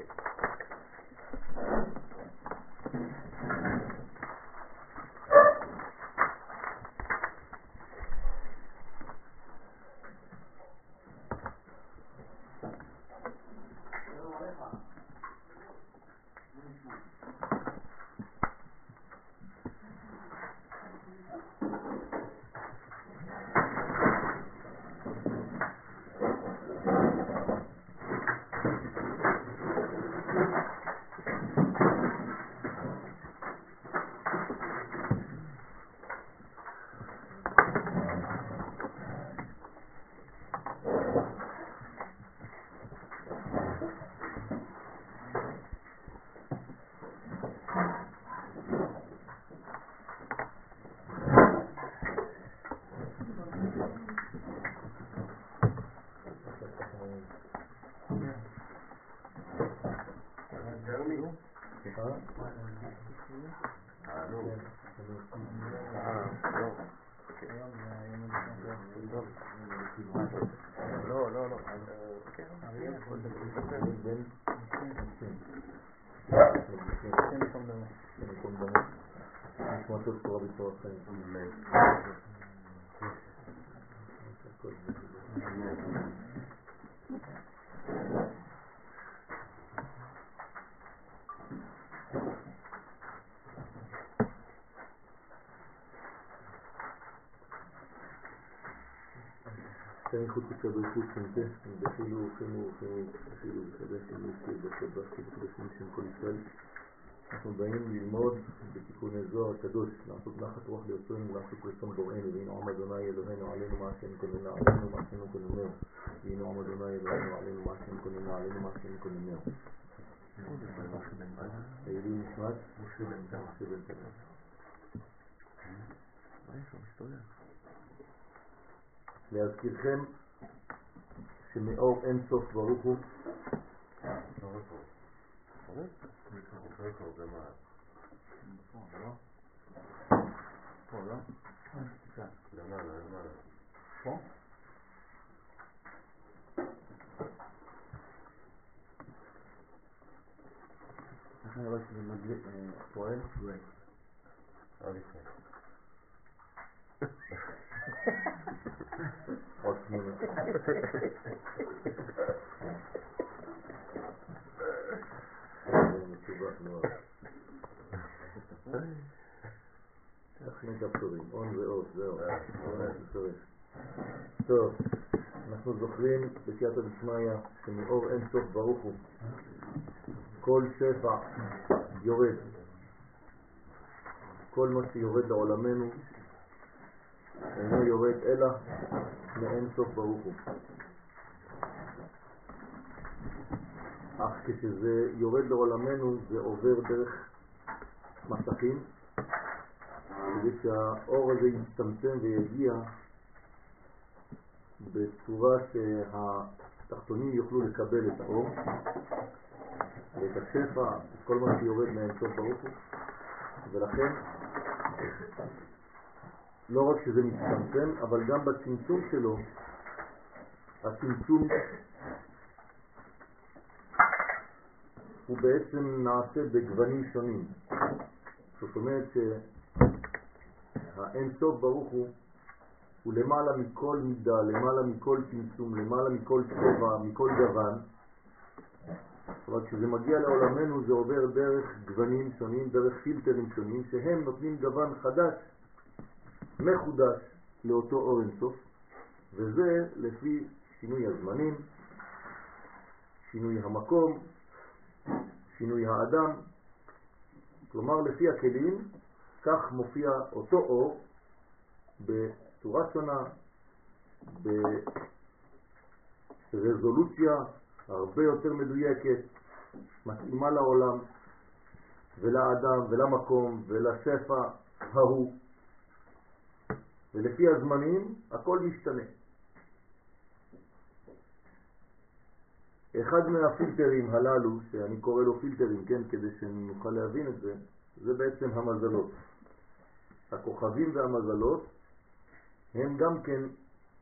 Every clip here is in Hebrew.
you. לא, לא, לא. נשמתו תורה בצורת חיים. ימיסי בשבת קדושים שם כל ישראל. אנחנו באים ללמוד בתיקוני זוהר הקדוש, לעשות נחת רוח ליוצרנו, לעשות רצון בוראנו, והנה עום אדוני אלוהינו עלינו מעשינו כוננה, עלינו מעשינו כוננה, והנה עום אדוני אלוהינו עלינו מעשינו כוננה, עלינו מעשינו כוננה. העילים נשמעת? משה בן תנא. להזכירכם שמאור אין סוף ברוך הוא איך אני רואה שזה מדליק, פועל? עוד תמונה. משובח מאוד. שני כפתורים, און ואות, זהו. זה מה שצריך. טוב, אנחנו זוכרים בסייעתא דשמיא שמאור אין סוף ברוך הוא כל שפע יורד. כל מה שיורד לעולמנו אינו יורד אלא מאין סוף ברוך הוא. אך כשזה יורד לעולמנו זה עובר דרך מסכים כדי שהאור הזה יצטמצם ויגיע בצורה שהתחתונים יוכלו לקבל את האור ואת השפע, את כל מה שיורד מאין סוף ברוך הוא ולכן לא רק שזה מצטמצם, אבל גם בצמצום שלו, הצמצום הוא בעצם נעשה בגוונים שונים. זאת אומרת שהאין סוף ברוך הוא הוא למעלה מכל מידה, למעלה מכל צמצום, למעלה מכל צבע, מכל גוון. אבל כשזה מגיע לעולמנו זה עובר דרך גוונים שונים, דרך פילטרים שונים, שהם נותנים גוון חדש מחודש לאותו אור אינסוף, וזה לפי שינוי הזמנים, שינוי המקום, שינוי האדם, כלומר לפי הכלים, כך מופיע אותו אור בצורה שונה, ברזולוציה הרבה יותר מדויקת, מתאימה לעולם ולאדם ולמקום ולשפע ההוא. ולפי הזמנים הכל משתנה. אחד מהפילטרים הללו, שאני קורא לו פילטרים, כן, כדי שנוכל להבין את זה, זה בעצם המזלות. הכוכבים והמזלות הם גם כן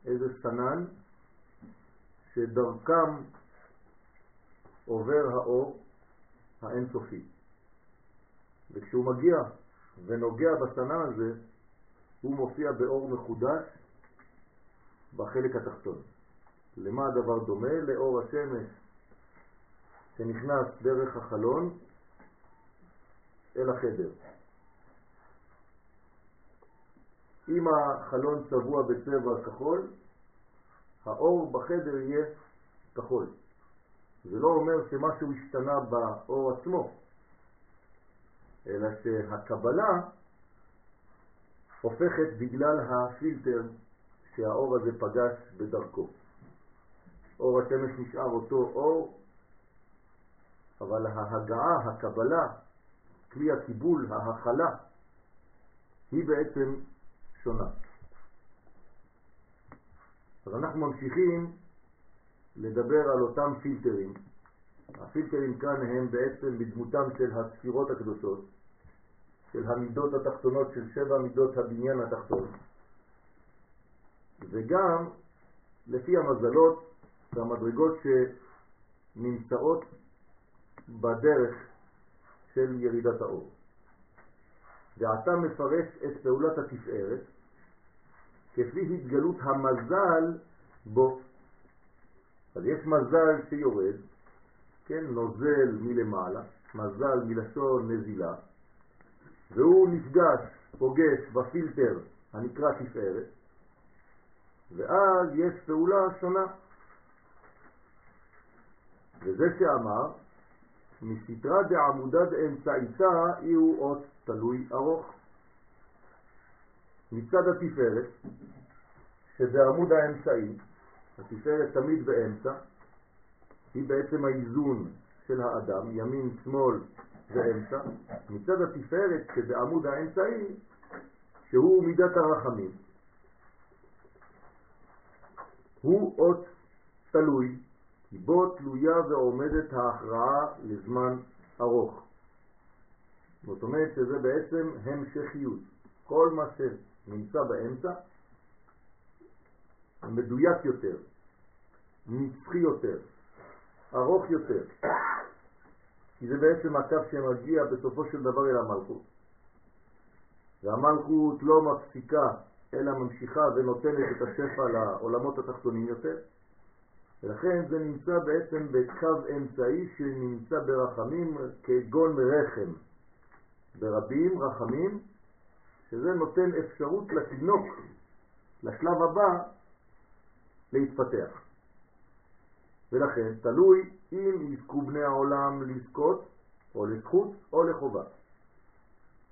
איזה סנן שדרכם עובר האור האינסופי. וכשהוא מגיע ונוגע בסנן הזה, הוא מופיע באור מחודש בחלק התחתון. למה הדבר דומה? לאור השמש שנכנס דרך החלון אל החדר. אם החלון צבוע בצבע כחול, האור בחדר יהיה כחול. זה לא אומר שמשהו השתנה באור עצמו, אלא שהקבלה הופכת בגלל הפילטר שהאור הזה פגש בדרכו. אור השמש נשאר אותו אור, אבל ההגעה, הקבלה, כלי הקיבול, ההכלה, היא בעצם שונה. אז אנחנו ממשיכים לדבר על אותם פילטרים. הפילטרים כאן הם בעצם בדמותם של הספירות הקדושות, של המידות התחתונות, של שבע מידות הבניין התחתון, וגם לפי המזלות והמדרגות שנמצאות בדרך של ירידת האור. ועתה מפרש את פעולת התפארת כפי התגלות המזל בו. אז יש מזל שיורד, כן, נוזל מלמעלה, מזל מלשון נזילה, והוא נפגש, פוגש בפילטר הנקרא תפארת, ואז יש פעולה שונה. וזה שאמר, מסתרה דעמודה דאמצעיתה אי הוא אות תלוי ארוך. מצד התפארת, שזה עמוד האמצעי, התפארת תמיד באמצע, היא בעצם האיזון של האדם, ימין, שמאל ואמצע. מצד התפארת, שזה עמוד האמצעי, שהוא מידת הרחמים, הוא אות תלוי, כי בו תלויה ועומדת ההכרעה לזמן ארוך. זאת אומרת שזה בעצם המשכיות. כל מה שנמצא באמצע מדויק יותר, נצחי יותר, ארוך יותר, כי זה בעצם הקו שמגיע בסופו של דבר אל המלכות. והמלכות לא מפסיקה אלא ממשיכה ונותנת את השפע לעולמות התחתונים יותר. ולכן זה נמצא בעצם בקו אמצעי שנמצא ברחמים כגון רחם. ברבים רחמים, שזה נותן אפשרות לתינוק, לשלב הבא, להתפתח. ולכן תלוי אם יזכו בני העולם לזכות, או לזכות, או לחובה.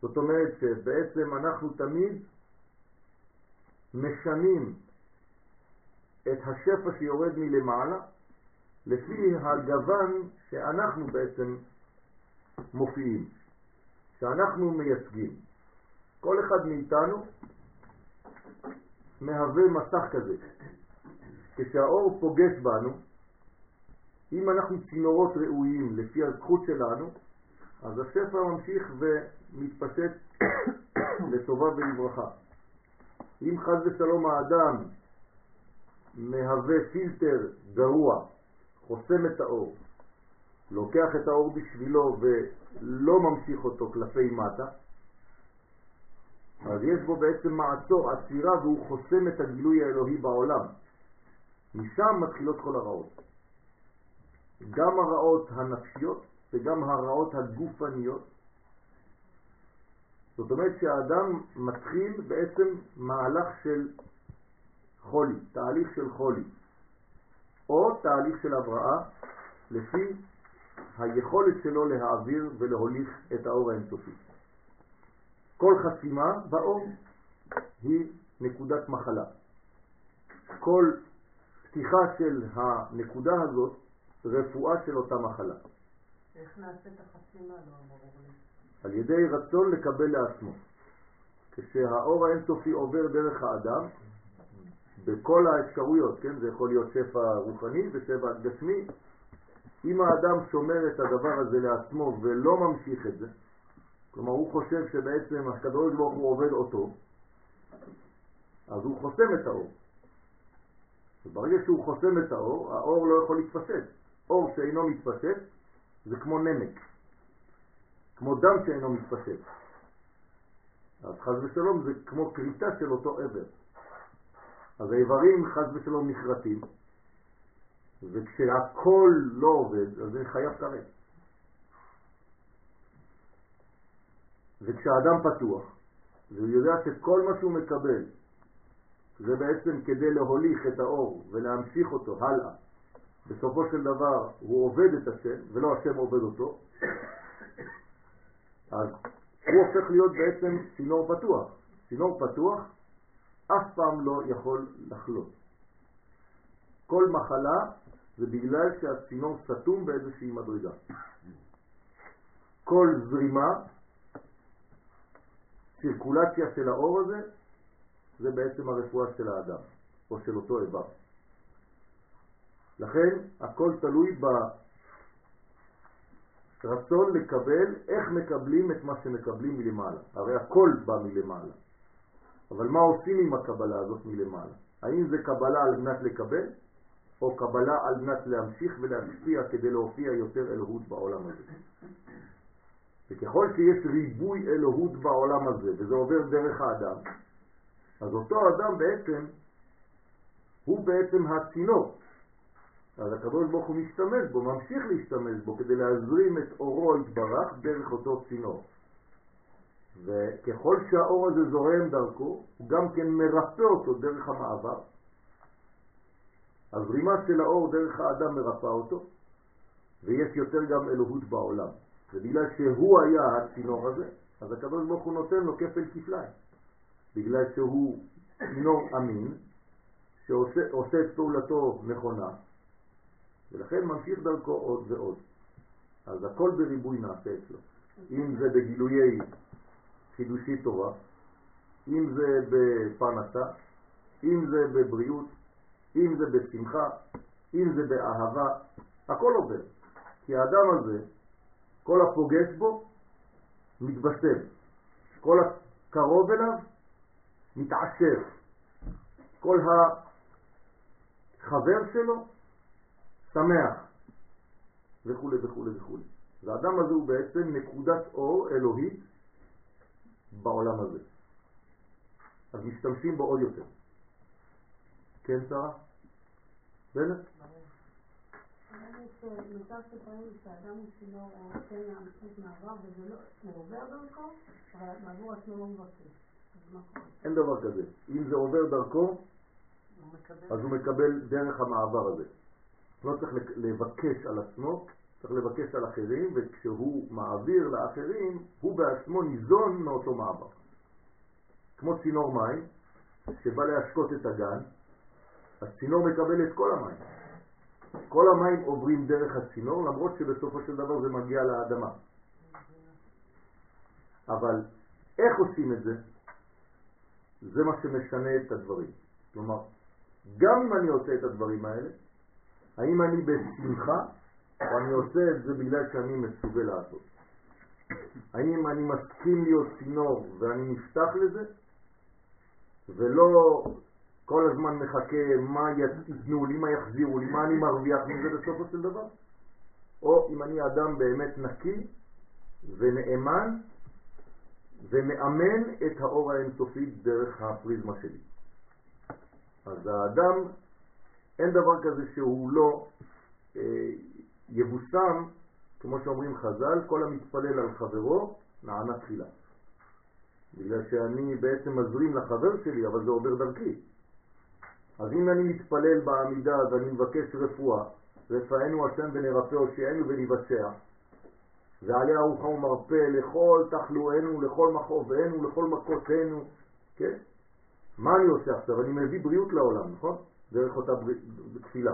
זאת אומרת שבעצם אנחנו תמיד משנים את השפע שיורד מלמעלה לפי הגוון שאנחנו בעצם מופיעים, שאנחנו מייצגים. כל אחד מאיתנו מהווה מסך כזה. כשהאור פוגש בנו, אם אנחנו צינורות ראויים לפי הזכות שלנו, אז השפע ממשיך ומתפשט לטובה ולברכה. אם חז ושלום האדם מהווה פילטר גרוע, חוסם את האור, לוקח את האור בשבילו ולא ממשיך אותו כלפי מטה, אז יש בו בעצם מעצור, עצירה, והוא חוסם את הגילוי האלוהי בעולם. משם מתחילות כל הרעות. גם הרעות הנפשיות וגם הרעות הגופניות. זאת אומרת שהאדם מתחיל בעצם מהלך של חולי, תהליך של חולי, או תהליך של הבראה, לפי היכולת שלו להעביר ולהוליך את האור האינסופי. כל חסימה באור היא נקודת מחלה. כל פתיחה של הנקודה הזאת, רפואה של אותה מחלה. איך נעשה את החסימה? לא ברור לי. על ידי רצון לקבל לעצמו. כשהאור האינסופי עובר דרך האדם, בכל האפשרויות, כן? זה יכול להיות שפע רוחני ושפע גשמי. אם האדם שומר את הדבר הזה לעצמו ולא ממשיך את זה, כלומר הוא חושב שבעצם הקדוש ברוך הוא עובד אותו, אז הוא חוסם את האור. וברגע שהוא חוסם את האור, האור לא יכול להתפשט. אור שאינו מתפשט זה כמו נמק. כמו דם שאינו מתפשט. אז חז ושלום זה כמו קריטה של אותו עבר. אז האיברים חז ושלום נחרטים, וכשהכל לא עובד, אז זה חייב כרת. וכשהאדם פתוח, והוא יודע שכל מה שהוא מקבל זה בעצם כדי להוליך את האור ולהמשיך אותו הלאה. בסופו של דבר הוא עובד את השם ולא השם עובד אותו, אז הוא הופך להיות בעצם צינור פתוח. צינור פתוח אף פעם לא יכול לחלות. כל מחלה זה בגלל שהצינור סתום באיזושהי מדרגה. כל זרימה, צירקולציה של האור הזה, זה בעצם הרפואה של האדם, או של אותו איבר. לכן הכל תלוי ברצון לקבל, איך מקבלים את מה שמקבלים מלמעלה. הרי הכל בא מלמעלה. אבל מה עושים עם הקבלה הזאת מלמעלה? האם זה קבלה על מנת לקבל, או קבלה על מנת להמשיך ולהשפיע כדי להופיע יותר אלוהות בעולם הזה? וככל שיש ריבוי אלוהות בעולם הזה, וזה עובר דרך האדם, אז אותו אדם בעצם, הוא בעצם הצינור. אז הקדוש ברוך הוא משתמש בו, ממשיך להשתמש בו כדי להזרים את אורו יתברך דרך אותו צינור. וככל שהאור הזה זורם דרכו, הוא גם כן מרפא אותו דרך המעבר. הזרימה של האור דרך האדם מרפא אותו, ויש יותר גם אלוהות בעולם. ובגלל שהוא היה הצינור הזה, אז הקדוש ברוך הוא נותן לו כפל כפליים. בגלל שהוא צינור אמין, שעושה את פעולתו נכונה, ולכן ממשיך דרכו עוד ועוד. אז הכל בריבוי נעשה אצלו. אם זה בגילויי חידושי תורה, אם זה בפרנסה, אם זה בבריאות, אם זה בשמחה, אם זה באהבה, הכל עובר. כי האדם הזה, כל הפוגש בו, מתבשם. כל הקרוב אליו, מתעשר. כל החבר שלו, שמח, וכו' וכו' וכו'. והאדם הזה הוא בעצם נקודת אור אלוהית בעולם הזה. אז משתמשים בו עוד יותר. כן, שרה? בנט? מצב שפעמים שאדם הוא צינור או נותן להמשיך מעבר וזה לא, הוא עובר דרכו, אבל בעבור עצמו לא מבקש. אין דבר כזה. אם זה עובר דרכו, אז הוא מקבל דרך המעבר הזה. לא צריך לבקש על עצמו, צריך לבקש על אחרים, וכשהוא מעביר לאחרים, הוא בעצמו ניזון מאותו מעבר. כמו צינור מים, שבא להשקות את הגן, הצינור מקבל את כל המים. כל המים עוברים דרך הצינור, למרות שבסופו של דבר זה מגיע לאדמה. אבל איך עושים את זה? זה מה שמשנה את הדברים. כלומר, גם אם אני עושה את הדברים האלה, האם אני בשמחה, או אני עושה את זה בגלל שאני מסוגל לעשות? האם אני מסכים להיות צינור ואני נפתח לזה, ולא כל הזמן מחכה מה ייתנו לי, מה יחזירו לי, מה אני מרוויח מזה בסופו של דבר? או אם אני אדם באמת נקי ונאמן ומאמן את האור האינסופי דרך הפריזמה שלי. אז האדם, אין דבר כזה שהוא לא אה, יבוסם, כמו שאומרים חז"ל, כל המתפלל על חברו נענה תחילה. בגלל שאני בעצם מזרים לחבר שלי, אבל זה עובר דרכי. אז אם אני מתפלל בעמידה ואני מבקש רפואה, רפאנו השם ונרפא הושיענו ונבצע, ועליה ארוחה ומרפא לכל תחלואנו, לכל מכאובנו, לכל מכותנו, כן? מה אני עושה עכשיו? אני מביא בריאות לעולם, נכון? דרך אותה. תפילה,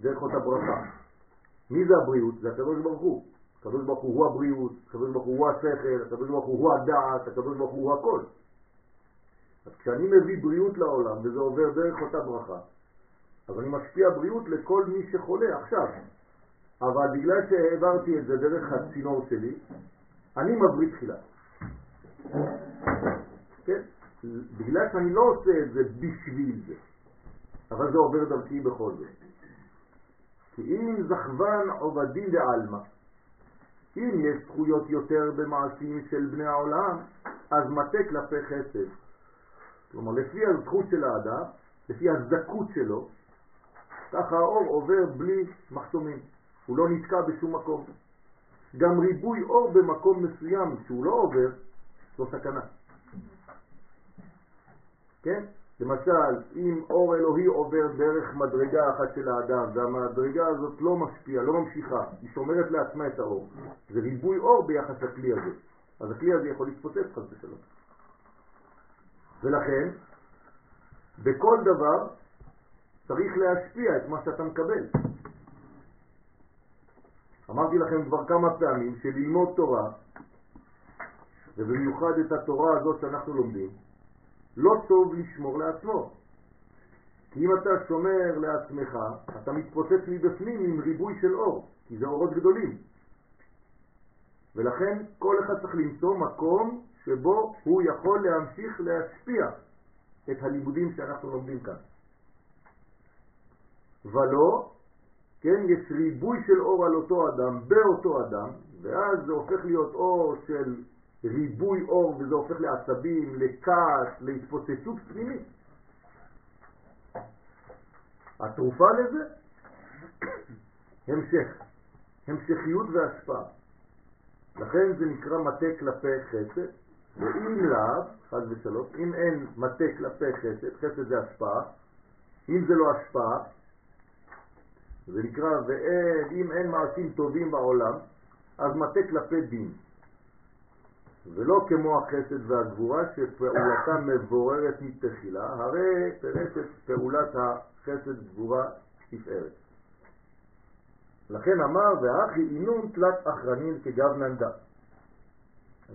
דרך אותה ברכה. מי זה הבריאות? זה הקדוש ברוך הוא. הקדוש ברוך הוא הוא הבריאות, הקדוש ברוך הוא הוא השכל, הקדוש ברוך הוא הדעת, הקדוש ברוך הוא הכל. אז כשאני מביא בריאות לעולם וזה עובר דרך אותה ברכה, אז אני משפיע בריאות לכל מי שחולה עכשיו. אבל בגלל שהעברתי את זה דרך הצינור שלי, אני מבריא תחילה. כן? בגלל שאני לא עושה את זה בשביל זה, אבל זה עובר דרכי בכל זאת. כי אם זכוון עובדים בעלמא, אם יש זכויות יותר במעשים של בני העולם, אז מטה כלפי חסד. כלומר, לפי הזכות של האדם, לפי הזכות שלו, ככה האור עובר בלי מחסומים, הוא לא נתקע בשום מקום. גם ריבוי אור במקום מסוים שהוא לא עובר, זו סכנה. כן? למשל, אם אור אלוהי עובר דרך מדרגה אחת של האדם והמדרגה הזאת לא משפיעה, לא ממשיכה, היא שומרת לעצמה את האור, זה ריבוי אור ביחס לכלי הזה. אז הכלי הזה יכול להתפוצץ חס ושלום. ולכן, בכל דבר צריך להשפיע את מה שאתה מקבל. אמרתי לכם כבר כמה פעמים שללמוד תורה, ובמיוחד את התורה הזאת שאנחנו לומדים, לא טוב לשמור לעצמו. כי אם אתה שומר לעצמך, אתה מתפוצץ מבפנים עם ריבוי של אור, כי זה אורות גדולים. ולכן כל אחד צריך למצוא מקום שבו הוא יכול להמשיך להשפיע את הלימודים שאנחנו לומדים כאן. ולא, כן, יש ריבוי של אור על אותו אדם, באותו אדם, ואז זה הופך להיות אור של ריבוי אור וזה הופך לעצבים, לכעס, להתפוצצות פנימית. התרופה לזה, המשך, המשכיות והשפעה. לכן זה נקרא מטה כלפי חסד, ואם לאו, חד ושלום, אם אין מטה כלפי חסד, חסד זה השפעה, אם זה לא השפעה, זה נקרא, ואם אין מעשים טובים בעולם, אז מטה כלפי דין. ולא כמו החסד והגבורה שפעולתם מבוררת מתחילה, הרי פירש את פעולת החסד גבורה תפארת. לכן אמר, והכי אינון תלת אחרנין כגבננדה.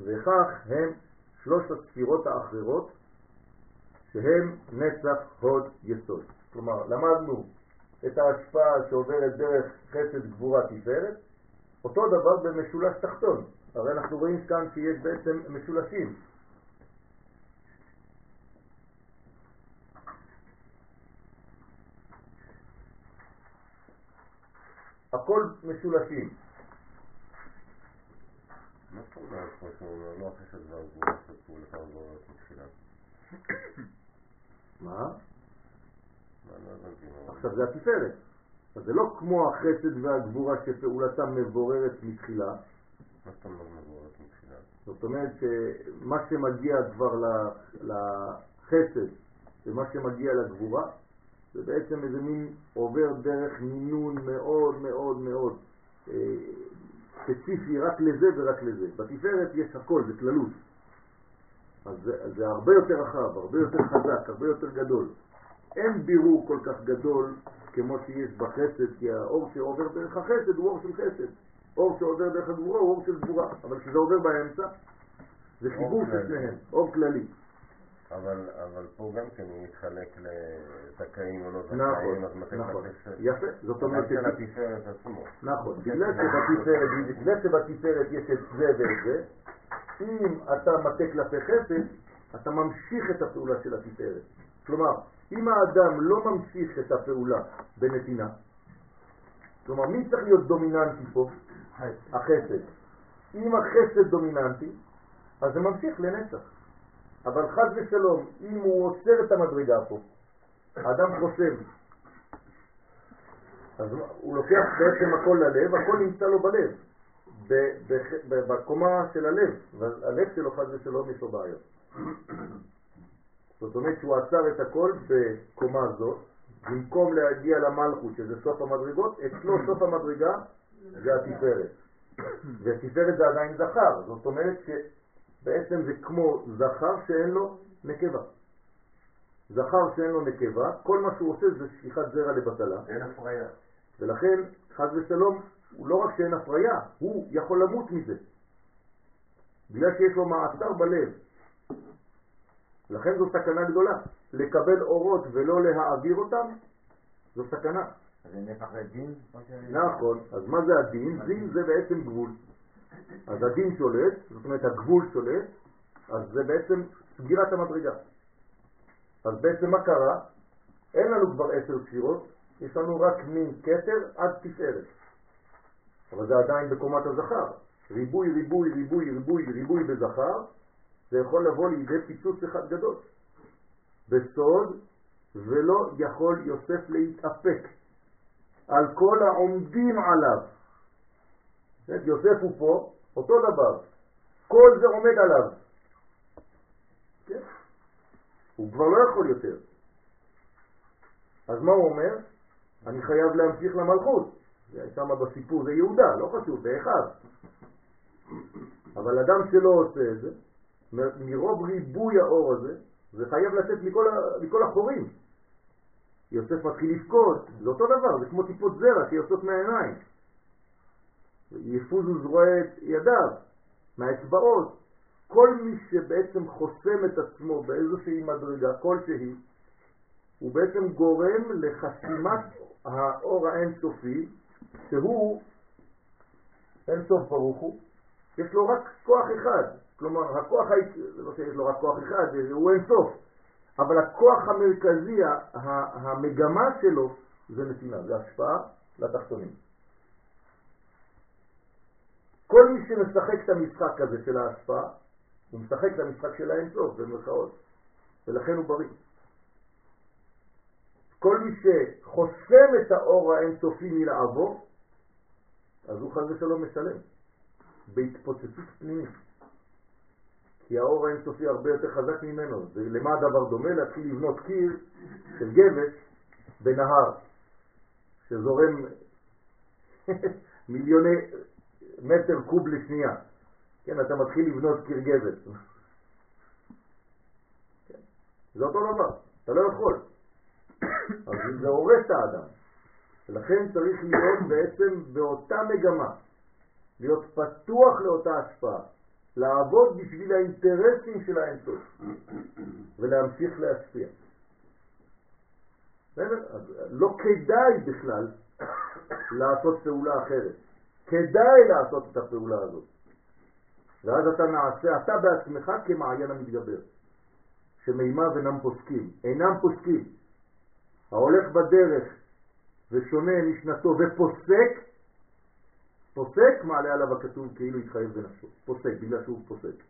וכך הם שלוש הספירות האחרות שהם נצח הוד יסוד. כלומר, למדנו את ההשפעה שעוברת דרך חסד גבורה תפארת, אותו דבר במשולש תחתון. הרי אנחנו רואים כאן שיש בעצם משולשים. הכל משולשים. מה זאת אומרת פה שהוא אומר לא החסד והגבורה שפעו לך גבוהות מתחילה? מה? לא. עכשיו זה התפארת. אז זה לא כמו החסד והגבורה שפעולתם מבוררת מתחילה. מה זאת אומרת מבואות מתחילה? זאת אומרת שמה שמגיע כבר לחסד ומה שמגיע לגבורה זה בעצם איזה מין עובר דרך מינון מאוד מאוד מאוד אה, ספציפי רק לזה ורק לזה. בתפארת יש הכל, זה כללות. אז זה, זה הרבה יותר רחב, הרבה יותר חזק, הרבה יותר גדול. אין בירור כל כך גדול כמו שיש בחסד, כי האור שעובר דרך החסד הוא אור של חסד. אור שעובר דרך הגבורה הוא אור של גבורה, אבל כשזה עובר באמצע, זה חיבור של שניהם, אור כללי. אבל, אבל פה גם כן הוא מתחלק לזכאים או לא נכון, זכאים, אז מתי נכון. יפה, זאת אומרת, של התפארת עצמו. נכון, בגלל שבתפארת, בגלל שבתפארת יש את זה ואת זה, אם אתה מטה כלפי חסד, אתה ממשיך את הפעולה של התפארת. כלומר, אם האדם לא ממשיך את הפעולה בנתינה, כלומר, מי צריך להיות דומיננטי פה? החסד. אם החסד דומיננטי, אז זה ממשיך לנצח. אבל חד ושלום, אם הוא עוצר את המדרגה פה, האדם חוסם, אז הוא לוקח בעצם הכל ללב, הכל נמצא לו בלב, בקומה של הלב, והלב שלו חד ושלום יש לו בעיות. זאת אומרת שהוא עצר את הכל בקומה הזאת, במקום להגיע למלכות, שזה סוף המדרגות, אצלו סוף המדרגה זה התפארת. והתפארת זה עדיין זכר, זאת אומרת שבעצם זה כמו זכר שאין לו נקבה. זכר שאין לו נקבה, כל מה שהוא עושה זה שפיכת זרע לבטלה, אין הפריה. ולכן חז ושלום, הוא לא רק שאין הפריה, הוא יכול למות מזה. בגלל שיש לו מעצר בלב. לכן זו סכנה גדולה. לקבל אורות ולא להעביר אותם, זו סכנה. אז זה נפח לדין? נכון, אז מה זה הדין? דין זה בעצם גבול. אז הדין שולט, זאת אומרת הגבול שולט, אז זה בעצם סגירת המדרגה. אז בעצם מה קרה? אין לנו כבר עשר ספירות, יש לנו רק מין כתר עד תפארת. אבל זה עדיין בקומת הזכר. ריבוי, ריבוי, ריבוי, ריבוי, ריבוי בזכר, זה יכול לבוא לידי פיצוץ אחד גדול. בסוד, ולא יכול יוסף להתאפק על כל העומדים עליו. יוסף הוא פה, אותו דבר, כל זה עומד עליו. כן? הוא כבר לא יכול יותר. אז מה הוא אומר? אני חייב להמשיך למלכות. שם בסיפור זה יהודה, לא חשוב, זה אחד. אבל אדם שלא עושה את זה, מרוב ריבוי האור הזה, זה חייב לצאת מכל, מכל החורים. יוסף מתחיל לבכות, זה אותו דבר, זה כמו טיפות זרע שיוצאות מהעיניים. יפוזו זרועי ידיו, מהאצבעות. כל מי שבעצם חוסם את עצמו באיזושהי מדרגה כלשהי, הוא בעצם גורם לחסימת האור האינסופי, שהוא אינסוף ברוך הוא, יש לו רק כוח אחד, כלומר הכוח, זה לא שיש לו רק כוח אחד, הוא אינסוף, אבל הכוח המרכזי, המגמה שלו זה נתינה, זה השפעה לתחתונים. כל מי שמשחק את המשחק הזה של ההשפעה, הוא משחק את המשחק של האינסוף, במרכאות, ולכן הוא בריא. כל מי שחוסם את האור האינסופי מלעבור, אז הוא חז ושלום משלם, בהתפוצצות פנימית. כי האור האינסופי הרבה יותר חזק ממנו. ולמה הדבר דומה? להתחיל לבנות קיר של גבס בנהר, שזורם מיליוני מטר קוב לשנייה. כן, אתה מתחיל לבנות קיר גבס. כן. זה אותו דבר, אתה לא יכול. אז זה הורס את האדם. ולכן צריך להיות בעצם באותה מגמה, להיות פתוח לאותה השפעה. לעבוד בשביל האינטרסים של האינסוף ולהמשיך להשפיע. לא כדאי בכלל לעשות פעולה אחרת. כדאי לעשות את הפעולה הזאת. ואז אתה נעשה, אתה בעצמך כמעיין המתגבר, שמימה ונם פוסקים, אינם פוסקים. ההולך בדרך ושונה משנתו ופוסק, פוסק, מעלה עליו הכתוב כאילו התחייב בנפשו. פוסק, בגלל שהוא פוסק.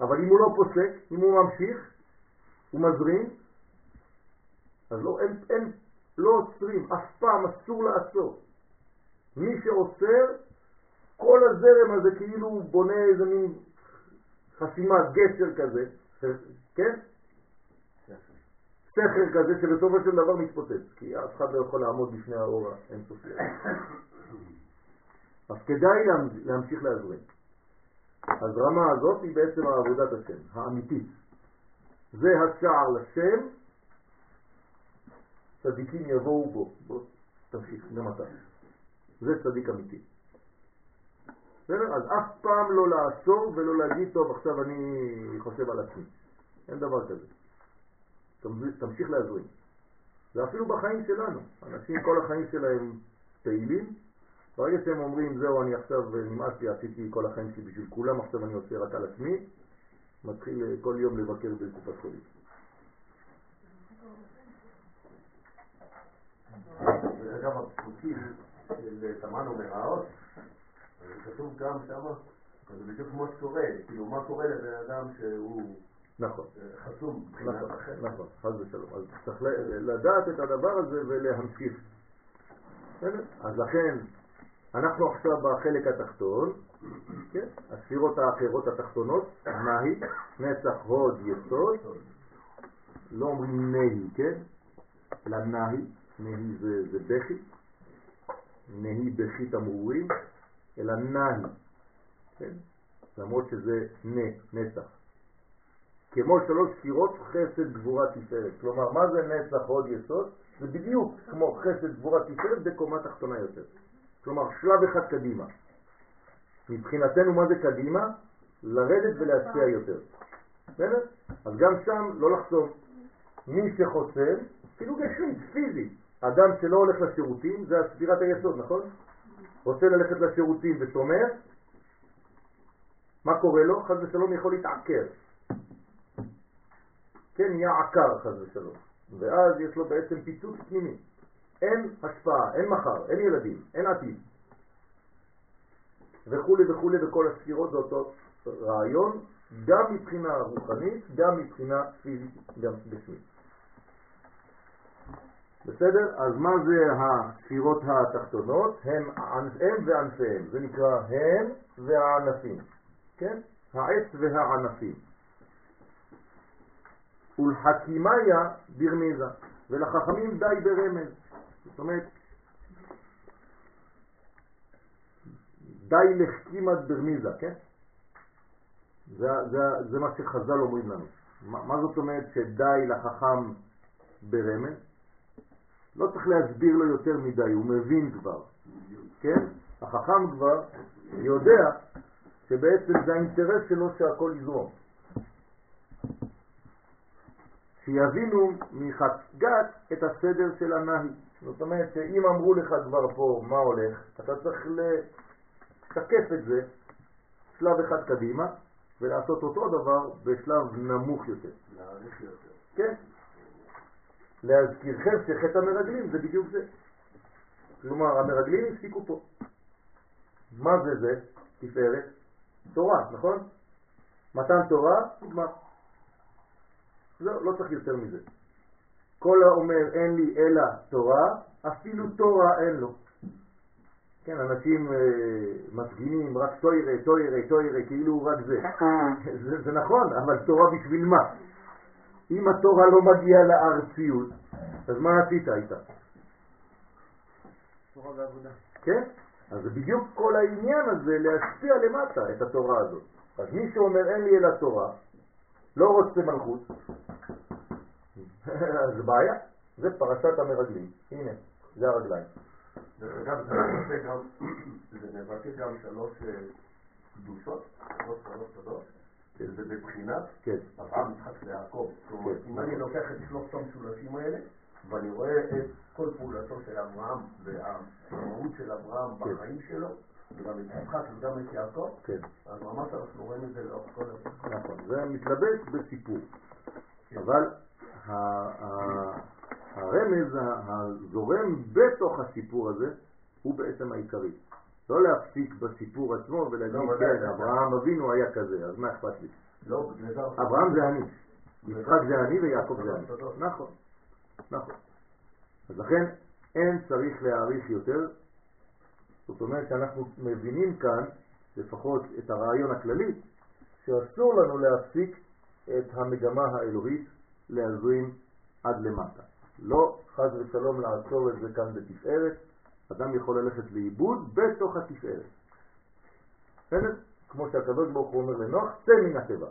אבל אם הוא לא פוסק, אם הוא ממשיך, הוא מזרים, אז לא, אין, אין, לא עוצרים, אף פעם אסור לעצור. מי שעוצר, כל הזרם הזה כאילו הוא בונה איזה מין חסימת גשר כזה, כן? סכר כזה שבסופו של דבר מתפוצץ, כי אף אחד לא יכול לעמוד בפני האור האינסופי. אז כדאי להמשיך להזרים. הזרמה הזאת היא בעצם עבודת השם, האמיתית. זה השער לשם, צדיקים יבואו בו. בוא תמשיך, גם אתה. זה צדיק אמיתי. בסדר? אז אף פעם לא לעצור ולא להגיד, טוב, עכשיו אני חושב על עצמי. אין דבר כזה. תמשיך להזרים. ואפילו בחיים שלנו. אנשים כל החיים שלהם פעילים, ברגע שהם אומרים, זהו, אני עכשיו נמאס לי, עשיתי כל החיים שלי בשביל כולם, עכשיו אני עושה רק על עצמי, מתחיל אה, כל יום לבקר בקופת חולים. אגב, הפסוקים של תמן ומרעות, כתוב גם שם, זה בדיוק כמו שקורה, כאילו מה קורה לבן אדם שהוא נכון. חסום נכון, נכון, חס ושלום. אז צריך לדעת את הדבר הזה ולהמשיך. אז לכן אנחנו עכשיו בחלק התחתון, כן? הספירות האחרות התחתונות, נהי, נצח, הוד, יסוד, לא אומרים נהי, כן? אלא נהי, נהי זה, זה בכי, נהי בכי תמרורים, אלא נהי, כן? למרות שזה נ, נצח. כמו שלוש ספירות חסד גבורה תפארת. כלומר, מה זה נצח עוד יסוד? זה בדיוק כמו חסד גבורה תפארת בקומה תחתונה יותר. כלומר, שלב אחד קדימה. מבחינתנו מה זה קדימה? לרדת ולהשפיע יותר. בסדר? אז גם שם לא לחסום. מי שחוסם, אפילו גשמית, פיזי. אדם שלא הולך לשירותים, זה ספירת היסוד, נכון? רוצה ללכת לשירותים ושומר, מה קורה לו? חס ושלום יכול להתעקר. כן, נהיה עקר חס ושלום. ואז יש לו בעצם פיצוץ פנימי. אין השפעה, אין מחר, אין ילדים, אין עתיד. וכולי וכולי וכל הספירות זה אותו רעיון, גם מבחינה רוחנית, גם מבחינה פיזית, גם גשמית. בסדר? אז מה זה הספירות התחתונות? הם, הם וענפיהם, זה נקרא הם והענפים, כן? העץ והענפים. ולחכימיה ברמיזה, ולחכמים די ברמז. זאת אומרת, די לחכימת ברמיזה, כן? זה, זה, זה מה שחז"ל אומרים לנו. מה, מה זאת אומרת שדי לחכם ברמז? לא צריך להסביר לו יותר מדי, הוא מבין כבר, כן? החכם כבר יודע שבעצם זה האינטרס שלו שהכל יזרום. שיבינו מחגת את הסדר של הנהי. זאת אומרת שאם אמרו לך כבר פה מה הולך, אתה צריך לשקף את זה שלב אחד קדימה ולעשות אותו דבר בשלב נמוך יותר. להעריך יותר. כן. להזכירכם שחטא המרגלים זה בדיוק זה. כלומר, המרגלים הפסיקו פה. מה זה זה? תפארת? תורה, נכון? מתן תורה, נגמר. לא, לא צריך יותר מזה. כל האומר אין לי אלא תורה, אפילו תורה אין לו. כן, אנשים אה, מפגינים רק טוירה, טוירה, טוירה, כאילו רק זה. זה. זה נכון, אבל תורה בשביל מה? אם התורה לא מגיעה לארציות, אז מה עשית איתה? תורה ועבודה. כן? אז זה בדיוק כל העניין הזה להשפיע למטה את התורה הזאת. אז מי שאומר אין לי אלא תורה, לא רוצה מלכות, אז בעיה. זה פרשת המרגלים. הנה, זה הרגליים. דרך אגב, זה מבטא גם, זה מבטא גם שלוש אה, קדושות, שלוש שלוש שלוש, שזה בבחינת כן, אברהם, יצחק ויעקב. אומרת, כן. אם אני לוקח את שלושת המשולשים האלה, ואני רואה את כל פעולתו של אברהם והמהות של אברהם כן. בחיים שלו, וגם את יצחק וגם את יעקב, כן, אז ממש אנחנו רואים את זה לאורך כל הזמן. נכון. זה מתלבש בסיפור. אבל הרמז הזורם בתוך הסיפור הזה הוא בעצם העיקרי. לא להפסיק בסיפור עצמו ולהגיד, לא, כן. אברהם אבינו היה כזה, אז מה אכפת לי? לא, זה... אברהם זה אני, יצחק זה אני ויעקב זה אני. נכון, נכון. אז לכן אין צריך להעריך יותר, זאת אומרת שאנחנו מבינים כאן, לפחות את הרעיון הכללי, שאסור לנו להפסיק את המגמה האלוהית להזרים עד למטה. לא חז ושלום לעצור את זה כאן בתפארת, אדם יכול ללכת לאיבוד בתוך התפארת. בסדר? כמו שהקדוש ברוך הוא אומר לנוח, צא מן הטבע.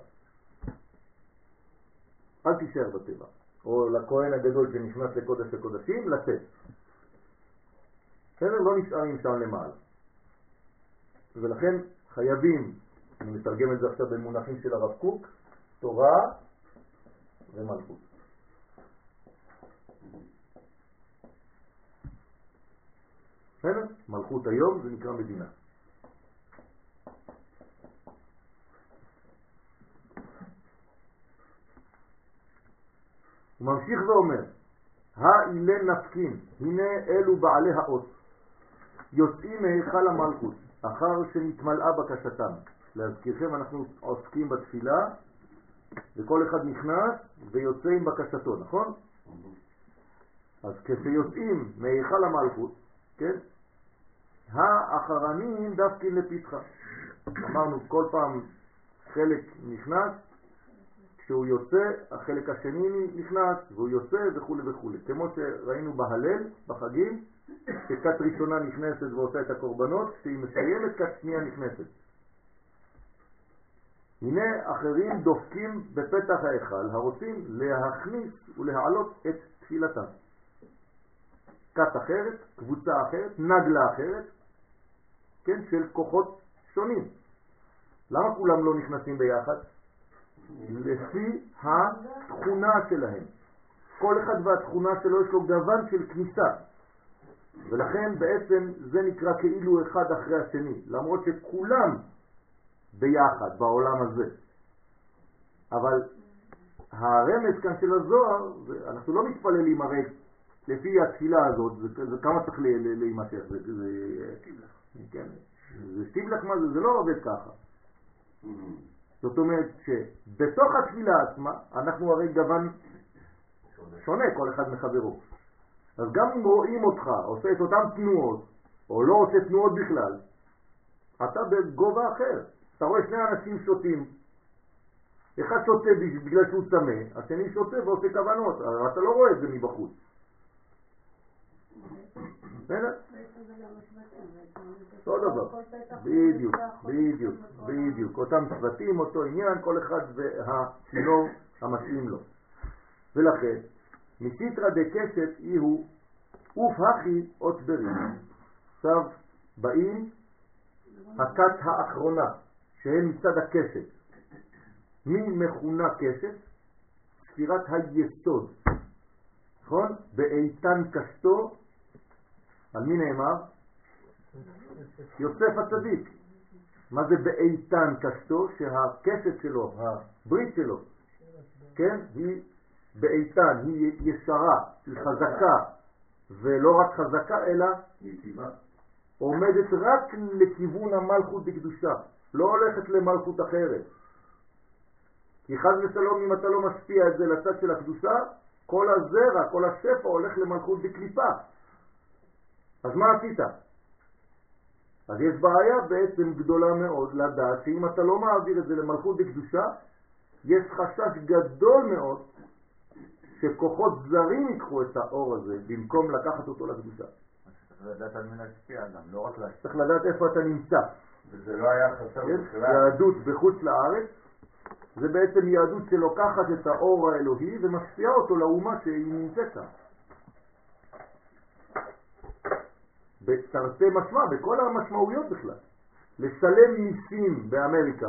אל תישאר בטבע. או לכהן הגדול שנכנס לקודש הקודשים, לצאת. בסדר? לא נשארים שם למעלה. ולכן חייבים, אני מתרגם את זה עכשיו במונחים של הרב קוק, תורה ומלכות. בסדר? מלכות היום זה נקרא מדינה. הוא ממשיך ואומר, האילן נפקין, הנה אלו בעלי האות, יוצאים מהיכל המלכות, אחר שנתמלאה בקשתם. להזכירכם, אנחנו עוסקים בתפילה, וכל אחד נכנס ויוצא עם בקשתו, נכון? אז כשיוצאים מהיכל המלכות, כן? האחרנים דווקא לפתחה. אמרנו כל פעם חלק נכנס, כשהוא יוצא, החלק השני נכנס, והוא יוצא וכו' וכו'. כמו שראינו בהלל, בחגים, שכת ראשונה נכנסת ועושה את הקורבנות, כשהיא מסיימת, כת שנייה נכנסת. הנה אחרים דופקים בפתח ההיכל, הרוצים להכניס ולהעלות את תפילתם. כת אחרת, קבוצה אחרת, נגלה אחרת, כן, של כוחות שונים. למה כולם לא נכנסים ביחד? לפי התכונה שלהם. כל אחד והתכונה שלו יש לו גוון של כניסה. ולכן בעצם זה נקרא כאילו אחד אחרי השני, למרות שכולם ביחד בעולם הזה. אבל הרמז כאן של הזוהר, אנחנו לא מתפללים הרי לפי התפילה הזאת, זה, כמה צריך להימשך, זה, זה, כן, זה שטיבלך מה זה, זה לא עובד ככה. זאת אומרת שבתוך התפילה עצמה אנחנו הרי גוון שונה כל אחד מחברו. אז גם אם רואים אותך עושה את אותן תנועות, או לא עושה תנועות בכלל, אתה בגובה אחר. אתה רואה שני אנשים שותים, אחד שותה בגלל שהוא צמא, השני שותה ועושה כוונות, אתה לא רואה את זה מבחוץ. בסדר? אותו דבר, בדיוק, בדיוק, בדיוק, אותם צוותים, אותו עניין, כל אחד והצינור המתאים לו. ולכן, מסיתרא דקשת אי הוא אוף הכי אות ברים. עכשיו באים הכת האחרונה, שהם מצד הקשת. מי מכונה קשת? ספירת היסוד. נכון? באיתן קשתו, על מי נאמר? יוסף הצדיק. מה זה באיתן קשתו? שהקשת שלו, הברית שלו, כן? היא באיתן, היא ישרה, היא חזקה, ולא רק חזקה אלא יציבה. עומדת רק לכיוון המלכות בקדושה, לא הולכת למלכות אחרת. כי חז ושלום אם אתה לא משפיע את זה לצד של הקדושה, כל הזרע, כל השפע הולך למלכות בקליפה. אז מה עשית? אז יש בעיה בעצם גדולה מאוד לדעת שאם אתה לא מעביר את זה למלכות בקדושה, יש חשש גדול מאוד שכוחות זרים ייקחו את האור הזה במקום לקחת אותו לקדושה. צריך לדעת על מי להשפיע גם, לא רק להשפיע. צריך לדעת איפה אתה נמצא. וזה לא היה חסר כן? בכלל. יהדות בחוץ לארץ זה בעצם יהדות שלוקחת את האור האלוהי ומשפיעה אותו לאומה שהיא נמצאת שם. בתרתי משמע, בכל המשמעויות בכלל. לשלם מיסים באמריקה,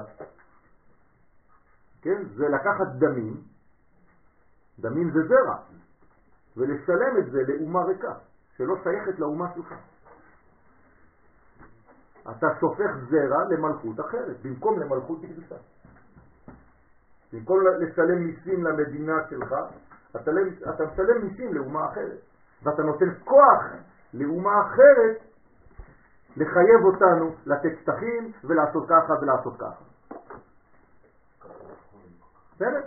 כן? זה לקחת דמים, דמים זה זרע, ולשלם את זה לאומה ריקה, שלא שייכת לאומה שלך. אתה שופך זרע למלכות אחרת, במקום למלכות קדושה. במקום לשלם מיסים למדינה שלך, אתה, אתה משלם מיסים לאומה אחרת, ואתה נותן כוח לאומה אחרת לחייב אותנו לתת שטחים ולעשות ככה ולעשות ככה. בסדר?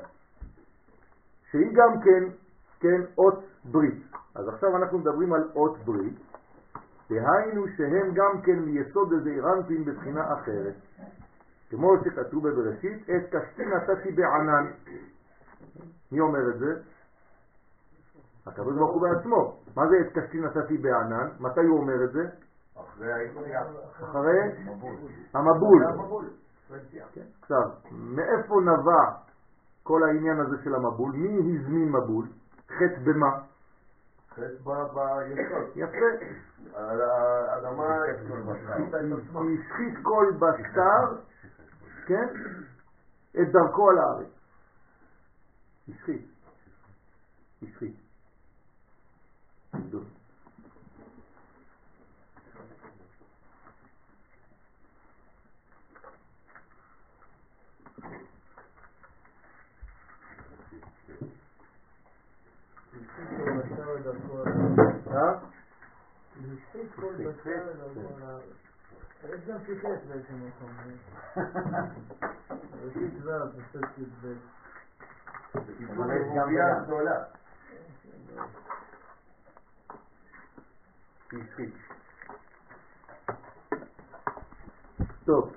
שהיא גם כן, כן, אות ברית. אז עכשיו אנחנו מדברים על אות ברית, דהיינו שהם גם כן מיסוד איזה אירנטים בבחינה אחרת. כמו שכתוב בבראשית, את קשתי נתתי בענן. מי אומר את זה? הקדוש ברוך הוא בעצמו. מה זה את קשתי נתתי בענן? מתי הוא אומר את זה? אחרי המבול. כן. עכשיו, מאיפה נבע כל העניין הזה של המבול? מי הזמין מבול? חטא במה? חטא ביסוד. יפה. האדמה השחית כל בשר, כן? את דרכו על הארץ. השחית. השחית. אה? יש גם שיחס באיזה מקום. ראשית ו' בסוף י"ב. אבל יש גם וגם. גדולה. השחית. טוב.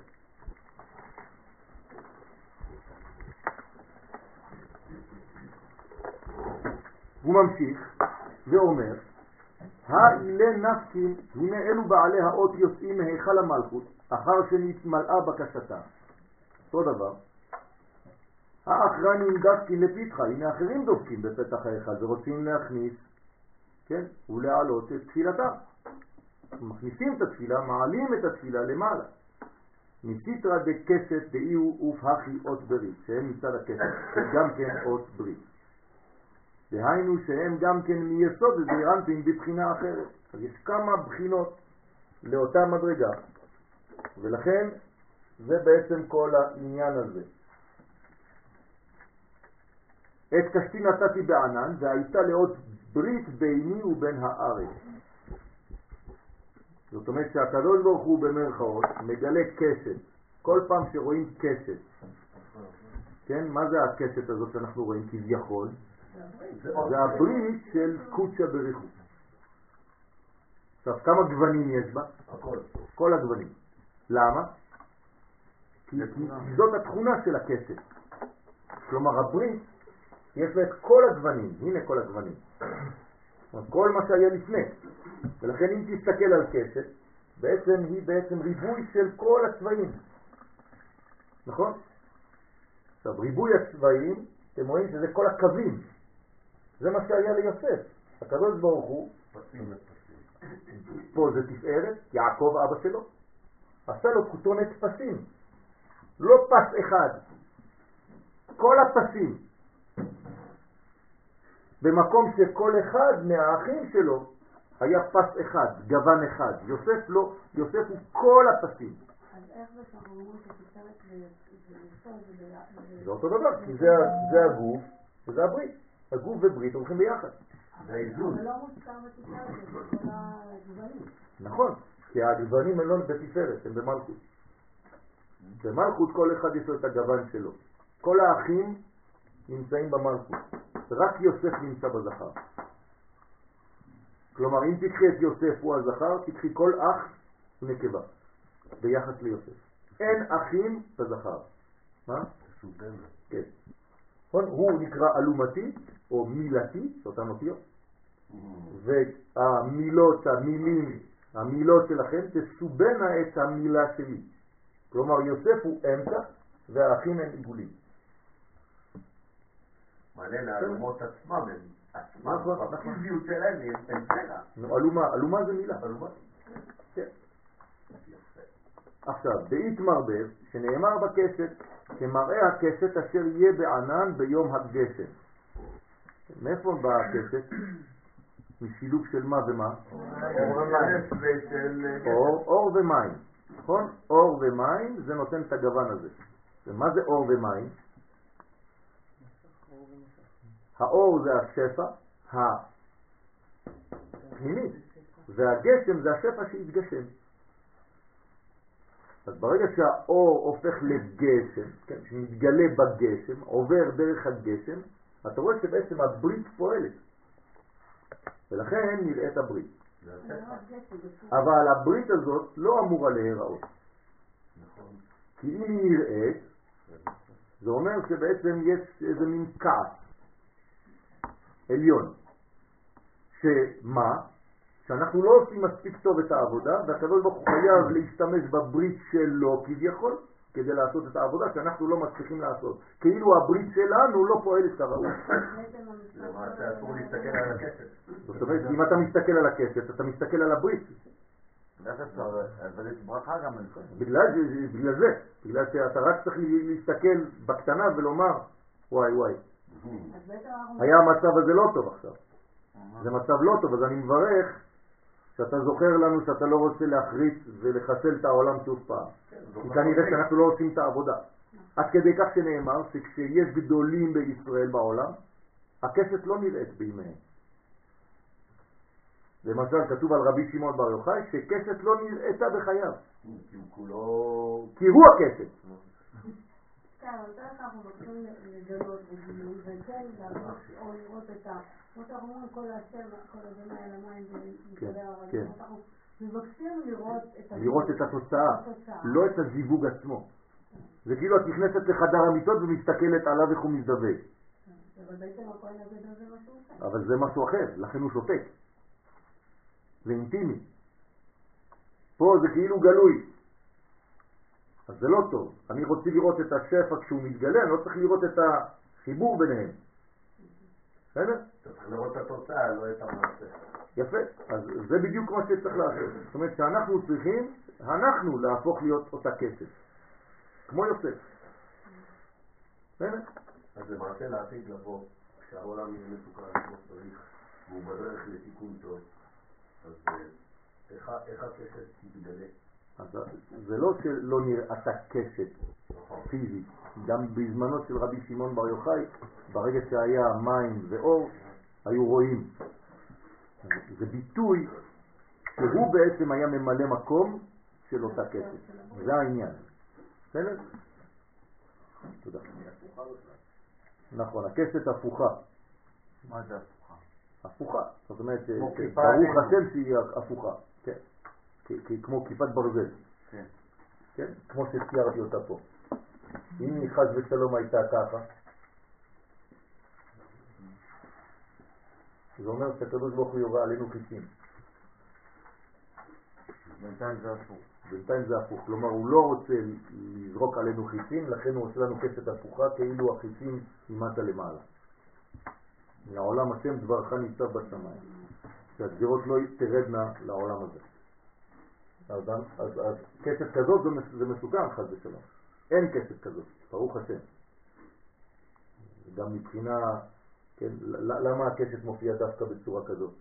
הוא ממשיך ואומר, האילה נפקין, הנה אלו בעלי האות יוצאים מהיכל המלכות, אחר שנתמלאה בקשתם. אותו דבר. האחרנים דפקין לפתחה, הנה אחרים דופקים בפתח ההיכל ורוצים להכניס, כן, ולהעלות את תפילתם. מכניסים את התפילה, מעלים את התפילה למעלה. מסיתרא דקסת דאיהו ופהכי אות ברית, שהם מצד הכסת, גם כן אות ברית. דהיינו שהם גם כן מיסוד זעירנטים בבחינה אחרת. אז יש כמה בחינות לאותה מדרגה, ולכן זה בעצם כל העניין הזה. את קשתי נתתי בענן, והייתה לאות ברית ביני ובין הארץ. זאת אומרת שהקדוש ברוך הוא במרכאות מגלה קשת. כל פעם שרואים קשת, כן? מה זה הקשת הזאת שאנחנו רואים כביכול? זה הברית של קודשא בריחו. עכשיו, כמה גוונים יש בה? הכל. כל הגוונים. למה? כי כי זאת התכונה של הקשת. כלומר, הברית, יש לה את כל הגוונים. הנה כל הגוונים. כל מה שהיה לפני. ולכן אם תסתכל על קשת, בעצם היא בעצם ריבוי של כל הצבעים. נכון? עכשיו, ריבוי הצבעים, אתם רואים שזה כל הקווים. זה מה שהיה ליוסף. הקדוש ברוך הוא. פה זה תפארת, יעקב אבא שלו, עשה לו כותונת פסים. לא פס אחד, כל הפסים. במקום שכל אחד מהאחים שלו היה פס אחד, גוון אחד. יוסף לא, יוסף הוא כל הפסים. אז איך זה שתפארת ויסוד זה אותו דבר, כי זה הגוף וזה הברית. הגוף וברית הולכים ביחד. זה האיזון. זה לא מוזכר בתפארת, זה כל הגוונים. נכון, כי הגוונים הם לא בתפארת, הם במלכות. במלכות כל אחד יש לו את הגוון שלו. כל האחים נמצאים במלכות. רק יוסף נמצא בזכר. כלומר, אם תקחי את יוסף הוא הזכר, תקחי כל אח נקבה, ביחס ליוסף. אין אחים בזכר. מה? כן. נכון? הוא נקרא אלומתי, או מילתי, שאותן אותיות. והמילות, המילים, המילות שלכם תסובנה את המילה שלי. כלומר, יוסף הוא אמצע והאחים הם עיגולים. מעניין, האלומות עצמם, הם עצמם, נכון. בפיזיות שלהם הם. נו, אלומה, זה מילה. כן. עכשיו, דאית מרבב, שנאמר בקשת, כמראה הקשת אשר יהיה בענן ביום הגשם. מאיפה באה הקשת? משילוב של מה ומה? אור, אור ומים, נכון? אור ומים זה נותן את הגוון הזה. ומה זה אור ומים? האור זה השפע הפנימי, והגשם זה השפע שהתגשם. אז ברגע שהאור הופך לגשם, כן, שמתגלה בגשם, עובר דרך הגשם, אתה רואה שבעצם הברית פועלת. ולכן נראית הברית. אבל הברית הזאת לא אמורה להיראות. כי אם היא נראית, זה אומר שבעצם יש איזה מין כעס עליון. שמה? שאנחנו לא עושים מספיק טוב את העבודה, והקדוש ברוך חייב להשתמש בברית שלו כביכול, כדי לעשות את העבודה שאנחנו לא מצליחים לעשות. כאילו הברית שלנו לא פועלת כראוי. זאת אומרת, אם אתה מסתכל על הכסף, אתה מסתכל על הברית. בגלל, זה- בגלל זה, בגלל שאתה רק צריך להסתכל בקטנה ולומר, וואי וואי. היה המצב הזה לא טוב עכשיו. זה מצב לא טוב, אז אני מברך שאתה זוכר לנו שאתה לא רוצה להחריץ ולחסל את העולם שוב פעם. כי כנראה שאנחנו לא עושים את העבודה. עד כדי כך שנאמר שכשיש גדולים בישראל בעולם, הכסף לא נראית בימיהם. למשל, כתוב על רבי שמעון בר יוחאי שכסף לא נראתה בחייו, כי הוא כולו... כי הוא הכסף. כן, אבל בדרך כלל אנחנו מבקשים לגלות וגילוי, וכן או לראות את ה... כמו שאנחנו אומרים, כל השם, כל אדוני על המים כן. אנחנו מבקשים לראות את. לראות את התוצאה. לא את הזיווג עצמו. זה כאילו את נכנסת לחדר המיטות ומסתכלת עליו איך הוא מזדווג. אבל בעצם הכהן הגדול זה מה שהוא עושה. אבל זה משהו אחר, לכן הוא שותק. זה אינטימי. פה זה כאילו גלוי. אז זה לא טוב. אני רוצה לראות את השפע כשהוא מתגלה, אני לא צריך לראות את החיבור ביניהם. בסדר? אתה צריך לראות את התוצאה, לא את המעשה. יפה. אז זה בדיוק מה שצריך לעשות. זאת אומרת שאנחנו צריכים, אנחנו להפוך להיות אותה כסף. כמו יוסף. בסדר? אז למעשה לעתיד לבוא, כשהעולם יהיה מתוקן כמו שצריך, והוא בדרך לתיקון טוב, אז אה, איך הכסף יתגלה? אז זה לא שלא נראתה קשת. פיזית, גם בזמנו של רבי שמעון בר יוחאי, ברגע שהיה מים ואור, היו רואים. זה ביטוי שהוא בעצם היה ממלא מקום של אותה כסף. זה העניין. בסדר? תודה. נכון, הכסת הפוכה. מה זה הפוכה? הפוכה. זאת אומרת, ברוך. השם שהיא הפוכה. כמו כיפת ברזל. כן. כן? כמו שציירתי אותה פה. אם היא חס ושלום הייתה ככה, זה אומר שהקדוש ברוך הוא יורה עלינו חיצים. בינתיים זה הפוך. בינתיים זה הפוך, כלומר הוא לא רוצה לזרוק עלינו חיצים, לכן הוא עושה לנו כסת הפוכה כאילו החיצים ממטה למעלה. לעולם השם דברך ניצב בשמיים, שהגזירות לא תרדנה לעולם הזה. אז, אז, אז כסת כזאת זה, זה מסוכן חס ושלום. אין כסת כזאת, ברוך השם. גם מבחינה, כן, למה הכסת מופיעה דווקא בצורה כזאת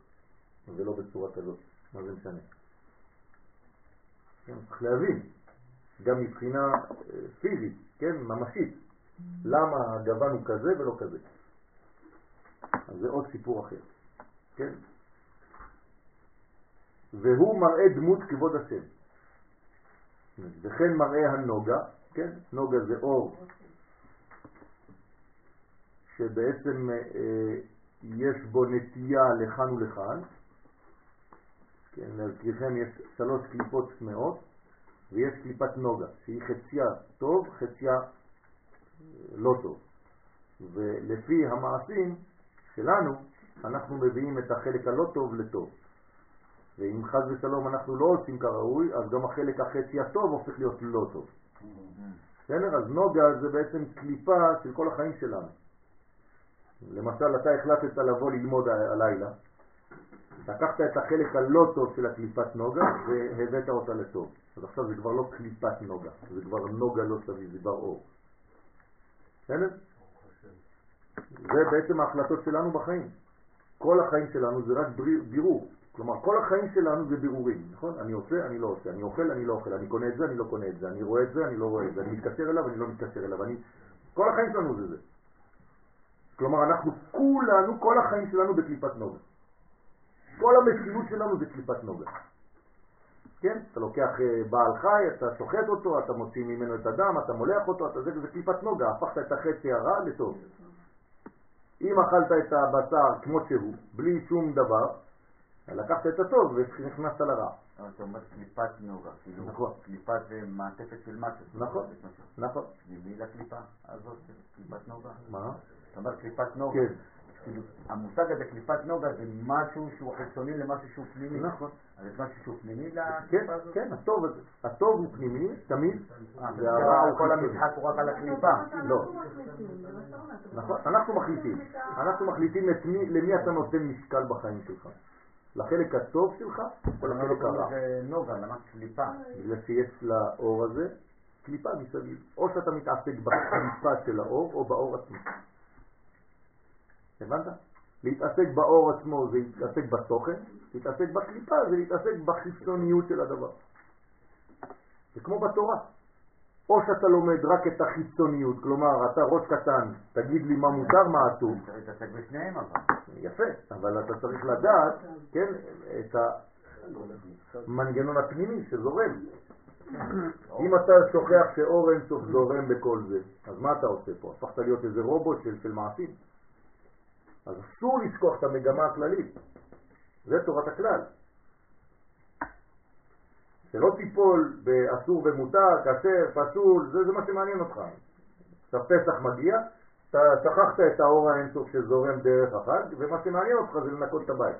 ולא בצורה כזאת? מה זה משנה? כן, צריך להבין, גם מבחינה אה, פיזית, כן, ממשית, למה הגוון הוא כזה ולא כזה. אז זה עוד סיפור אחר, כן? והוא מראה דמות כבוד השם. וכן מראה הנוגה, כן? נוגה זה אור שבעצם אה, יש בו נטייה לכאן ולכאן, כן, להזכירכם יש שלוש קליפות צמאות ויש קליפת נוגה שהיא חציה טוב, חציה אה, לא טוב. ולפי המעשים שלנו אנחנו מביאים את החלק הלא טוב לטוב. ואם חז ושלום אנחנו לא עושים כראוי, אז גם החלק החצי הטוב הופך להיות לא טוב. בסדר? אז נוגה זה בעצם קליפה של כל החיים שלנו. למשל, אתה החלטת לבוא ללמוד הלילה, לקחת את החלק הלא טוב של הקליפת נוגה והבאת אותה לטוב. אז עכשיו זה כבר לא קליפת נוגה, זה כבר נוגה לא סביב, זה כבר אור. בסדר? זה בעצם ההחלטות שלנו בחיים. כל החיים שלנו זה רק בירור. כלומר, כל החיים שלנו זה בירורים, נכון? אני עושה, אני לא עושה, אני אוכל, אני לא אוכל, אני קונה את זה, אני לא קונה את זה, אני רואה את זה, אני לא רואה את זה, אני מתקשר אליו, אני לא מתקשר אליו, אני... כל החיים שלנו זה זה. כלומר, אנחנו כולנו, כל החיים שלנו בקליפת נוגה. כל המציאות שלנו זה קליפת נוגה. כן? אתה לוקח אה, בעל חי, אתה שוחט אותו, אתה מוציא ממנו את הדם, אתה מולח אותו, אתה זה, זה קליפת נוגה, הפכת את החצי הרע לטוב. אם אכלת את הבשר כמו שהוא, בלי שום דבר, לקחת את הטוב ונכנסת לרע. אבל אתה אומר קליפת נוגה, כאילו נכון. קליפת זה מעטפת של משהו. נכון. נכון. ממי לקליפה הזאת, קליפת נוגה? מה? אתה אומר קליפת נוגה. כן. כאילו, המושג הזה קליפת נוגה זה משהו שהוא חיצוני למשהו שהוא פנימי. נכון. אז יש משהו שהוא פנימי כן, לקליפה הזאת? כן, הטוב הזה. הטוב הוא פנימי, תמיד, אה, והרע הוא כל. המשחק הוא רק על הקליפה. לא. זה נכון, אנחנו מחליטים. אנחנו מחליטים למי אתה נותן משקל בחיים שלך. לחלק הטוב שלך או לא לחלק הרע. לזה נוגה? למה קליפה? בגלל שיש לאור הזה קליפה מסביב. או שאתה מתעסק בקליפה של האור או באור עצמו. הבנת? להתעסק באור עצמו זה להתעסק בתוכן, להתעסק בקליפה זה להתעסק בחיצוניות של הדבר. זה כמו בתורה. או שאתה לומד רק את החיצוניות, כלומר אתה ראש קטן, תגיד לי מה מותר, מה אסור. צריך להתעסק בשניהם אבל. יפה, אבל אתה צריך לדעת, כן, את המנגנון הפנימי שזורם. אם אתה שוכח שאור אינסוף זורם בכל זה, אז מה אתה עושה פה? הפכת להיות איזה רובוט של, של מעשים. אז אסור לשכוח את המגמה הכללית. זה תורת הכלל. שלא תיפול באסור ומותר, כשר, פסול, זה, זה מה שמעניין אותך. עכשיו פסח מגיע, אתה שכחת את האור האינסוף שזורם דרך החג, ומה שמעניין אותך זה לנקות את הבית.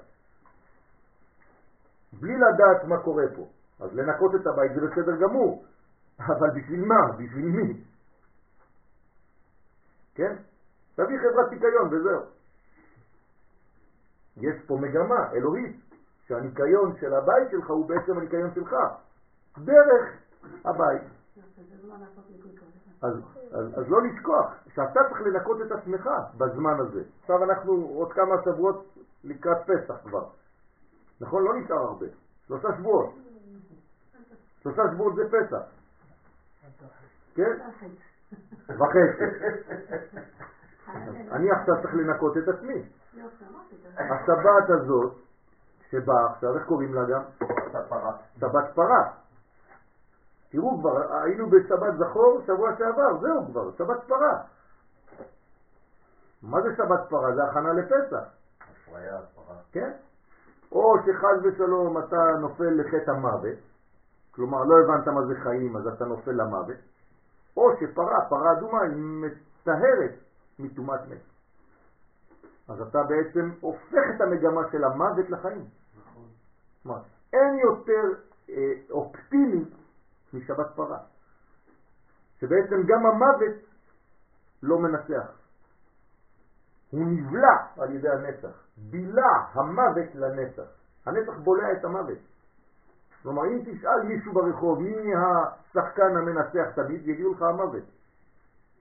בלי לדעת מה קורה פה. אז לנקות את הבית זה בסדר גמור, אבל בשביל מה? בשביל מי? כן? תביא חברת ניקיון וזהו. יש פה מגמה אלוהית, שהניקיון של הבית שלך הוא בעצם הניקיון שלך, דרך הבית. אז, אז, אז לא לשכוח שאתה צריך לנקות את עצמך בזמן הזה. עכשיו אנחנו עוד כמה שבועות לקראת פסח כבר. נכון? לא נשאר הרבה. שלושה שבועות. שלושה שבועות זה פסח. כן? וחצי. אני עכשיו צריך לנקות את עצמי. אתה- השבת הזאת, שבאה עכשיו, איך קוראים לה גם? שבת פרה. שבת פרה. תראו כבר, היינו בשבת זכור שבוע שעבר, זהו כבר, שבת פרה. מה זה שבת פרה? זה הכנה לפסח, הפריה, פרה. כן? או שחז ושלום אתה נופל לחטא המוות, כלומר לא הבנת מה זה חיים אז אתה נופל למוות, או שפרה, פרה אדומה, היא מטהרת מטומאת מת. אז אתה בעצם הופך את המגמה של המוות לחיים. נכון. אין יותר אה, אופטימי משבת פרה. שבעצם גם המוות לא מנצח. הוא נבלע על ידי הנצח. בילה המוות לנצח. הנצח בולע את המוות. כלומר, אם תשאל מישהו ברחוב מי השחקן המנצח תמיד, יגידו לך המוות.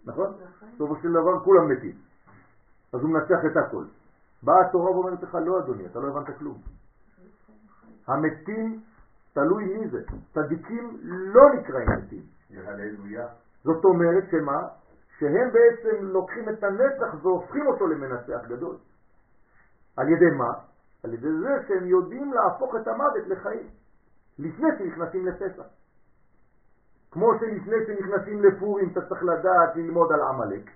נכון? בסופו של דבר כולם מתים. אז הוא מנצח את הכל. באה התורה ואומרת לך, לא אדוני, אתה לא הבנת כלום. המתים, תלוי מי זה. צדיקים לא נקראים מתים. זאת אומרת שמה? שהם בעצם לוקחים את הנצח והופכים אותו למנצח גדול. על ידי מה? על ידי זה שהם יודעים להפוך את המוות לחיים, לפני שנכנסים לפסח. כמו שלפני שנכנסים לפורים אתה צריך לדעת ללמוד על עמלק,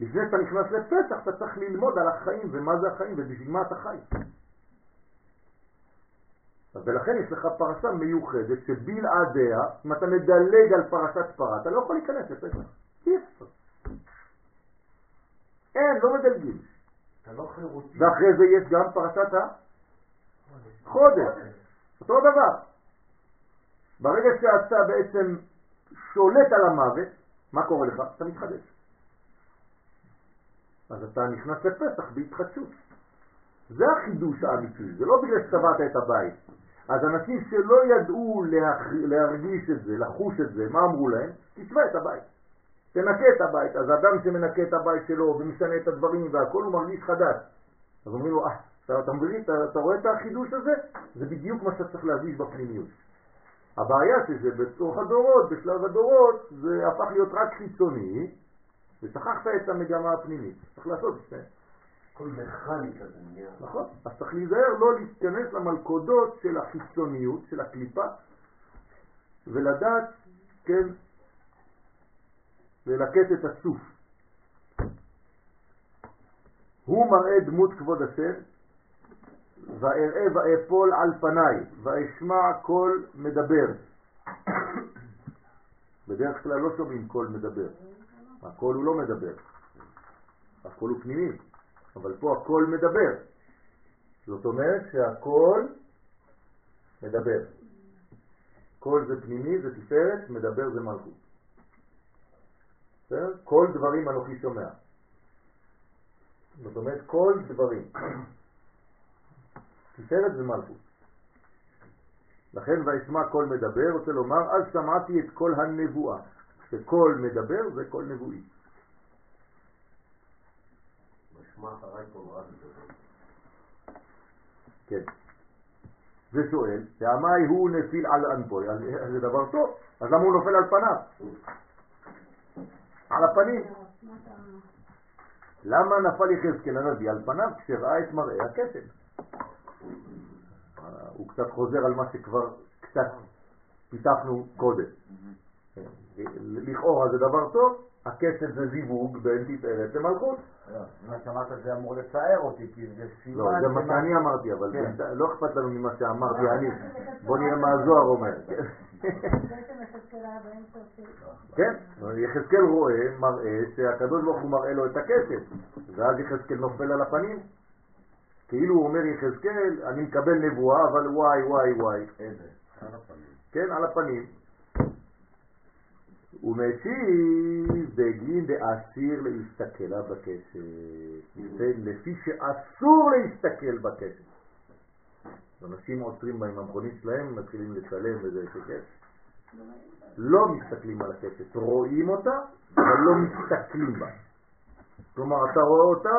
לפני שאתה נכנס לפסח אתה צריך ללמוד על החיים ומה זה החיים ובשביל מה אתה חי. ולכן יש לך פרשה מיוחדת שבלעדיה, אם אתה מדלג על פרשת פרה, אתה לא יכול להיכנס לפסח. אי אפשר. אין, לא מדלגים. לא. ואחרי זה יש גם פרשת החודש. אותו דבר. ברגע שאתה בעצם שולט על המוות, מה קורה לך? אתה מתחדש. אז אתה נכנס לפסח בהתחדשות. זה החידוש האמיתי, זה לא בגלל שצבעת את הבית. אז אנשים שלא ידעו להרגיש את זה, לחוש את זה, מה אמרו להם? תצבע את הבית. תנקה את הבית. אז אדם שמנקה את הבית שלו ומשנה את הדברים והכל, הוא מרגיש חדש. אז אומרים לו, אה, אתה, אתה מבין, אתה, אתה רואה את החידוש הזה? זה בדיוק מה שאתה צריך להרגיש בפנימיות. הבעיה שזה בתוך הדורות, בשלב הדורות, זה הפך להיות רק חיצוני, ושכחת את המגמה הפנימית. צריך לעשות את זה. הכל מכני כזה נהיה. נכון. אז צריך להיזהר לא להתכנס למלכודות של החיצוניות, של הקליפה, ולדעת, כן, ללקט את הסוף. הוא מראה דמות כבוד השם, ואראה ואפול על פניי, ואשמע קול מדבר. בדרך כלל לא שומעים קול מדבר. הקול הוא לא מדבר. הקול הוא פנימי. אבל פה הקול מדבר. זאת אומרת שהקול מדבר. כל זה פנימי, זה תפארת, מדבר זה מלכות. בסדר? כל דברים אנוכי שומע. זאת אומרת, כל דברים. תפארת זה מלכות. לכן וישמע קול מדבר, רוצה לומר, אז שמעתי את קול הנבואה. שכל מדבר זה נבואי. אחריי כל וגדול. כן. זה שואל, ועמי הוא נפיל על אנפוי, זה דבר טוב, אז למה הוא נופל על פניו? על הפנים. למה נפל יחזקאל הנביא על פניו כשראה את מראה הכסף? הוא קצת חוזר על מה שכבר קצת פיתחנו קודם. לכאורה זה דבר טוב, הכסף זה זיווג בין תפארת למלכות. לא, מה שאמרת זה אמור לצער אותי, כי זה סימן... לא, זה מה שאני אמרתי, אבל כן. לא אכפת לנו ממה שאמרתי אני. בוא נראה מה הזוהר אומר. כן, יחזקאל רואה, מראה שהקדוש ברוך הוא מראה לו את הכסף, ואז יחזקאל נופל על הפנים. כאילו הוא אומר יחזקאל, אני מקבל נבואה, אבל וואי וואי וואי. איזה? על הפנים. כן, על הפנים. ומשיב בגין דאסיר להסתכל בכסף, לפי שאסור להסתכל בכסף. אנשים עוצרים עם המכונית שלהם, מתחילים לצלם וזה שכן. לא מסתכלים על הכסף, רואים אותה, אבל לא מסתכלים בה. כלומר, אתה רואה אותה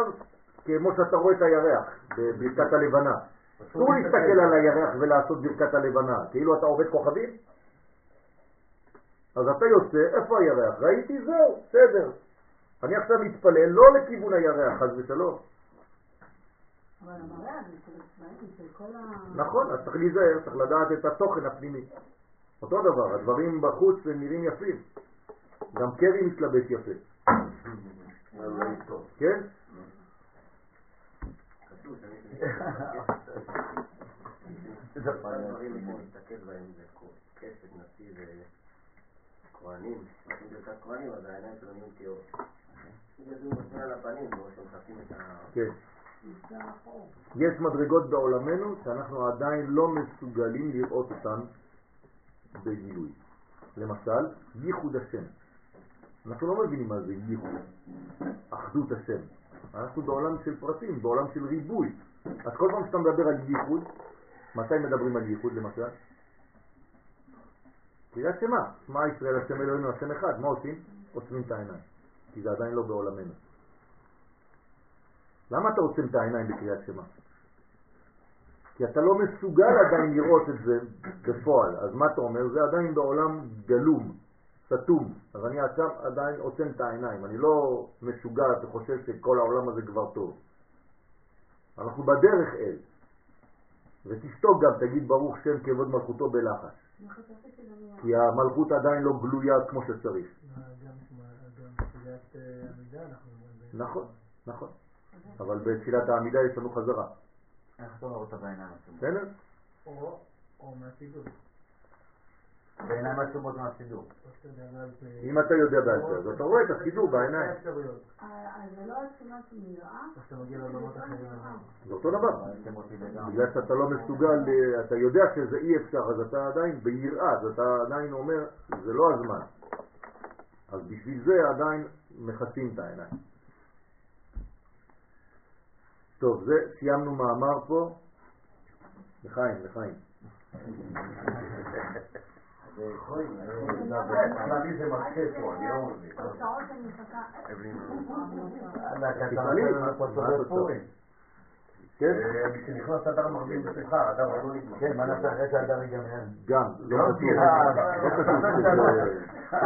כמו שאתה רואה את הירח בברכת הלבנה. אסור להסתכל על הירח ולעשות ברכת הלבנה, כאילו אתה עובד כוכבים. אז אתה יוצא, איפה הירח? ראיתי, זהו, בסדר. אני עכשיו מתפלל לא לכיוון הירח, חס ושלום. אבל המראה הזה של הצבעים, של כל ה... נכון, אז צריך להיזהר, צריך לדעת את התוכן הפנימי. אותו דבר, הדברים בחוץ הם נראים יפים. גם קרי מתלבש יפה, לא. כן? זה דברים להסתכל בהם זה כסף, נשיא וכהנים, נותנים ברכת כהנים, אז העיניים שלו נהיו טהורות. בגלל זה הוא מפנה על הפנים, שמחפשים את ה... כן. החור. יש מדרגות בעולמנו שאנחנו עדיין לא מסוגלים לראות אותן בגילוי. למשל, ייחוד השם. אנחנו לא מבינים מה זה ייחוד, אחדות השם. אנחנו בעולם של פרטים, בעולם של ריבוי. אז כל פעם שאתה מדבר על ייחוד, מתי מדברים על ייחוד למשל? קריאת שמה, שמע ישראל השם אלוהינו השם אחד, מה עושים? עוצמים את העיניים, כי זה עדיין לא בעולמנו. למה אתה עוצם את העיניים בקריאת שמה? כי אתה לא מסוגל עדיין לראות את זה בפועל. אז מה אתה אומר? זה עדיין בעולם גלום, סתום. אז אני עכשיו עדיין עוצם את העיניים. אני לא משוגע וחושב שכל העולם הזה כבר טוב. אנחנו בדרך אל. ותשתוק גם, תגיד ברוך שם כבוד מלכותו בלחש. כי המלכות עדיין לא גלויה כמו שצריך. אה. ב- נכון, נכון. אבל בתפילת העמידה יש לנו חזרה. איך אתה רואה אותה בעיניים? בסדר? או או מהסידור. בעיניים עצומות מהסידור. אם אתה יודע בעל פה, אז אתה רואה את הסידור בעיניים. אפשרויות. אה, אז זה לא שאתה מגיע לעולמות אחרים. זה אותו דבר. לגמרי. בגלל שאתה לא מסוגל, אה, אתה יודע שזה אי אפשר, אז אתה עדיין ביראה, אז אתה עדיין אומר, זה לא הזמן. אז בשביל זה עדיין מכסים את העיניים. טוב, זה, סיימנו מאמר פה. לחיים, לחיים. אצלי זה מקשה פה, אני לא מבין. תוצאות אני מחכה... תפעלי, מה התוצאות? כן? אה, כשנכנס אדר מרבים בשמחה, אדר לא נגמר. כן, מה נעשה אחרי שהאדם ייגמר? גם, לא לא, כתוב.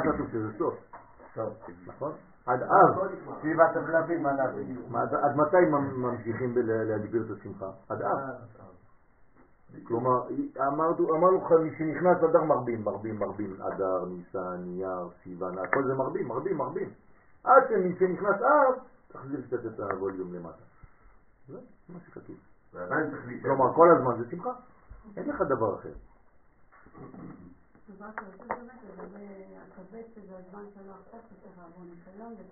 לא שזה- לא סוף, טוב. נכון? עד אז, סביב הסבלבים, מה נעשה? מה, עד- מתי ממ- ממשיכים להגביר את השמחה? עד אז. כלומר, אמרנו, אמרנו שנכנס אדר מרבים, מרבים, מרבים, אדר, ניסן, נייר, סיוון, הכל זה מרבים, מרבים, מרבים. עד שמי שנכנס אז, תחזיר קצת את הווליום למטה. זה מה שכתוב. כלומר, כל הזמן זה שמחה. אין לך דבר אחר.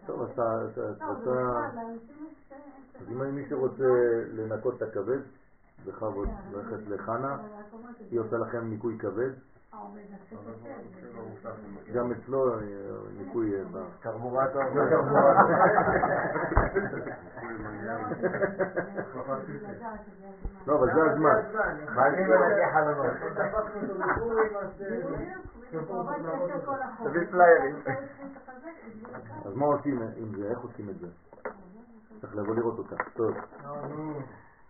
טוב, אתה. אז אם מישהו רוצה לנקות את הכבד, בכבוד, ללכת לחנה, היא עושה לכם ניקוי כבד, נפשי קשה. גם אצלו אה, ניקוי אה, ב- קרבורטור. לא, אבל זה הזמן. אז מה עושים עם זה? איך עושים את זה? צריך לבוא לראות אותה. טוב.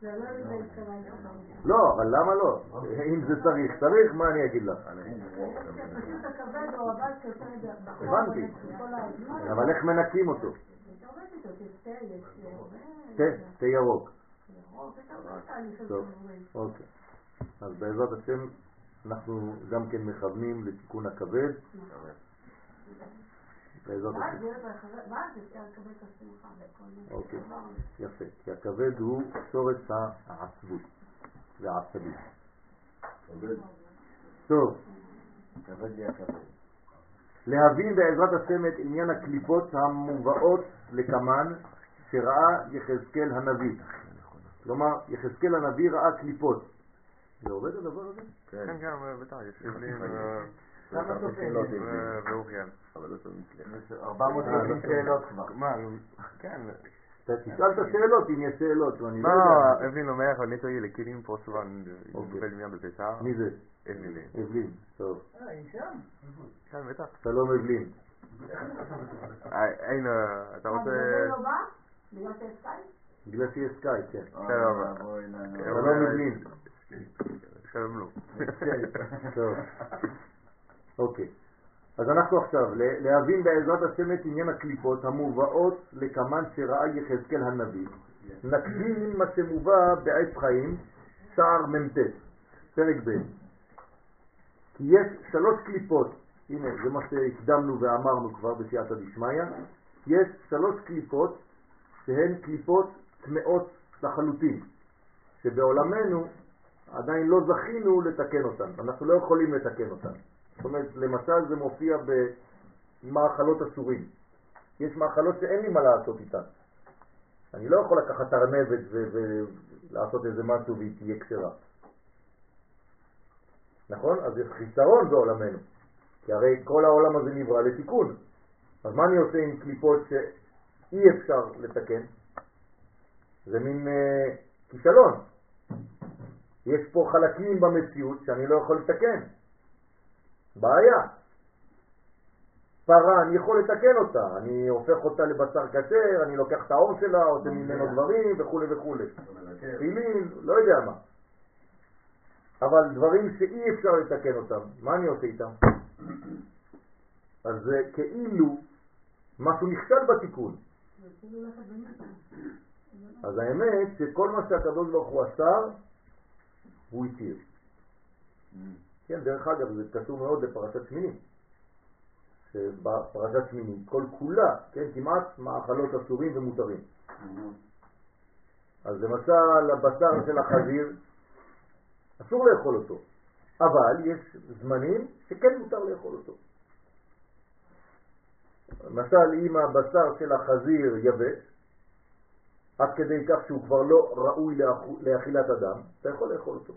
לא התכוונתי. לא, אבל למה לא? אם זה צריך, צריך, מה אני אגיד לך? הבנתי. הזמן. אבל איך מנקים אותו? תה, תה ירוק. טוב. אוקיי. אז בעזרת השם אנחנו גם כן מכוונים לתיקון הכבד. בעזרת השם. ואז אפשר לקבל את השמחה מה אוקיי. יפה. כי הכבד הוא שורש העצבות והעצבים. טוב. להבין בעזרת השם את עניין הקליפות המובאות לקמן שראה יחזקאל הנביא. כלומר, יחזקאל הנביא ראה קליפות. זה עובד הדבר הזה? כן, כן, בטח, יש הבלים ו- כמה סופרים? ו- ואוריאל. יש 430 שאלות כבר. מה, כן. אתה תשאל את השאלות אם יש שאלות, ואני לא לא, יודע. אבלין אומר, Ok. nouvelle lumière de Pessah. מי זה? אבלין. אבלין. טוב. אה, היא שם? כן, בטח. שלום אבלין. אה, אין, אה, אתה רוצה... בגלל לא בא? בגלל שיש סקייפ? בגלל שיש סקייפ, כן. שלום. כן, שלום אבלין. שלום לו. טוב. אוקיי. אז אנחנו עכשיו, להבין בעזרת השם את עניין הקליפות המובאות לקמן שראה יחזקאל הנביא. נקדים מה שמובא בעץ חיים, שער מ"ט, פרק ב'. כי יש שלוש קליפות, הנה זה מה שהקדמנו ואמרנו כבר בסייעתא דשמיא, יש שלוש קליפות שהן קליפות טמאות לחלוטין, שבעולמנו עדיין לא זכינו לתקן אותן, אנחנו לא יכולים לתקן אותן. זאת אומרת, למשל זה מופיע במאכלות אסורים. יש מאכלות שאין לי מה לעשות איתן. אני לא יכול לקחת ארנבת ולעשות איזה משהו והיא תהיה כשרה. נכון? אז יש חיסרון בעולמנו, כי הרי כל העולם הזה נברא לתיקון. אז מה אני עושה עם קליפות שאי אפשר לתקן? זה מין אה, כישלון. יש פה חלקים במציאות שאני לא יכול לתקן. בעיה. פרה, אני יכול לתקן אותה, אני הופך אותה לבשר כשר, אני לוקח את האור שלה, עושה ממנו דברים וכו' וכו'. תפילין, לא יודע מה. אבל דברים שאי אפשר לתקן אותם, מה אני עושה איתם? אז זה כאילו משהו נכשל בתיקון. אז האמת שכל מה שהקדוש ברוך הוא אסר, הוא התיר. כן, דרך אגב, זה קשור מאוד לפרשת שמיני. שבפרשת שמיני, כל כולה, כן, כמעט מאכלות אסורים ומותרים. אז למשל, הבשר של החזיר, אסור לאכול אותו, אבל יש זמנים שכן מותר לאכול אותו. למשל, אם הבשר של החזיר יבש, עד כדי כך שהוא כבר לא ראוי לאכילת אדם, אתה יכול לאכול אותו.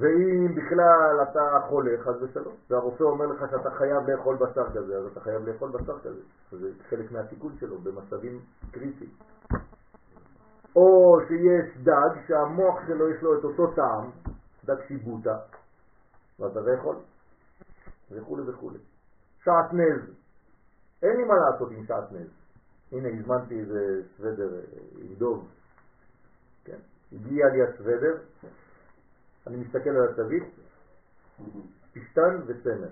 ואם בכלל אתה חולה, חס ושלום, והרופא אומר לך שאתה חייב לאכול בשר כזה, אז אתה חייב לאכול בשר כזה. זה חלק מהתיקון שלו במצבים קריטיים. או שיש דג שהמוח שלו יש לו את אותו טעם, דג שיבוטה, ואתה לא יכול, וכו' וכו'. שעטנז, אין לי מה לעשות עם שעטנז. הנה הזמנתי איזה סוודר אה, עם דוב, כן? הגיע לי הסוודר, אני מסתכל על התווית, פשטן וצמר.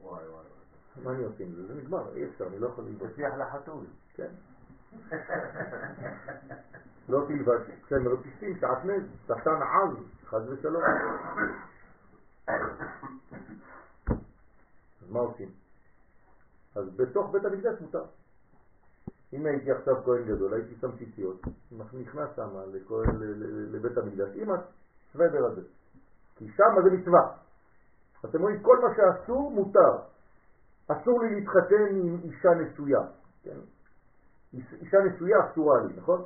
וואי וואי. מה אני עושה עם זה? זה נגמר, אי אפשר, אני לא יכול ללבוש. תצליח לחתול. כן. לא תלבש צמר ופשטים, שעטנז, שטן עז, חס ושלום. אז מה עושים? אז בתוך בית המקדש מותר. אם הייתי עכשיו כהן גדול, הייתי שם ציציות, נכנס שם לבית המקדש עם הסוודר הזה. כי שם זה מצווה. אתם רואים, כל מה שאסור מותר. אסור לי להתחתן עם אישה נשויה. כן? אישה נשויה אסורה לי, נכון?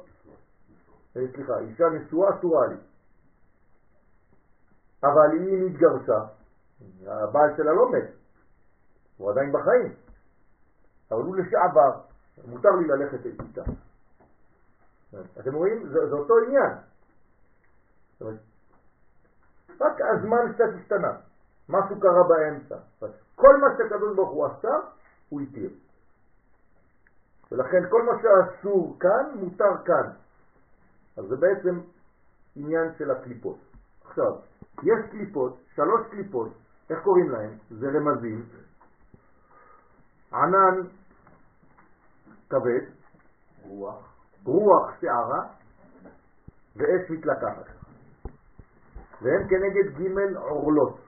אה, סליחה, אישה נשואה אסורה לי. אבל אם התגרשה, הבעל שלה לא מת, הוא עדיין בחיים, אבל הוא לשעבר, מותר לי ללכת איתה. אתם רואים? זה, זה אותו עניין. רק הזמן קצת השתנה, משהו קרה באמצע. כל מה שהקדוש ברוך הוא עשה, הוא התיר. ולכן כל מה שאסור כאן, מותר כאן. אז זה בעצם עניין של הקליפות. עכשיו, יש קליפות, שלוש קליפות, איך קוראים להם? זה רמזים. ענן כבד, רוח, רוח שערה ואש מתלקחת. והם כנגד ג' עורלות,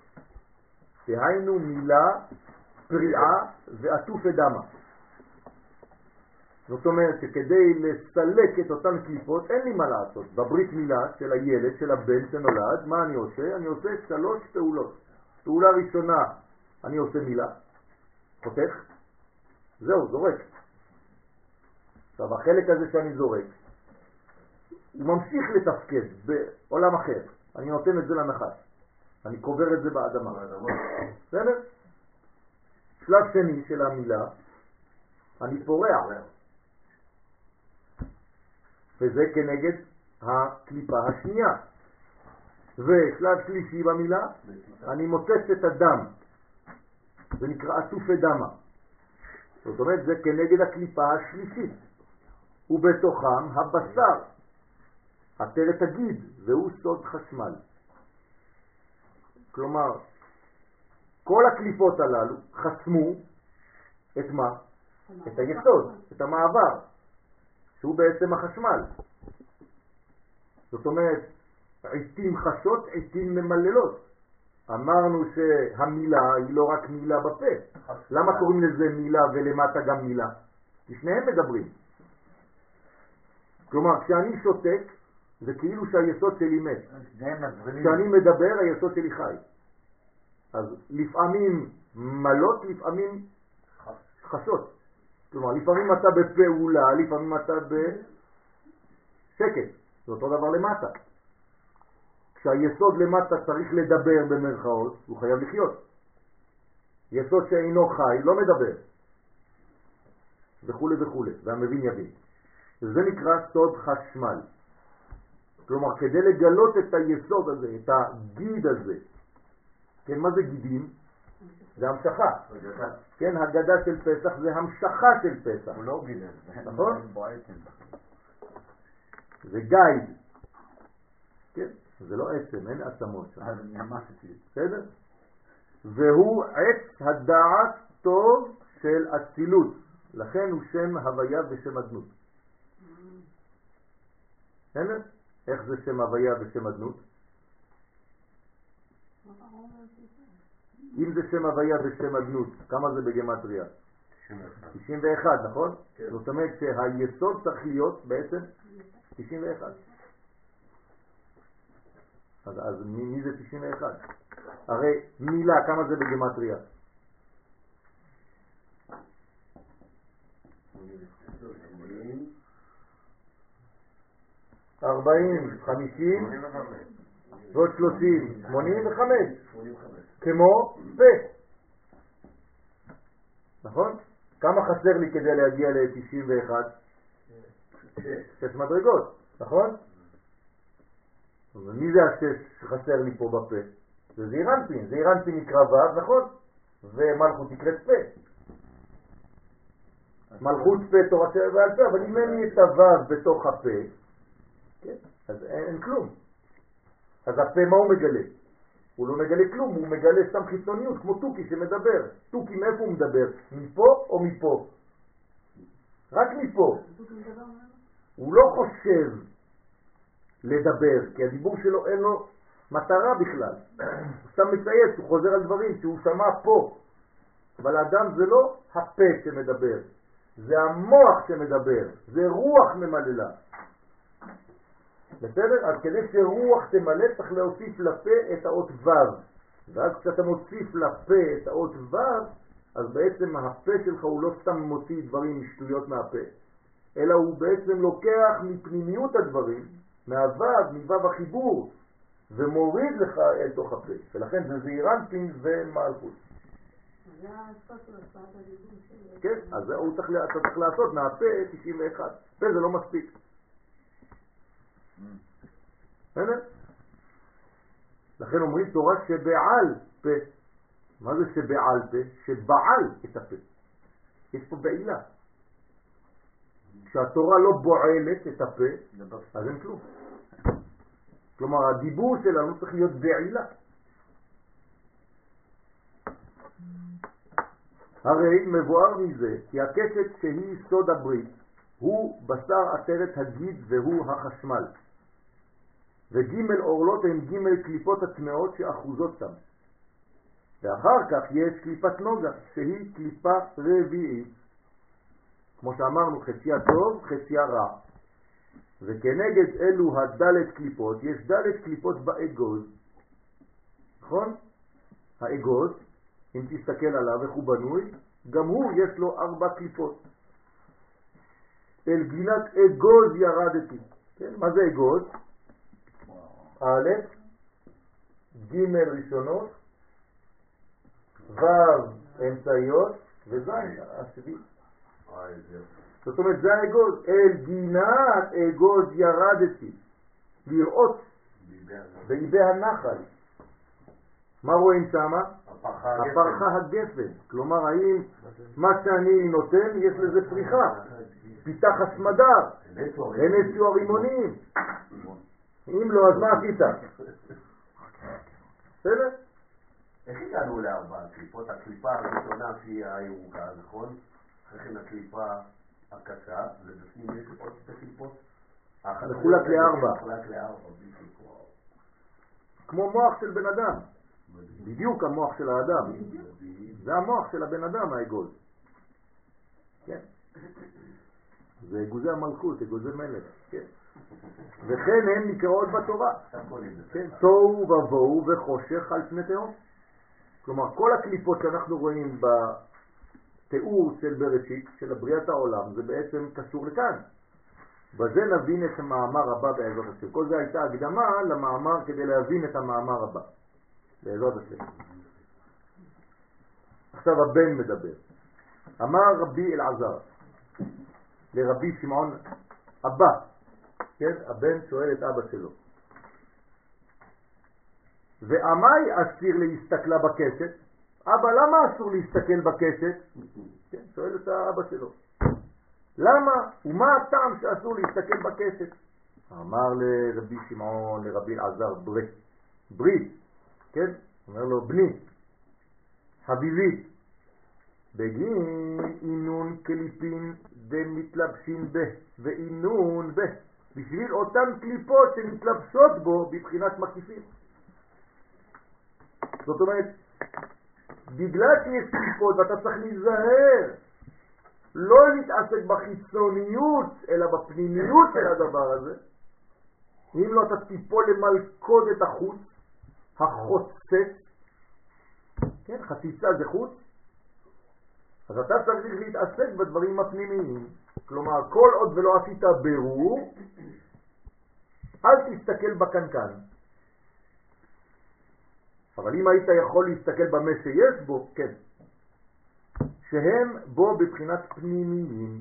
דהיינו מילה, פריעה ועטוף אדמה. זאת אומרת שכדי לסלק את אותן קליפות אין לי מה לעשות. בברית מילה של הילד, של הבן שנולד, מה אני עושה? אני עושה שלוש פעולות. פעולה ראשונה, אני עושה מילה, חותך, זהו, זורק. עכשיו החלק הזה שאני זורק, הוא ממשיך לתפקד בעולם אחר. אני נותן את זה לנחש. אני קובר את זה באדמה. בסדר? שלב שני של המילה, אני פורע. וזה כנגד הקליפה השנייה. ושלב שלישי במילה, אני מוצץ את הדם. זה נקרא עטופי דמה. זאת אומרת, זה כנגד הקליפה השלישית. ובתוכם הבשר, עטרת הגיד, והוא סוד חשמל. כלומר, כל הקליפות הללו חסמו את מה? את היסוד, את המעבר. שהוא בעצם החשמל. זאת אומרת, עיתים חשות, עיתים ממללות. אמרנו שהמילה היא לא רק מילה בפה. למה קוראים לזה מילה ולמטה גם מילה? כי שניהם מדברים. כלומר, כשאני שותק, זה כאילו שהיסוד שלי מת. כשאני מדבר, היסוד שלי חי. אז לפעמים מלות, לפעמים חשות. כלומר, לפעמים אתה בפעולה, לפעמים אתה בשקט. זה אותו דבר למטה. כשהיסוד למטה צריך לדבר במרכאות, הוא חייב לחיות. יסוד שאינו חי לא מדבר. וכו' וכו', והמבין יבין. זה נקרא סוד חשמל. כלומר, כדי לגלות את היסוד הזה, את הגיד הזה, כן, מה זה גידים? זה המשכה. כן, הגדה של פסח זה המשכה של פסח. הוא לא גידל. נכון? עצם. זה גייד. כן, זה לא עצם, אין עצמות שם. אז נמסתי. בסדר? והוא עץ הדעת טוב של אצילות. לכן הוא שם הוויה ושם אדנות. בסדר? איך זה שם הוויה ושם אדנות? אם זה שם הוויה ושם אדנות, כמה זה בגמטריה? 91, נכון? כן. זאת אומרת שהיסוד צריך להיות בעצם 91. אז, אז מי, מי זה 91? הרי מילה, כמה זה בגמטריה? ארבעים, חמישים, ועוד שלושים, שמונים וחמש, כמו פה. נכון? כמה חסר לי כדי להגיע ל-91? שש מדרגות, נכון? מי זה השש שחסר לי פה בפה? זה זעירנפין, זעירנפין נקרא ו', נכון? ומלכות נקראת פה. מלכות פה תורה של בעל פה, אבל אם אין לי את הו' בתוך הפה, כן, אז אין, כלום. אז הפה מה הוא מגלה? הוא לא מגלה כלום, הוא מגלה סתם חיצוניות, כמו תוכי שמדבר. תוכי מאיפה הוא מדבר? מפה או מפה? רק מפה. הוא לא חושב לדבר, כי הדיבור שלו אין לו מטרה בכלל. הוא סתם מצייץ, הוא חוזר על דברים שהוא שמע פה. אבל האדם זה לא הפה שמדבר, זה המוח שמדבר, זה רוח ממללה. בסדר? אז כדי שרוח תמלא צריך להוסיף לפה את האות ו' ואז כשאתה מוסיף לפה את האות ו' אז בעצם הפה שלך הוא לא סתם מוציא דברים משטויות מהפה אלא הוא בעצם לוקח מפנימיות הדברים, מהו', מו' החיבור ומוריד לך אל תוך הפה ולכן זה זעירנטין ומלכות. כן, אז הוא צריך, אתה צריך לעשות מהפה 91 פה זה לא מספיק בסדר? לכן אומרים תורה שבעל פה. מה זה שבעל פה? שבעל את הפה. יש פה בעילה. כשהתורה לא בועלת את הפה, אז אין כלום. כלומר, הדיבור שלנו צריך להיות בעילה. הרי מבואר מזה כי הקשת שהיא סוד הברית הוא בשר עטרת הגיד והוא החשמל. וג' אורלות הן ג' קליפות הטמעות שאחוזות שם. ואחר כך יש קליפת נוגה, שהיא קליפה רביעית. כמו שאמרנו, חציה טוב, חציה רע. וכנגד אלו הדלת קליפות, יש דלת קליפות באגוז. נכון? האגוז, אם תסתכל עליו איך הוא בנוי, גם הוא יש לו ארבע קליפות. אל גינת אגוז ירדתי. כן? מה זה אגוז? א', ג' ראשונות, ו' אמצעיות, וז' השביעית. זאת אומרת, זה האגוז. אל גינת אגוז ירדתי, לראות באיבי הנחל. מה רואים שמה? הפרחה הגפן. כלומר, האם מה שאני נותן, יש לזה פריחה. פיתח הסמדר, הנצו הרימונים. אם לא, אז מה עשית? בסדר? איך הגענו לארבע קליפות? הקליפה הראשונה שהיא הירוקה, נכון? אחרי כן הקליפה הקשה, ובפנים יש עוד שתי קליפות. מחולק לארבע. מחולק לארבע, בדיוק. כמו מוח של בן אדם, בדיוק המוח של האדם. זה המוח של הבן אדם, האגוז. כן. זה אגוזי המלכות, אגוזי מלך, כן. וכן הן נקראות בתורה. כן, תוהו ובוהו וחושך על פני תהום. כלומר, כל הקליפות שאנחנו רואים בתיאור של בראשית, של בריאת העולם, זה בעצם קשור לכאן. בזה נבין את המאמר הבא בעזרת השם. כל זה הייתה הקדמה למאמר כדי להבין את המאמר הבא, בעזרת השם. עכשיו הבן מדבר. אמר רבי אלעזר לרבי שמעון אבא, כן, הבן שואל את אבא שלו. ועמי אסיר להסתכלה בקשת? אבא, למה אסור להסתכל בקשת? כן, שואל את האבא שלו. למה? ומה הטעם שאסור להסתכל בקשת? אמר לרבי שמעון, לרבי אלעזר, ברית. ברית, כן? אומר לו, בני, חביבי, בגין אינון קליפין דמתלבשים בה, ואינון בה, בשביל אותן קליפות שמתלבשות בו בבחינת מקיפים. זאת אומרת, בגלל שיש קליפות ואתה צריך להיזהר, לא להתעסק בחיצוניות, אלא בפנימיות של הדבר הזה. אם לא, אתה תיפול את החוץ, החוצץ, כן, חציצה זה חוץ, אז אתה צריך להתעסק בדברים הפנימיים. כלומר, כל עוד ולא עשית ברור, אל תסתכל בקנקן. אבל אם היית יכול להסתכל במה שיש בו, כן. שהם בו בבחינת פנימיים.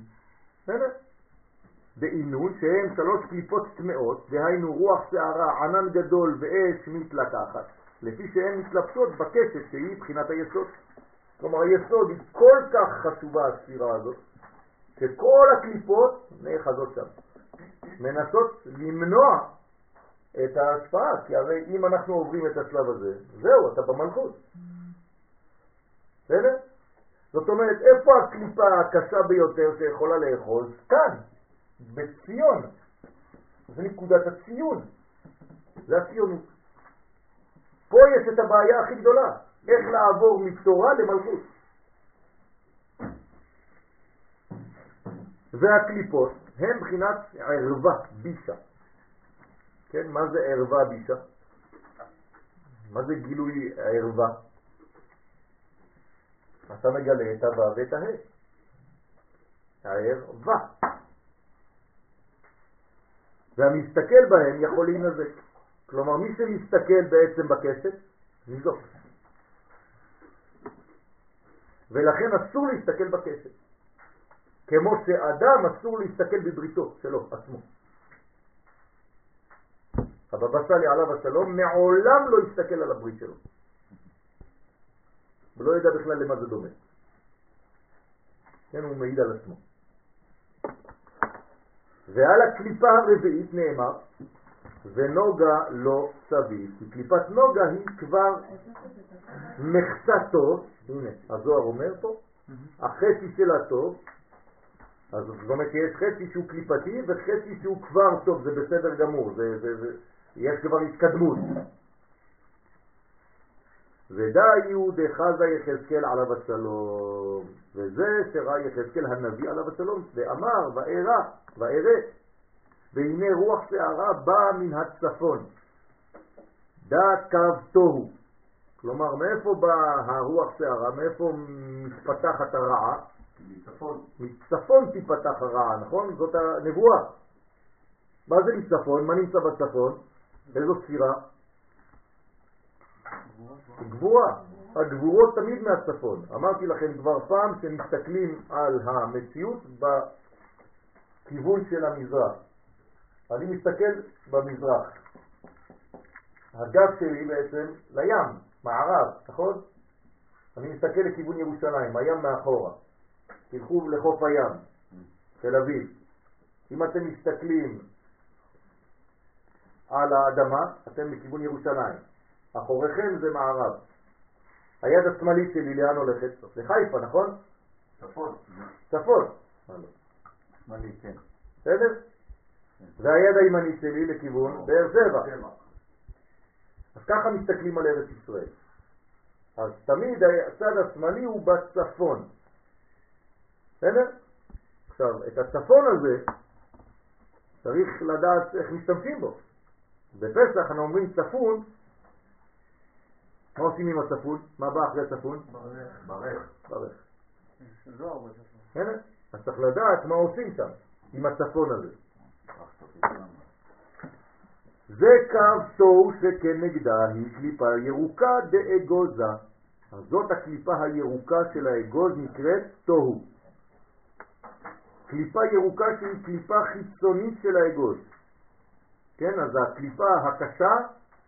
בסדר? בעינון שהם שלוש קליפות טמאות, דהיינו רוח שערה, ענן גדול ואש מתלקחת, לפי שהן מתלבשות בקשת שהיא בחינת היסוד. כלומר היסוד היא כל כך חשובה הספירה הזאת, שכל הקליפות נאחזות שם, מנסות למנוע את ההשפעה, כי הרי אם אנחנו עוברים את השלב הזה, זהו, אתה במלכות. בסדר? זאת אומרת, איפה הקליפה הקשה ביותר שיכולה לאחוז? כאן, בציון. זה נקודת הציון. זה הציונות. פה יש את הבעיה הכי גדולה, איך לעבור מתורה למלכות. והקליפות הן בחינת ערווה, בישה. כן, מה זה ערווה בישה? מה זה גילוי ערווה? אתה מגלה את הו' ואת ה'. הערווה. והמסתכל בהם יכול להינזק. כלומר, מי שמסתכל בעצם בכסף, ניזוק. ולכן אסור להסתכל בכסף. כמו שאדם אסור להסתכל בבריתו שלו, עצמו. הבבא סאלי עליו השלום מעולם לא הסתכל על הברית שלו. ולא ידע בכלל למה זה דומה. כן, הוא מעיד על עצמו. ועל הקליפה הרביעית נאמר, ונוגה לא סביב, כי קליפת נוגה היא כבר מחצה טוב, הנה, הזוהר אומר פה, החצי של הטוב, אז זאת אומרת שיש חצי שהוא קליפתי וחצי שהוא כבר טוב, זה בסדר גמור, זה, זה, זה, יש כבר התקדמות. ודאיו דחזה יחזקאל עליו השלום, וזה שראה יחזקאל הנביא עליו השלום, ואמר, וארא, וארא, והנה רוח שערה באה מן הצפון, דעת קו תוהו. כלומר, מאיפה באה הרוח שערה? מאיפה מתפתחת הרעה? מצפון. מצפון תיפתח הרעה, נכון? זאת הנבואה. מה זה מצפון? מה נמצא בצפון? איזו ספירה? גבורה. הגבורות תמיד מהצפון. אמרתי לכם כבר פעם שמסתכלים על המציאות בכיוון של המזרח. אני מסתכל במזרח. הגב שלי בעצם לים, מערב, נכון? אני מסתכל לכיוון ירושלים, הים מאחורה. תלכו לחוף הים, תל אביב. אם אתם מסתכלים על האדמה, אתם מכיוון ירושלים. אחוריכם זה מערב. היד השמאלית שלי לאן הולכת? לחיפה, נכון? צפון. צפון. שמאלי, כן. בסדר? והיד הימנית שלי לכיוון באר שבע. אז ככה מסתכלים על ארץ ישראל. אז תמיד הצד השמאלי הוא בצפון. בסדר? עכשיו, את הצפון הזה צריך לדעת איך משתמשים בו. בפסח אנחנו אומרים צפון, מה עושים עם הצפון? מה בא אחרי הצפון? ברך. ברך. בצפון. בסדר? אז צריך לדעת מה עושים שם, עם הצפון הזה. זה קו תוהו שכנגדה היא קליפה ירוקה דאגוזה. אז זאת הקליפה הירוקה של האגוז נקראת תוהו. קליפה ירוקה שהיא קליפה חיצונית של האגוז. כן, אז הקליפה הקשה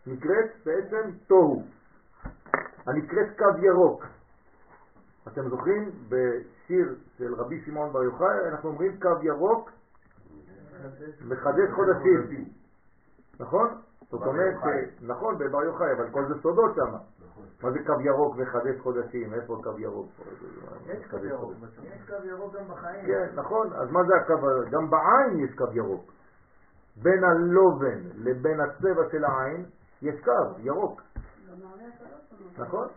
נקראת בעצם תוהו. הנקראת קו ירוק. אתם זוכרים בשיר של רבי שמעון בר יוחאי אנחנו אומרים קו ירוק מחדש חודשים. נכון? זאת אומרת, נכון, בבר יוחאי, אבל כל זה סודות שם. מה זה קו ירוק מחדש חודשים? איפה קו ירוק? יש קו ירוק. יש קו ירוק גם בחיים. כן, נכון, אז מה זה הקו הירוק? גם בעין יש קו ירוק. בין הלובן לבין הצבע של העין יש קו ירוק. נכון.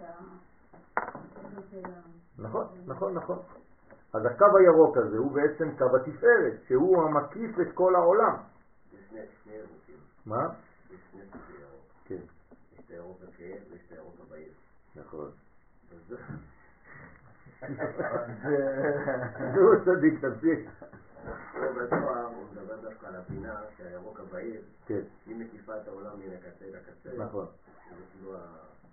נכון, נכון, נכון. אז הקו הירוק הזה הוא בעצם קו התפארת, שהוא המקיף את כל העולם. יש שני שני ירוקים, מה? כן, הירוק הכהה ויש את הירוק הבהיר. נכון. אז זה- נו, צדיק, תמשיך. פה בתואר הוא מדבר דווקא על הפינה שהירוק הבהיר, כן, היא מקיפה את העולם מן הקצה לקצה. נכון, זה כאילו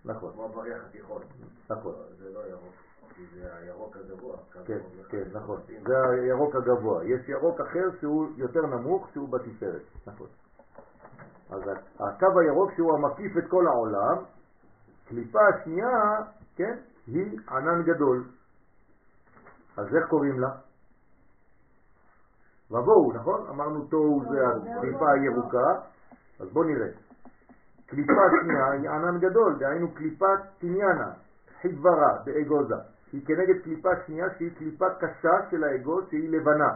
נכון, כמו הבריח התיכון. נכון. זה לא ירוק, כי זה הירוק הגבוה. כן, כן, נכון. זה הירוק הגבוה. יש ירוק אחר שהוא יותר נמוך, שהוא בתפארת. נכון. אז הקו הירוק שהוא המקיף את כל העולם, קליפה השנייה, כן, היא ענן גדול. אז איך קוראים לה? ובואו, נכון? אמרנו תוהו זה הקליפה הירוקה, אז בואו נראה. קליפה שנייה היא ענן גדול, דהיינו קליפת תניאנה, חיברה באגוזה. היא כנגד קליפה שנייה שהיא קליפה קשה של האגוז שהיא לבנה.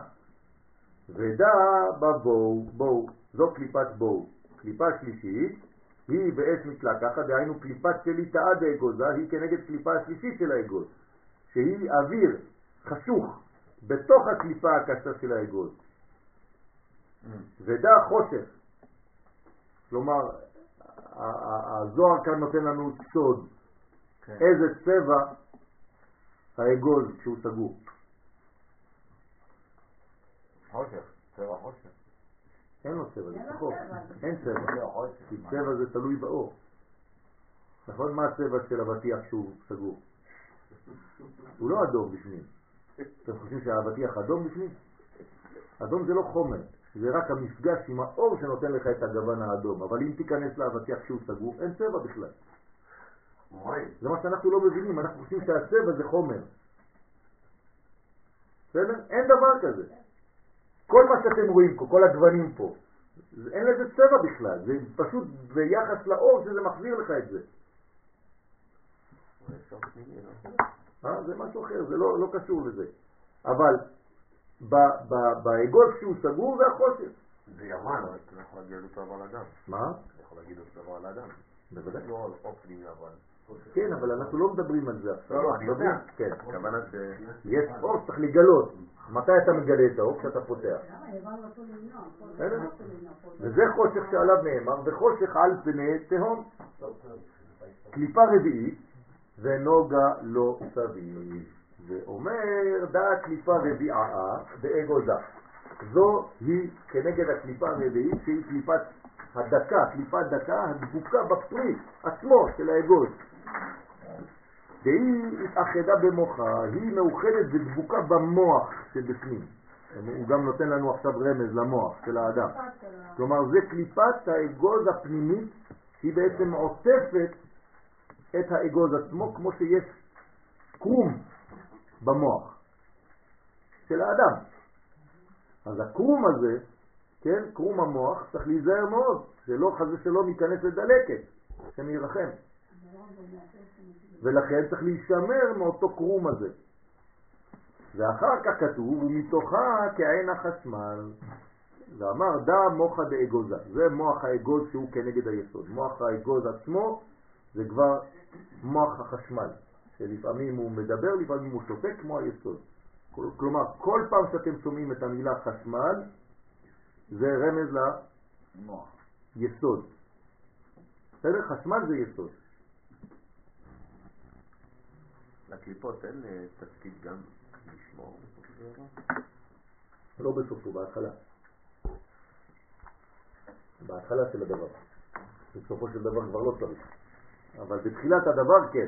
ודע בבואו, בואו, זו קליפת בואו. קליפה שלישית היא באש מתלקחת, דהיינו קליפת שליטאה דאגוזה, היא כנגד קליפה השלישית של האגוז, שהיא אוויר חשוך בתוך הקליפה הקשה של האגוז. ודע חושך. כלומר, הזוהר כאן נותן לנו סוד. כן. איזה צבע האגוז כשהוא סגור. חושך, צבע חושך. אין לו צבע, זה שחור. אין צבע. לא, צבע זה תלוי באור. נכון? מה הצבע של אבטיח כשהוא סגור? הוא לא אדום בפנים. אתם חושבים שהאבטיח אדום בפנים? אדום זה לא חומר, זה רק המפגש עם האור שנותן לך את הגוון האדום. אבל אם תיכנס לאבטיח כשהוא סגור, אין צבע בכלל. זה מה שאנחנו לא מבינים, אנחנו חושבים שהצבע זה חומר. בסדר? אין דבר כזה. כל מה שאתם רואים פה, כל הגוונים פה, אין לזה צבע בכלל, זה פשוט ביחס לאור שזה מחזיר לך את זה. אה? זה משהו אחר, זה לא, לא קשור לזה. אבל באגוז כשהוא סגור זה החושך. זה ימן. אתה יכול להגיד אותו דבר על אדם. מה? אתה יכול להגיד אותו דבר על אדם. בוודאי. לא על אופנים לבן. כן, אבל אנחנו לא מדברים על זה עכשיו. לא, לא, אני יודע. כן. הכוונה ש... יש אור שצריך לגלות. מתי אתה מגלה את האור? כשאתה פותח. וזה חושך שעליו נאמר, וחושך על פני תהום. קליפה רביעית, ונוגה לא סביב. ואומר, דע קליפה רביעה באגוזה. זו היא כנגד הקליפה הרביעית שהיא קליפת הדקה, קליפת דקה הדבוקה בפרי עצמו של האגוז. והיא התאחדה במוחה, היא מאוחדת ודבוקה במוח שבפנים. הוא גם נותן לנו עכשיו רמז למוח של האדם. כלומר זה קליפת האגוז הפנימית שהיא בעצם עוטפת את האגוז עצמו כמו שיש קרום במוח של האדם. אז הקרום הזה, כן, קרום המוח, צריך להיזהר מאוד, שלא חס ושלום ייכנס לדלקת, השם ולכן צריך להישמר מאותו קרום הזה. ואחר כך כתוב, ומתוכה כעין החשמל. ואמר דא מוחא דאגוזה, זה מוח האגוז שהוא כנגד היסוד. מוח האגוז עצמו זה כבר מוח החשמל, שלפעמים הוא מדבר, לפעמים הוא שותק כמו היסוד. כלומר, כל פעם שאתם שומעים את המילה חשמל, זה רמז ליסוד. בסדר? חשמל זה יסוד. לקליפות אין אה, תפקיד גם לשמור בסופו של דבר? לא בסופו, בהתחלה. בהתחלה של הדבר. בסופו של דבר כבר לא צריך. אבל בתחילת הדבר כן.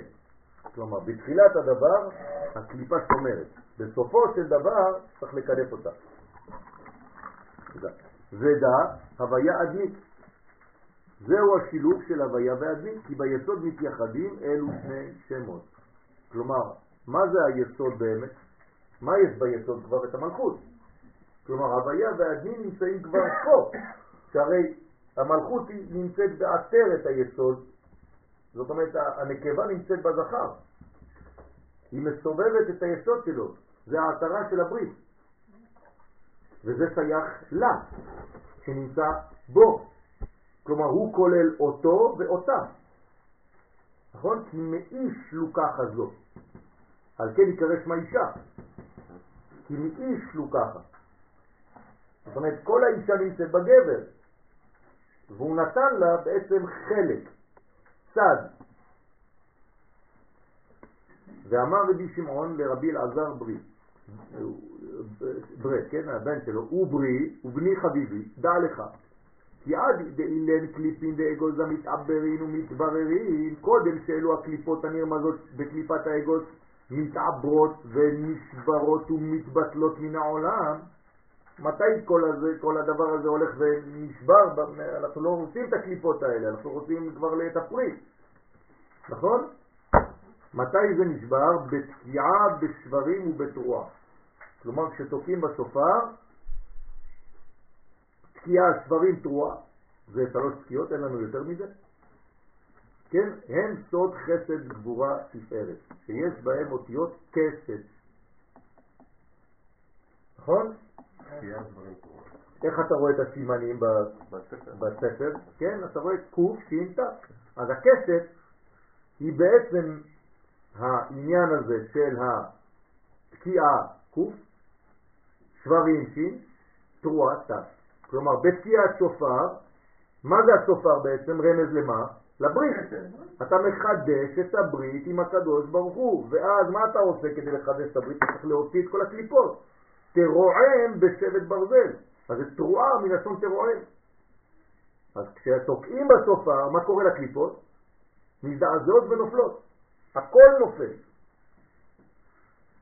כלומר, בתחילת הדבר הקליפה שומרת. בסופו של דבר צריך לקדף אותה. זה דע, הוויה אדמית. זהו השילוב של הוויה ואדמית, כי ביסוד מתייחדים אלו שני שמות. כלומר, מה זה היסוד באמת? מה יש ביסוד כבר? את המלכות. כלומר, הוויה והדין נמצאים כבר פה, שהרי המלכות היא נמצאת בעטרת היסוד, זאת אומרת, הנקבה נמצאת בזכר. היא מסובבת את היסוד שלו, זה העטרה של הברית. וזה שייך לה, שנמצא בו. כלומר, הוא כולל אותו ואותה. נכון? כי מאיש לוקחה זו. על כן יקרא שמה אישה. כי מאיש לוקחה. זאת אומרת, כל האישה נמצאת בגבר, והוא נתן לה בעצם חלק, צד. ואמר רבי שמעון לרבי אלעזר ברי, ברי, כן, הבן שלו, הוא ברי, הוא בני חביבי, דע לך, כי עד דאילן קליפין דאגוז המתעברין ומתבררים, קודם שאלו הקליפות הנרמזות בקליפת האגוז מתעברות ונשברות ומתבטלות מן העולם, מתי כל, הזה, כל הדבר הזה הולך ונשבר? אנחנו לא רוצים את הקליפות האלה, אנחנו רוצים כבר את הפרי, נכון? מתי זה נשבר? בתקיעה, בשברים ובתרועה. כלומר, כשתוקעים בשופר, תקיעה, שברים, תרועה, זה שלוש תקיעות, אין לנו יותר מזה. כן, הם סוד חסד גבורה תפארת, שיש בהם אותיות כסד. נכון? איך אתה רואה את הסימנים בספר? כן, אתה רואה קוף, שינתא. אז הכסף היא בעצם העניין הזה של התקיעה קוף, שברים שין, תרועה תת. כלומר, בתקיעת שופר, מה זה השופר בעצם? רמז למה? לברית. אתה מחדש את הברית עם הקדוש ברוך הוא, ואז מה אתה עושה כדי לחדש את הברית? אתה צריך להוציא את כל הקליפות. תרועם בשבט ברזל. אז זה תרועה מלשון תרועם. אז כשתוקעים בסופה, מה קורה לקליפות? מזדעזעות ונופלות. הכל נופל.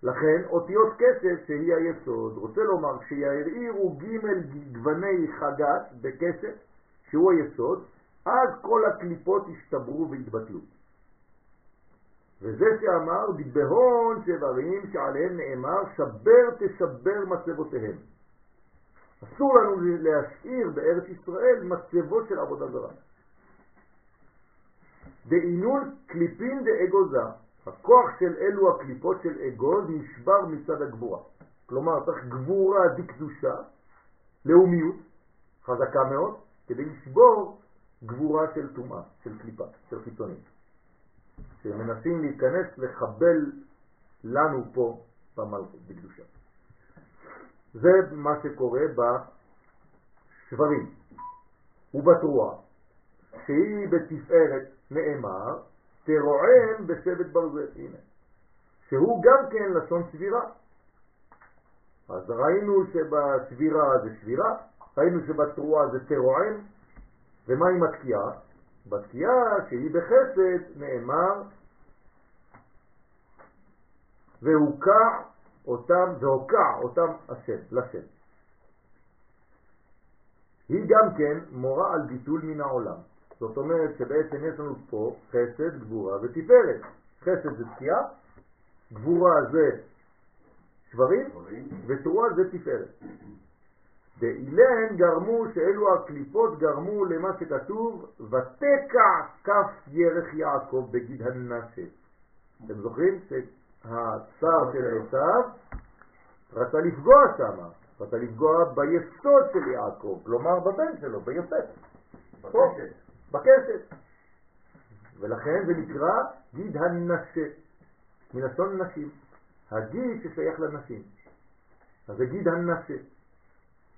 לכן אותיות כסף שהיא היסוד, רוצה לומר כשיערעירו ג' גווני חגת בכסף, שהוא היסוד, אז כל הקליפות השתברו והתבטלו. וזה שאמר, בהון שברים שעליהם נאמר, שבר תשבר מצבותיהם. אסור לנו להשאיר בארץ ישראל מצבות של עבודה זרה. דעינון קליפין דאגוזה, הכוח של אלו הקליפות של אגוז נשבר מצד הגבורה. כלומר, צריך גבורה דקדושה, לאומיות, חזקה מאוד, כדי לשבור גבורה של טומאה, של קליפה, של חיצונים. שמנסים להיכנס לחבל לנו פה במלכות, בקדושה. זה מה שקורה בשברים ובתרועה, שהיא בתפארת נאמר, תרועם בשבט ברזל, הנה, שהוא גם כן לשון שבירה. אז ראינו שבשבירה זה שבירה, ראינו שבתרועה זה תרועם, ומה עם התקיעה? בתקיעה שהיא בחסד נאמר והוקע אותם, והוקע אותם השם, לשם. היא גם כן מורה על ביטול מן העולם. זאת אומרת שבעצם יש לנו פה חסד, גבורה ותפארת. חסד זה תקיעה, גבורה זה שברים, ותרועה זה תפארת. באילן גרמו, שאלו הקליפות גרמו למה שכתוב, ותקע כף ירך יעקב בגיד הנשא. אתם זוכרים שהצער של עשיו רצה לפגוע שם, רצה לפגוע ביסוד של יעקב, כלומר בבן שלו, ביוסף, בקשת. בקשת. ולכן זה נקרא גיד הנשה, מלשון נשים. הגיד ששייך לנשים. אז זה גיד הנשה.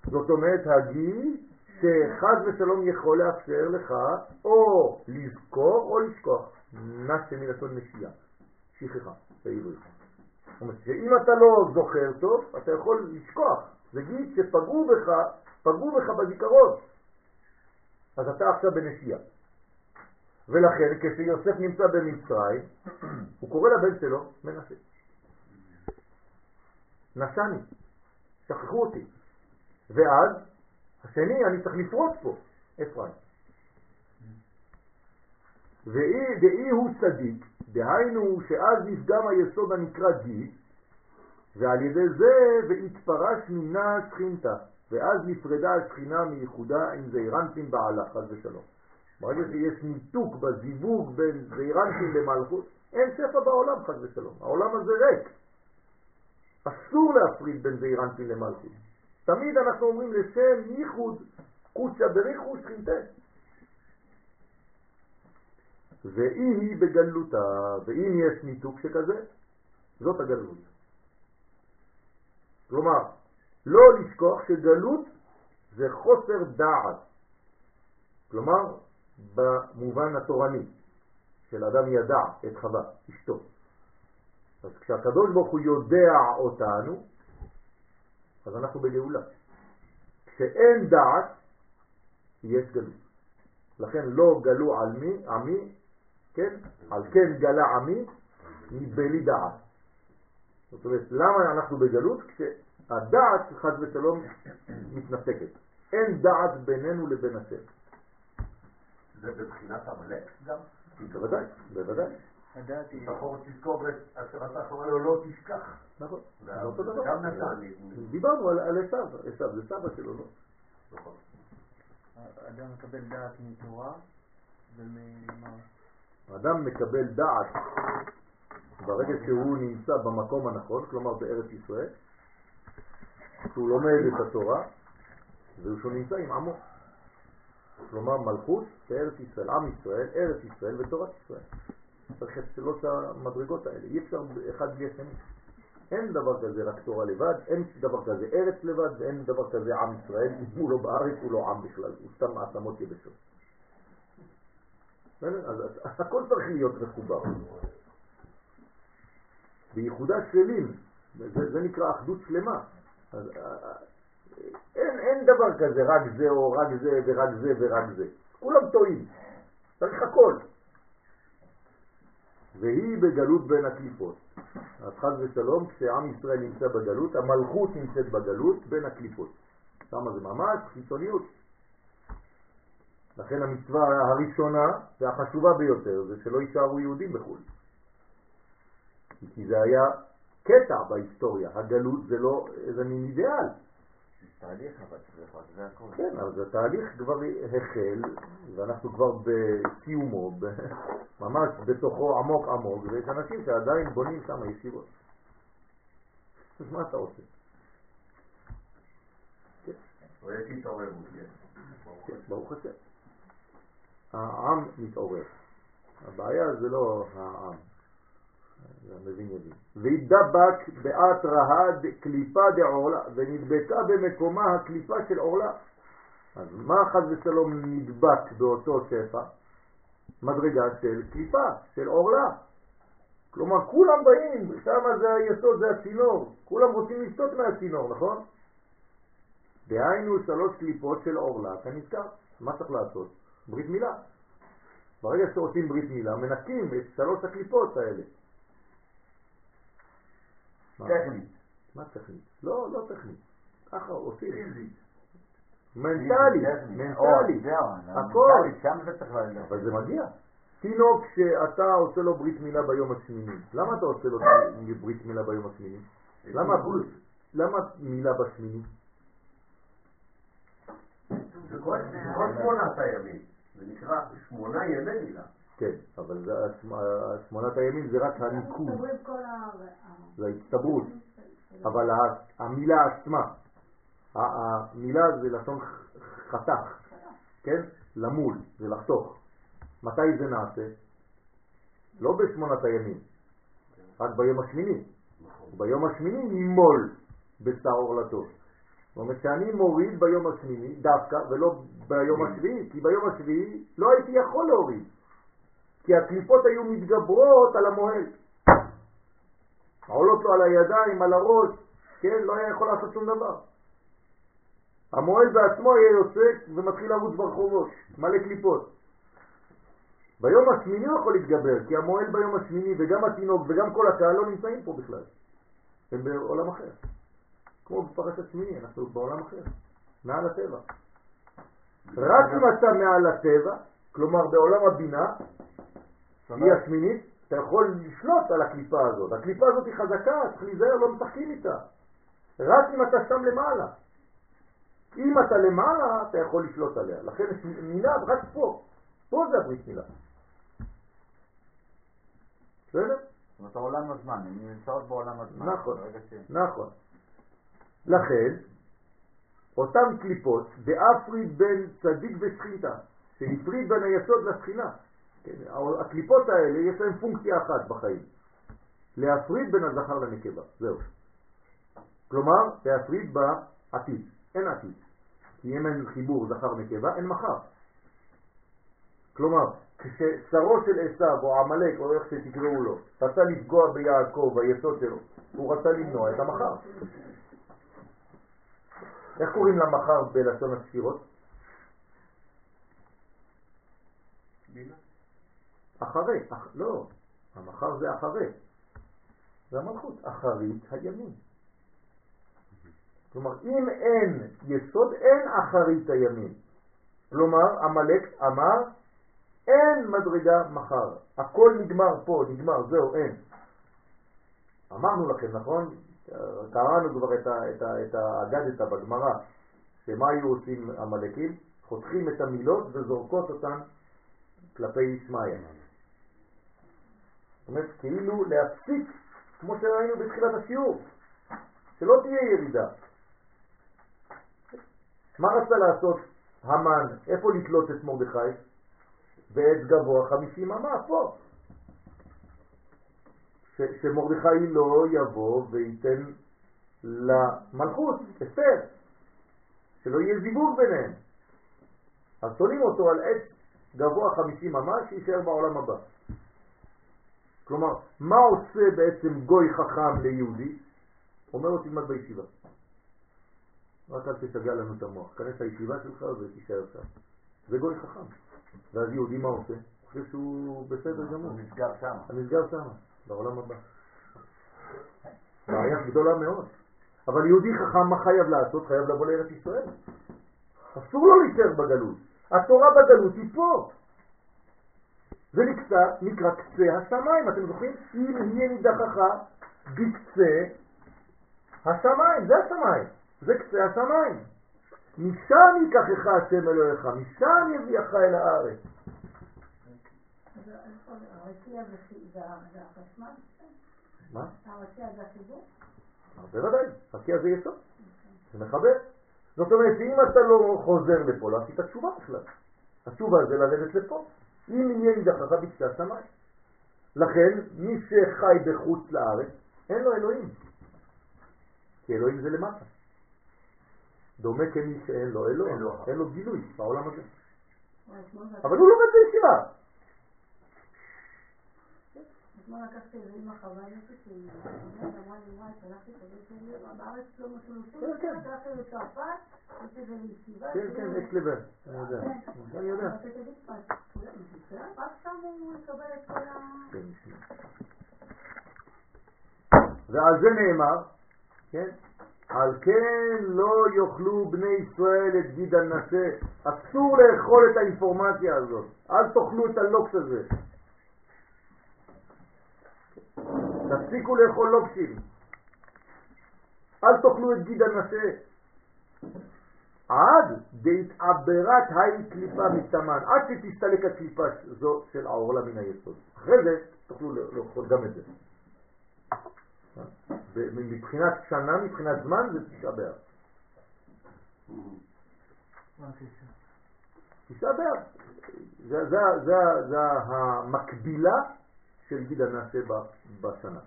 זאת אומרת, הגיד שחד ושלום יכול לאפשר לך או לזכור או לשכוח. נשה מלשון נשייה, שכחה, בעברית. זאת אומרת שאם אתה לא זוכר טוב, אתה יכול לשכוח. זה גיד שפגעו בך, פגעו בך בזיכרון. אז אתה עכשיו בנשייה. ולכן כשיוסף נמצא במצרים, הוא קורא לבן שלו מנסה. נשני, שכחו אותי. ואז השני, אני צריך לפרוץ פה, אפרים. ואי דאי הוא צדיק, דהיינו שאז נפגם היסוד הנקרא די, ועל ידי זה והתפרש מינה שכינתה, ואז נפרדה השכינה מייחודה עם זעירנטים בעלה, חס ושלום. ברגע שיש ניתוק בזיווג בין זעירנטים למלכות, אין שפע בעולם, חס ושלום. העולם הזה ריק. אסור להפריד בין זעירנטים למלכות. תמיד אנחנו אומרים לשם ייחוד קוצה בריחו שכינתה. ואי היא בגלותה, ואם יש ניתוק שכזה, זאת הגלות. כלומר, לא לשכוח שגלות זה חוסר דעת. כלומר, במובן התורני של אדם ידע את חווה, אשתו. אז כשהקדוש ברוך הוא יודע אותנו, אז אנחנו בגאולה. כשאין דעת, יש גלות. לכן לא גלו על מי, עמי, כן? על כן גלה עמי מבלי דעת. זאת אומרת, למה אנחנו בגלות? כשהדעת, חד ושלום, מתנתקת. אין דעת בינינו לבין השם. זה בבחינת עמלק גם? בוודאי, בוודאי. הדעת היא... זכור תזכור אשר אתה קורא לו לא תשכח. נכון, זה זה אותו דבר. גם נתן לי. דיברנו על עשיו, עשיו זה סבא שלו, לא? נכון. האדם מקבל דעת מתורה וממה... האדם מקבל דעת ברגע שהוא נמצא במקום הנכון, כלומר בארץ ישראל, שהוא לומד את התורה, ושהוא נמצא עם עמו. כלומר מלכות בארץ ישראל, עם ישראל, ארץ ישראל ותורת ישראל. צריך את שלוש המדרגות האלה, אי אפשר אחד בלי השני. אין דבר כזה רק תורה לבד, אין דבר כזה ארץ לבד, ואין דבר כזה עם ישראל, אם הוא לא בארץ הוא לא עם בכלל, הוא סתם העצמות יבשות. אז הכל צריך להיות מחובר. בייחודה שלים, זה, זה נקרא אחדות שלמה. אז, אה, אין, אין דבר כזה רק זה או רק זה ורק זה ורק זה. כולם טועים, צריך הכל. והיא בגלות בין הקליפות. אז חז ושלום, כשעם ישראל נמצא בגלות, המלכות נמצאת בגלות בין הקליפות. שם זה ממש חיצוניות. לכן המצווה הראשונה והחשובה ביותר זה שלא יישארו יהודים בחו"ל. כי זה היה קטע בהיסטוריה, הגלות זה לא איזה מין אידיאל. תהליך אבל צריך רק זה הכל. כן, אבל זה תהליך כבר החל, ואנחנו כבר בסיומו, ממש בתוכו עמוק עמוק, ויש אנשים שעדיין בונים שם ישיבות. אז מה אתה עושה? כן. כן, ברוך השם. העם מתעורר. הבעיה זה לא העם. המבין יבין. וידבק בעת רהד קליפה דעורלה, ונדבקה במקומה הקליפה של עורלה. אז מה חד ושלום נדבק באותו שפע? מדרגה של קליפה, של עורלה. כלומר, כולם באים, שם זה היסוד, זה הצינור. כולם רוצים לשתות מהצינור, נכון? דהיינו שלוש קליפות של עורלה, כנזכר. מה צריך לעשות? ברית מילה. ברגע שעושים ברית מילה, מנקים את שלוש הקליפות האלה. מה? טכנית. מה טכנית? לא, לא טכנית. ככה עושים. פיזית. מנטלית, מנטלית. הכל. שם זה צריך ללכת. אבל זה מגיע. תינוק שאתה עושה לו ברית מילה ביום השמיני, למה אתה עושה לו ברית מילה ביום השמיני? למה ברית? למה מילה בשמיני? זה כל זה כל שמונת הימים. זה נקרא שמונה ימי מילה. כן, אבל שמונת הימים זה רק הניקוד. זה ההצטברות. אבל ה- המילה עצמה, המילה זה לשון חתך, כן? למול, זה לחתוך. מתי זה נעשה? לא בשמונת הימים, רק ביום השמיני. ביום השמיני נימול בשר עורלתו. זאת אומרת שאני מוריד ביום השמיני דווקא ולא ביום השביעי, כי ביום השביעי לא הייתי יכול להוריד, כי הקליפות היו מתגברות על המוהל. עולות לו על הידיים, על הראש, כן, לא היה יכול לעשות שום דבר. המוהל בעצמו היה יוצא ומתחיל לרוץ ברחובות, מלא קליפות. ביום השמיני הוא יכול להתגבר, כי המוהל ביום השמיני וגם התינוק וגם כל הקהל לא נמצאים פה בכלל. הם בעולם אחר. כמו בפרשת שמיני, אנחנו בעולם אחר, מעל הטבע. רק אם אתה מעל הטבע, כלומר בעולם הבינה, היא השמינית, אתה יכול לשלוט על הקליפה הזאת. הקליפה הזאת היא חזקה, צריך להיזהר, לא משחקים איתה. רק אם אתה שם למעלה. אם אתה למעלה, אתה יכול לשלוט עליה. לכן יש מילה רק פה. פה זה הברית מילה. בסדר? זאת אומרת, העולם הזמן, הן נמצאות בעולם הזמן. נכון. נכון. לכן, אותן קליפות, דאפריד בין צדיק ושכינתה, שהפריד בין היסוד לשכינה. כן, הקליפות האלה יש להן פונקציה אחת בחיים, להפריד בין הזכר לנקבה, זהו. כלומר, להפריד בעתיד, אין עתיד. כי אם אין חיבור זכר נקבה, אין מחר. כלומר, כששרו של עשיו או עמלק או איך שתקראו לו, רצה לפגוע ביעקב, ביסוד שלו, הוא רצה למנוע את המחר. איך קוראים למחר בלשון הספירות? אחרי, אח, לא, המחר זה אחרי, זה המלכות, אחרית הימים. כלומר, אם אין יסוד, אין אחרית הימים. כלומר, עמלק אמר, אין מדרגה מחר. הכל נגמר פה, נגמר, זהו, אין. אמרנו לכם, נכון? קראנו כבר את, ה, את, ה, את האגדתא בגמרא, שמה היו עושים המלאקים? חותכים את המילות וזורקות אותן כלפי שמעיה. זאת אומרת, כאילו להפסיק, כמו שראינו בתחילת השיעור, שלא תהיה ירידה. מה רצה לעשות המן? איפה לתלות את מרדכי? בעץ גבוה חמישים אמה, פה. שמרדכי לא יבוא וייתן למלכות, אסתר, שלא יהיה זיווג ביניהם. אז תולים אותו על עץ גבוה חמישים אמה שישאר בעולם הבא. כלומר, מה עושה בעצם גוי חכם ליהודי? אומר לו תלמד בישיבה. רק אל תשגע לנו את המוח. כנס הישיבה שלך ותישאר שם. זה גוי חכם. ואז יהודי מה עושה? הוא חושב שהוא בסדר גמור. הוא נסגר שם. הנסגר שם, בעולם הבא. בעיה גדולה מאוד. אבל יהודי חכם מה חייב לעשות? חייב לבוא לארץ ישראל. אסור לו להישאר בגלות. התורה בגלות היא פה. זה נקצה, נקרא קצה השמיים. אתם זוכרים? אם יהיה נידחך בקצה השמיים, זה השמיים. זה קצה השמיים. משם ייקחך השם אלוהיך, משם יביאך אל הארץ. מה? הרקיע זה החיבור? בוודאי, הרקיע זה יסוד, זה מחבר. זאת אומרת שאם אתה לא חוזר לפה, לא עשית תשובה בכלל. התשובה זה לרדת לפה. אם יהיה נידחך בקצה השמיים. לכן, מי שחי בחוץ לארץ, אין לו אלוהים. כי אלוהים זה למטה. דומה כמי שאין לו אלוה, אין לו גילוי בעולם הזה. זה- אבל הוא לומד בישיבה. אתמול לקחתי איזה אמא חוויינית שהיא אמרה לי, וואי, שלחתי את הבן שלי, בארץ לא מצאו שום כן, כן. דבר, הלכתי לצרפת, עשיתי את זה לישיבה. כן, כן, אקס לבן, אני יודע, אני יודע. אבל תגיד, מה, כולם בישראל? רק שם הוא יקבל את כל ה... כן, נשמע. ועל זה נאמר, כן? על כן לא יאכלו בני ישראל את גיד הנשה. אסור לאכול את האינפורמציה הזאת. אל תאכלו את הלוקס הזה. תפסיקו לאכול לוקסים. אל תאכלו את גיד הנשה. עד דהתעברת היי קליפה מתאמן, עד שתסתלק הקליפה זו של העורלה מן היסוד. אחרי זה תוכלו לאכול גם את זה. מבחינת שנה, מבחינת זמן, זה תשעה באב. תשעה? באב. זה המקבילה של גיד הנעשה ב- בשנה.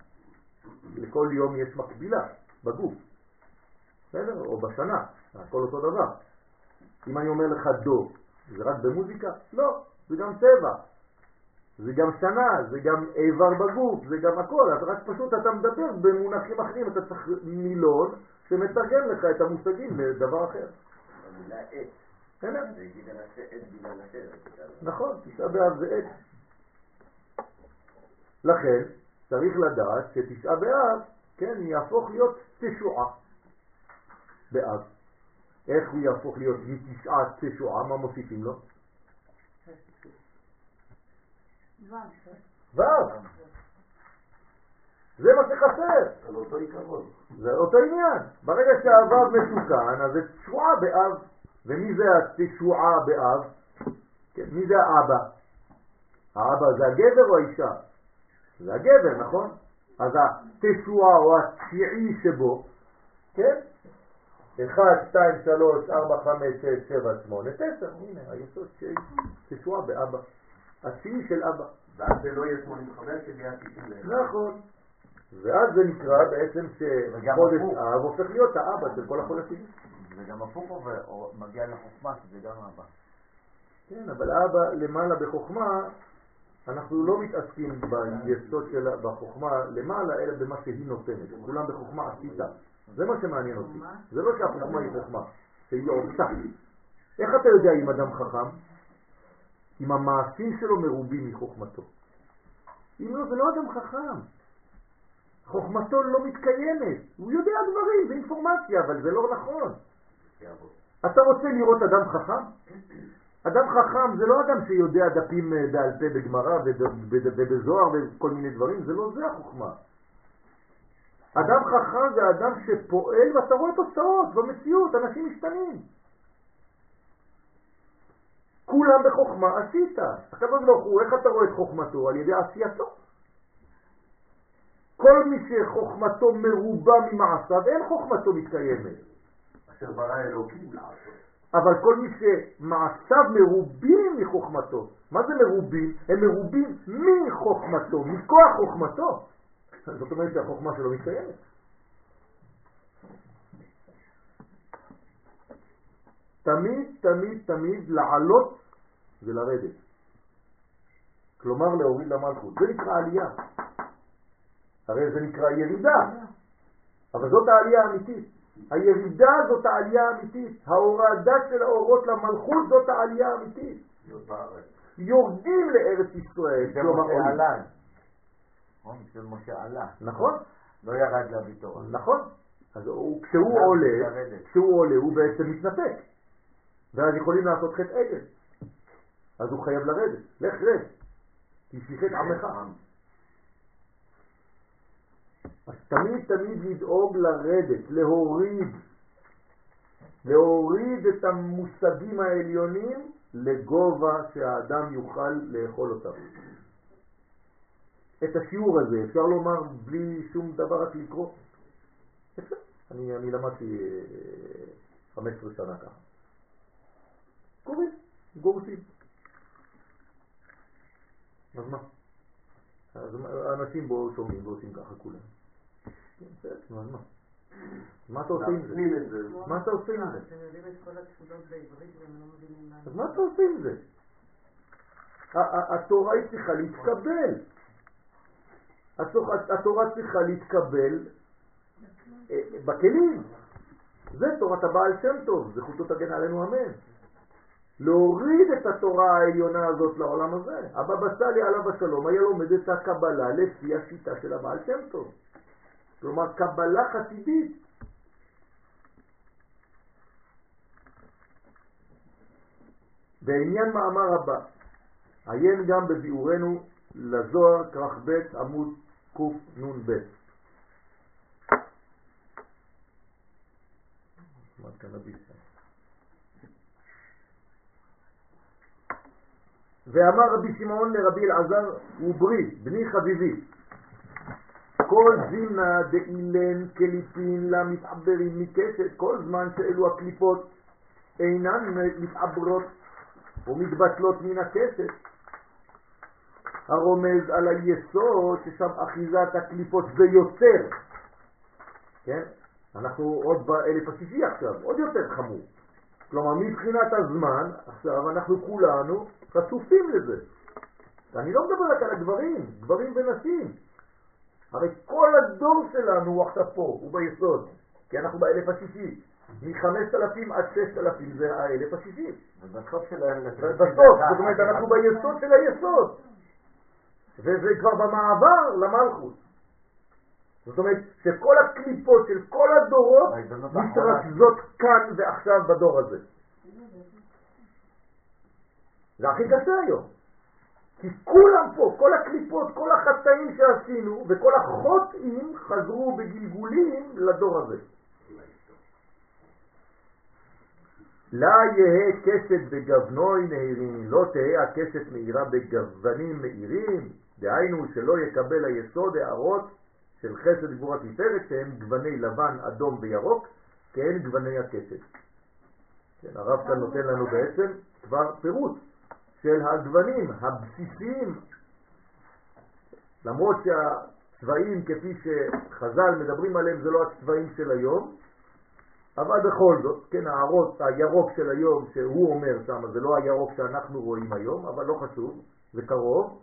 לכל יום יש מקבילה בגוף, בסדר? או בשנה, הכל אותו דבר. אם אני אומר לך דו, זה רק במוזיקה? לא, זה גם צבע, זה גם שנה, זה גם איבר בגוף, זה גם הכל, אתה רק פשוט אתה מדבר במונחים אחרים, אתה צריך מילון שמתרגם לך את המושגים לדבר אחר. המילה באב. נכון, תשעה באב זה עת. לכן צריך לדעת שתשעה באב, כן, יהפוך להיות תשועה באב. איך הוא יהפוך להיות מתשעה תשועה? מה מוסיפים לו? ו', ו'. זה מה שחסר. אותו עיקרון. זה אותו עניין. ברגע שהו' מתוקן, אז זה תשועה באב. ומי זה התשועה באב? כן, מי זה האבא? האבא זה הגבר או האישה? זה הגבר, נכון? אז התשועה או התשיעי שבו, כן? 1, 2, 3, 4, 5, 6, 7, 8, 9, הנה, היסוד תשיעי, תשועה באבא. התשיעי של אבא. ואז זה לא יהיה 85, זה יהיה 91. נכון. ואז זה נקרא בעצם וגם שחודש. אב הופך להיות האבא של כל החודשים. זה גם הפוך מגיע לחוכמה, שזה גם אבא. כן, אבל אבא למעלה בחוכמה, אנחנו לא מתעסקים ביסוד שלה, בחוכמה למעלה, אלא במה שהיא נותנת. כולם בחוכמה עשיתה. זה מה שמעניין אותי. זה לא שהחוכמה היא חוכמה, שהיא עושה. איך אתה יודע אם אדם חכם? אם המעשים שלו מרובים מחוכמתו. אם לא, זה לא אדם חכם. חוכמתו לא מתקיימת. הוא יודע דברים, זה אינפורמציה, אבל זה לא נכון. אתה רוצה לראות אדם חכם? אדם חכם זה לא אדם שיודע דפים אה, בעל פה בגמרא ובזוהר וכל מיני דברים, זה לא זה החוכמה. אדם חכם זה אדם שפועל ואתה רואה תוצאות במציאות, אנשים משתנים. כולם בחוכמה עשית. הקדוש ברוך הוא, איך אתה רואה את חוכמתו? על ידי עשייתו. כל מי שחוכמתו מרובה ממעשיו, אין חוכמתו מתקיימת. אשר ברא אלוקים לעשות. אבל כל מי שמעשיו מרובים מחוכמתו, מה זה מרובים? הם מרובים מחוכמתו, מכוח חוכמתו. זאת אומרת שהחוכמה שלו מתקיימת. תמיד, תמיד, תמיד לעלות ולרדת. כלומר להוריד למלכות. זה נקרא עלייה. הרי זה נקרא ירידה, אבל זאת העלייה האמיתית. הירידה זאת העלייה האמיתית. ההורדה של האורות למלכות זאת העלייה האמיתית. יורדים לארץ ישראל. זה כלומר, משה עולים. עלה. נכון? משה עלה. נכון, לא ירד להביא תורה. נכון. אז הוא, כשהוא עולה. כשהוא עולה הוא בעצם מתנתק. ואז יכולים לעשות חטא עגל. אז הוא חייב לרדת. לך רד. שיחק עמך. אז תמיד תמיד לדאוג לרדת, להוריד, להוריד את המושגים העליונים לגובה שהאדם יוכל לאכול אותם. את השיעור הזה אפשר לומר בלי שום דבר רק לקרוא? אני, אני למדתי אה, 15 שנה ככה. קוראים, גורסים. אז מה? אז אנשים בו שומעים ועושים ככה כולם. כן, בסדר, נו, אז מה? מה אתה עושה עם זה? מה אתה עושה עם זה? אתם יודעים את כל התפילות בעברית והם לא מבינים מה... אז מה אתה עושה עם זה? התורה היא צריכה להתקבל. התורה- התורה צריכה להתקבל אה, בכלים. זה תורת הבעל שם טוב, זכותו תגן עלינו אמן. להוריד את התורה העליונה הזאת לעולם הזה. הבבא סאלי עליו השלום היה לומד את הקבלה לפי השיטה של הבעל שם טוב. כלומר קבלה חסידית. בעניין מאמר הבא, עיין גם בביאורנו לזוהר כרך ב' עמוד קנ"ב. ואמר רבי שמעון לרבי אלעזר וברי, בני חביבי, כל זימנה דאילן קליפין למתעברים מקשת, כל זמן שאלו הקליפות אינן מתעברות ומתבטלות מן הקשת, הרומז על היסוד ששם אחיזת הקליפות זה יוצר, כן? אנחנו עוד באלף השישי עכשיו, עוד יותר חמור. כלומר, מבחינת הזמן, עכשיו אנחנו כולנו חשופים לזה. אני לא מדבר רק על הגברים, גברים ונשים. הרי כל הדור שלנו הוא עכשיו פה, הוא ביסוד, כי אנחנו באלף השישי. מ-5,000 עד 6,000 זה האלף השישי. ובסוף שלהם... בסוף, זאת אומרת, אנחנו ביסוד של היסוד. וזה כבר במעבר למלכות. זאת אומרת שכל הקליפות של כל הדורות מתרכזות כאן ועכשיו בדור הזה. זה הכי קשה היום. כי כולם פה, כל הקליפות, כל החטאים שעשינו וכל החוטאים חזרו בגלגולים לדור הזה. לה יהא קשת בגוונוי נהירים, לא תהא הקשת מאירה בגוונים מאירים, דהיינו שלא יקבל היסוד הערות של חסד גבורה תפארת שהם גווני לבן, אדום וירוק, כאין גווני הקשת. כן, הרב כאן נותן לנו בעצם כבר פירוט של הגוונים הבסיסיים, למרות שהצבעים כפי שחז"ל מדברים עליהם זה לא הצבעים של היום, אבל בכל זאת, כן, הערות, הירוק של היום שהוא אומר שם, זה לא הירוק שאנחנו רואים היום, אבל לא חשוב, זה קרוב.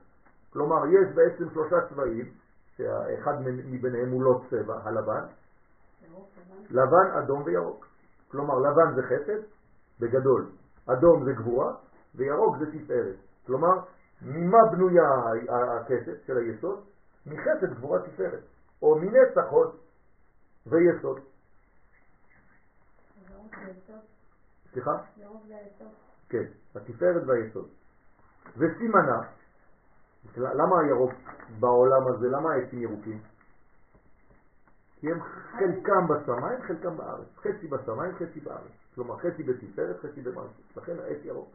כלומר, יש בעצם שלושה צבעים, שאחד מביניהם הוא לא צבע, הלבן, לבן, אדום וירוק. כלומר, לבן זה חסד, בגדול, אדום זה גבורה, וירוק זה תפארת. כלומר, ממה בנויה הכסף של היסוד? מחסד גבורה תפארת, או מנצח עוד ויסוד. סליחה? כן, התפארת והיסוד. וסימנה, למה הירוק בעולם הזה, למה העצים ירוקים? כי הם חלקם בשמיים, חלקם בארץ. חצי בשמיים, חצי בארץ. כלומר, חצי בתפארת, חצי במלכות. לכן העץ ירוק.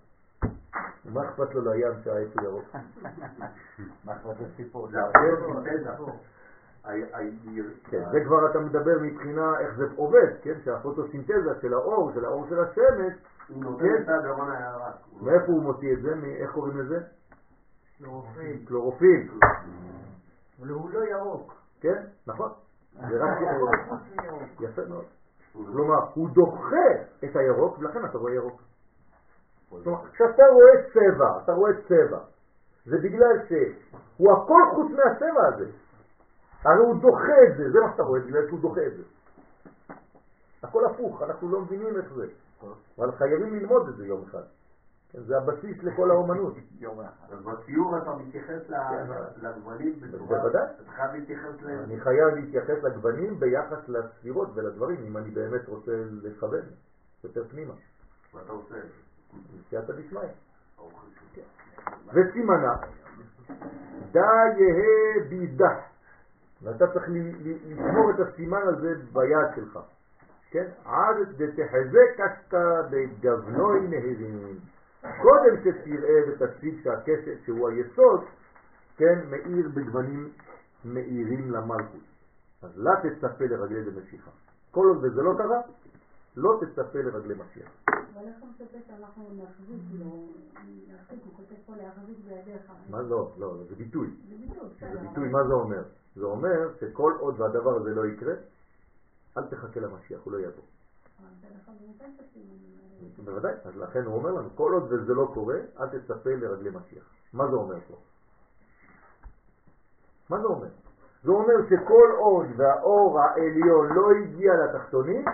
מה אכפת לו לים שהעץ הוא ירוק? מה אכפת לסיפור? כן, זה כבר אתה מדבר מבחינה איך זה עובד, כן? שהפוטוסינתזה של האור, של האור של השמש, כן? מאיפה הוא מוציא את זה? איך קוראים לזה? קלורופיל. קלורופיל. אבל הוא לא ירוק. כן, נכון. זה רק יפה מאוד. כלומר, הוא דוחה את הירוק, ולכן אתה רואה ירוק. כלומר, כשאתה רואה צבע, אתה רואה צבע, זה בגלל שהוא הכל חוץ מהצבע הזה. הרי הוא דוחה את זה, זה מה שאתה רואה, בגלל שהוא דוחה את זה. הכל הפוך, אנחנו לא מבינים איך זה. אבל חייבים ללמוד את זה יום אחד. זה הבסיס לכל האומנות. יום אחד. אז בציור אתה מתייחס כן. לגוונים בצורה... בוודאי. אתה חייב להתייחס להם. אני חייב להתייחס לגוונים ביחס לספירות ולדברים, אם אני באמת רוצה לכוון יותר פנימה. ואתה עושה את זה. בסייעתא דשמיא. וסימנה, דה יהא בידך. ואתה צריך לשמור את הסימן הזה ביד שלך. כן? עד דתחזק אשתא בגוונוי נהרים. קודם שתראה ותציג שהקשת שהוא היסוד, כן, מאיר בגוונים מאירים למלכות. אז לה תצפה לרגלי דמשיחה. כל עוד וזה לא קרה, לא תצפה לרגלי משיח. אבל איך הוא מצפה שאנחנו נחזיק לו, להחזיק, הוא כותב פה להחזיק בידיך. מה לא, לא, זה ביטוי. זה ביטוי, מה זה אומר? זה אומר שכל עוד והדבר הזה לא יקרה, אל תחכה למשיח, הוא לא יבוא. נכון. בוודאי, אז לכן הוא אומר לנו, כל עוד וזה לא קורה, אל תצפה לרגלי משיח. מה זה אומר פה? מה זה אומר? זה אומר שכל עוד והאור העליון לא הגיע לתחתונים,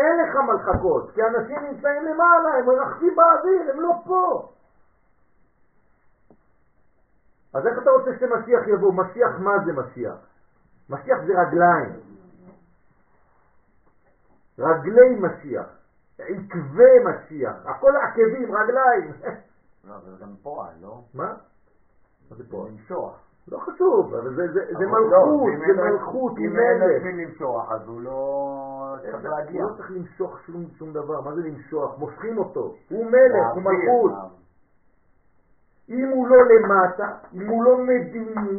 אין לך מלחקות, כי אנשים נמצאים למעלה, הם מרחפים באוויר, הם לא פה. אז איך אתה רוצה שמשיח יבוא? משיח, מה זה משיח? משיח זה רגליים. רגלי משיח, עקבי משיח, הכל עקבים, רגליים. לא, זה גם פועל, לא? מה? מה זה פה? למשוח. לא חשוב, אבל זה, זה, זה מלכות, לא, זה מלכות, הוא אם אין לו מלך. מי למשוח, אז הוא לא צריך להגיע. לא צריך למשוך שום, שום דבר, מה זה למשוך? מושכים אותו, הוא מלך, הוא מלכות. אם הוא לא למטה, אם הוא לא מדיני,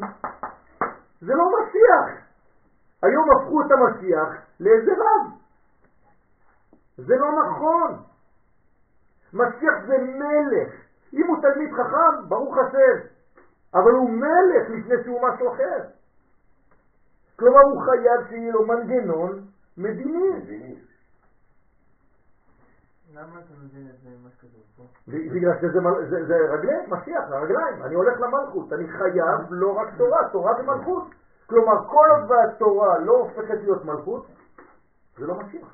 זה לא משיח. היום הפכו את המשיח לאיזה רב. זה לא נכון. משיח זה מלך. אם הוא תלמיד חכם, ברוך השם, אבל הוא מלך לפני שהוא משהו אחר. כלומר, הוא חייב שיהיה לו מנגנון מדיני. מבינים. למה אתה מבין את זה ממה שכתוב פה? בגלל שזה זה- זה רגלי, משיח, זה רגליים. אני הולך למלכות, אני חייב לא רק תורה, תורה ומלכות. כלומר, כל עוד והתורה לא הופכת להיות מלכות, זה לא משיח.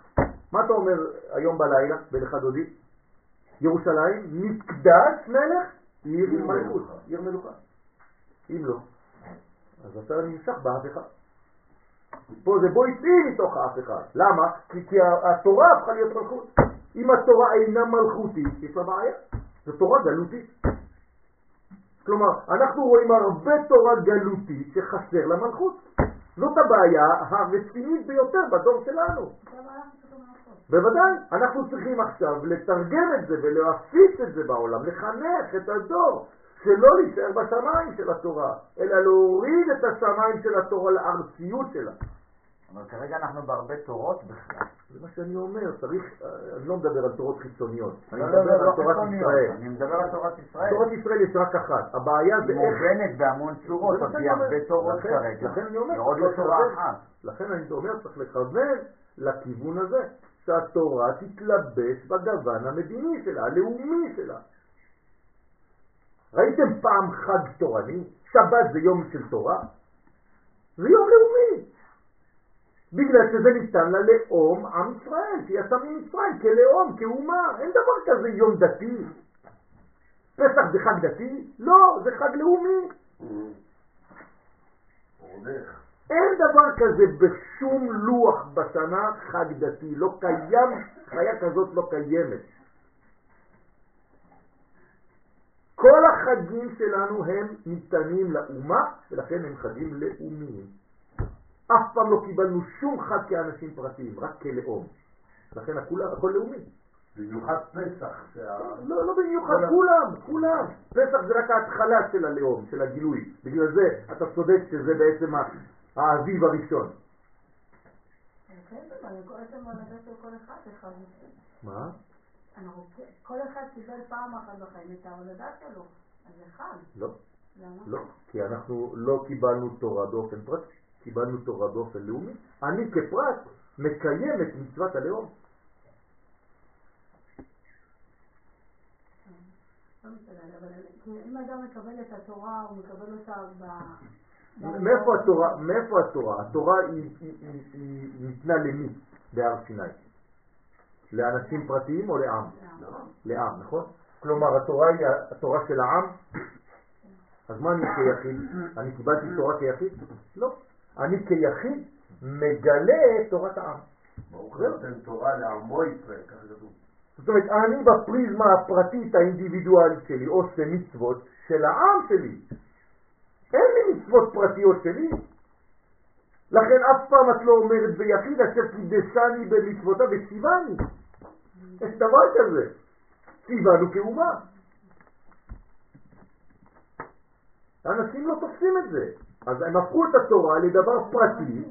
מה אתה אומר היום בלילה, בלך דודי? ירושלים, מקדש מלך, עיר מלכות, עיר מלוכה. אם לא, אז אתה נמשך באף אחד. פה זה בוא איתי מתוך האף אחד. למה? כי, כי התורה הפכה להיות מלכות. אם התורה אינה מלכותית, יש לה בעיה. זו תורה גלותית. כלומר, אנחנו רואים הרבה תורה גלותית שחסר למלכות. זאת הבעיה הרצינית ביותר בדור שלנו. בוודאי, אנחנו צריכים עכשיו לתרגם את זה ולהפיץ את זה בעולם, לחנך את הדור, שלא להישאר בשמיים של התורה, אלא להוריד את השמיים של התורה לארציות שלה. אבל כרגע אנחנו בהרבה תורות בכלל. זה מה שאני אומר, צריך, אני לא מדבר על תורות חיצוניות, אני מדבר על תורת ישראל. אני מדבר על תורת ישראל. תורת ישראל יש רק אחת, הבעיה זה היא איך... מובנת בהמון צורות, אבל היא. הרבה תורות כרגע. לכן אני אומר, ועוד לא תורה. אחת. לכן אני אומר, צריך לכוון לכיוון הזה, שהתורה תתלבש בגוון המדיני שלה, הלאומי שלה. ראיתם פעם חג תורני? שבת זה יום של תורה? זה יום לאומי. בגלל שזה ניתן ללאום עם ישראל, שיצא ממצרים כלאום, כאומה. אין דבר כזה יום דתי. פסח זה חג דתי? לא, זה חג לאומי. אין דבר כזה בשום לוח בשנה חג דתי, לא קיים, חיה כזאת לא קיימת. כל החגים שלנו הם ניתנים לאומה, ולכן הם חגים לאומיים. אף פעם לא קיבלנו שום חג כאנשים פרטיים, רק כלאום. לכן הכל, הכל לאומי. במיוחד פסח, שה... לא, לא במיוחד, כולם, כולם. פסח זה רק ההתחלה של הלאום, של הגילוי. בגלל זה אתה צודק שזה בעצם האביב הראשון. כן, כל אחד אחד קיבל פעם אחת בחיים את ההולדה שלו, אז זה חג. לא, למה? לא. כי אנחנו לא קיבלנו תורה באופן פרטי, קיבלנו תורה באופן לאומי. אני כפרט מקיים את מצוות הלאום. לא אם אדם מקבל את התורה, הוא מקבל אותה ב... מאיפה התורה? מאיפה התורה? התורה היא ניתנה למי בהר סיני? לאנשים פרטיים או לעם? לעם, נכון? כלומר התורה היא התורה של העם? אז מה אני כיחיד? אני קיבלתי תורה כיחיד? לא. אני כיחיד מגלה את תורת העם. ברוך נותן תורה לעמו ישראל, ככה כתוב. זאת אומרת, אני בפריזמה הפרטית האינדיבידואלית שלי עושה מצוות של העם שלי. אין לי מצוות פרטיות שלי. לכן אף פעם את לא אומרת ביחיד אשר קידשני במצוותיו וציווני. יש דבר כזה. ציוונו כאומה. אנשים לא תופסים את זה. אז הם הפכו את התורה לדבר פרטי.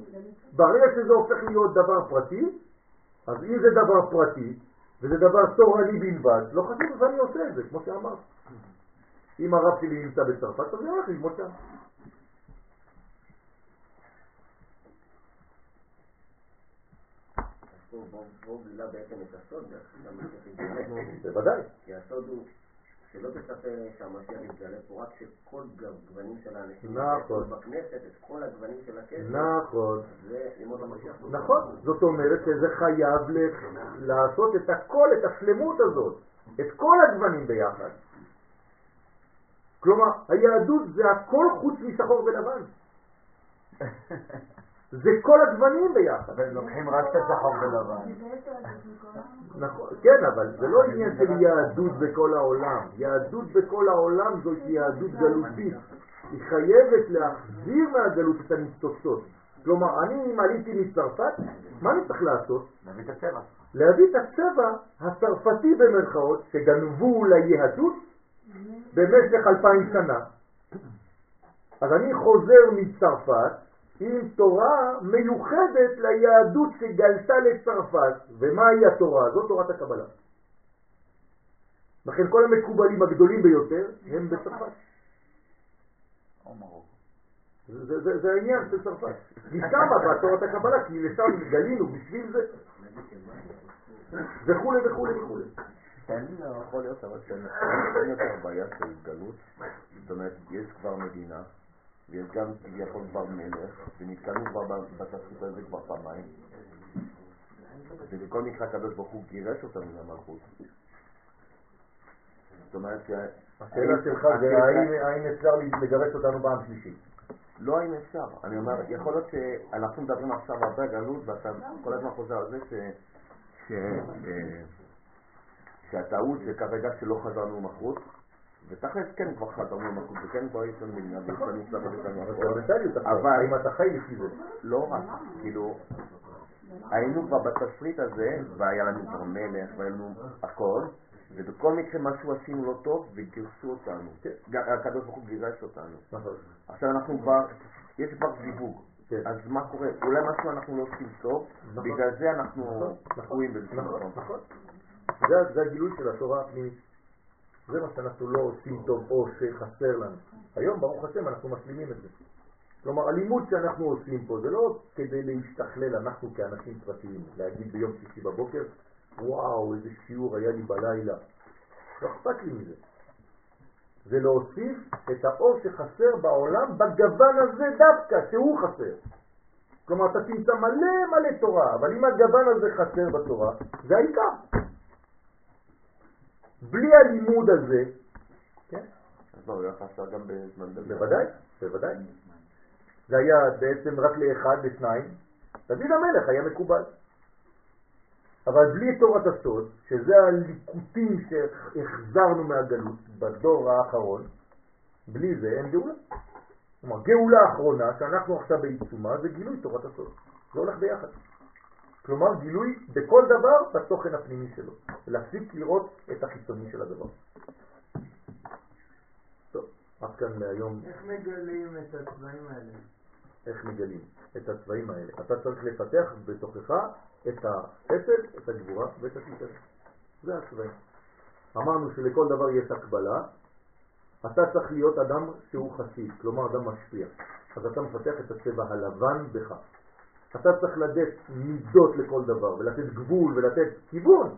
ברגע שזה הופך להיות דבר פרטי, אז אם זה דבר פרטי, וזה דבר תורני בלבד, לא חשוב ואני עושה את זה, כמו שאמרת. אם הרב שלי נמצא בצרפת, אז אני הולך ללמוד שם. אז בואו גילה בעצם את הסוד. בוודאי. כי הסוד הוא שלא תצפה שהמשיח יתגלה פה, רק שכל גוונים של האנשים נכון. בכנסת, את כל הגוונים של הכסף, נכון. זה לימוד המשיח. נכון. זאת אומרת שזה חייב לעשות את הכל, את השלמות הזאת, את כל הגוונים ביחד. כלומר, היהדות זה הכל חוץ משחור ולבן. זה כל הגוונים ביחד. לוקחים רק את השחור ולבן. נכון, כן, אבל זה לא עניין של יהדות בכל העולם. יהדות בכל העולם זאת יהדות גלותית. היא חייבת להחזיר מהגלות את הניצוצות. כלומר, אני אם עליתי מצרפת, מה אני צריך לעשות? להביא את הצבע. להביא את הצבע הצרפתי במרכאות, שגנבו ליהדות במשך אלפיים שנה. אז אני חוזר מצרפת עם תורה מיוחדת ליהדות שגלתה לצרפת. ומהי התורה? זאת תורת הקבלה. לכן כל המקובלים הגדולים ביותר הם בצרפת. או מרוקו. זה, זה, זה העניין של צרפת. משם באה תורת הקבלה, כי לשם גלינו בשביל זה. וכולי וכולי וכולי. יכול להיות, אבל שאין אין יותר בעיה של גלות. זאת אומרת, יש כבר מדינה, ויש גם כביכול כבר מלך, ונתקלנו כבר בתפקיד הזה כבר פעמיים. ובכל מקרה הקדוש ברוך הוא גירש אותנו מהמלכות. זאת אומרת, ש- השאלה שלך זה האם, אפשר לגרש אותנו פעם שלישית. לא האם אפשר, אני אומר, יכול להיות שאנחנו מדברים עכשיו הרבה גלות ואתה כל הזמן חוזר על זה ש... ש... אה, שהטעות זה כרגע שלא חזרנו למלכות ותכלס כן כבר חזרנו למלכות וכן כבר יש לנו מדינה ויש לנו סבא ויש לנו הכל אבל- האם אתה חי לפי זה? לא רק, כאילו היינו כבר בתסריט הזה והיה לנו כבר מלך והיה לנו הכל ובכל מקרה משהו עשינו לא טוב וגירשו אותנו, גם הקדוש ברוך הוא גירש אותנו נכון. עכשיו אנחנו כבר, יש כבר זיווג, כן. אז מה קורה? אולי משהו אנחנו לא עושים טוב, נכון. בגלל זה אנחנו נכון, תקועים באיזשהו נכון. נכון. זה הגילוי של התורה הפנימית. זה מה שאנחנו לא עושים טוב או שחסר לנו. היום, ברוך השם, אנחנו משלימים את זה. כלומר, הלימוד שאנחנו עושים פה זה לא כדי להשתכלל אנחנו כאנשים פרטיים, להגיד ביום שישי בבוקר, וואו, איזה שיעור היה לי בלילה. לא אכפת לי מזה. זה להוסיף את האור שחסר בעולם בגוון הזה דווקא, שהוא חסר. כלומר, אתה תמצא מלא מלא תורה, אבל אם הגוון הזה חסר בתורה, זה העיקר. בלי הלימוד הזה, כן? אז לא, הוא היה חסר גם בזמן דוד. בוודאי, בוודאי. זה היה בעצם רק לאחד, לשניים. דוד המלך היה מקובל. אבל בלי תורת הסוד, שזה הליקוטים שהחזרנו מהגלות בדור האחרון, בלי זה אין גאולה. כלומר, גאולה האחרונה, שאנחנו עכשיו בעיצומה, זה גילוי תורת הסוד. זה הולך ביחד. כלומר, גילוי בכל דבר בתוכן הפנימי שלו. ולהפסיק לראות את החיצוני של הדבר. טוב, עד כאן להיום איך מגלים את הצבעים האלה? איך מגלים את הצבעים האלה. אתה צריך לפתח בתוכך את החסד, את הגבורה ואת התשתת. זה הצבעים. אמרנו שלכל דבר יש הקבלה, אתה צריך להיות אדם שהוא חסיד, כלומר אדם משפיע. אז אתה מפתח את הצבע הלבן בך. אתה צריך לתת מידות לכל דבר ולתת גבול ולתת כיוון.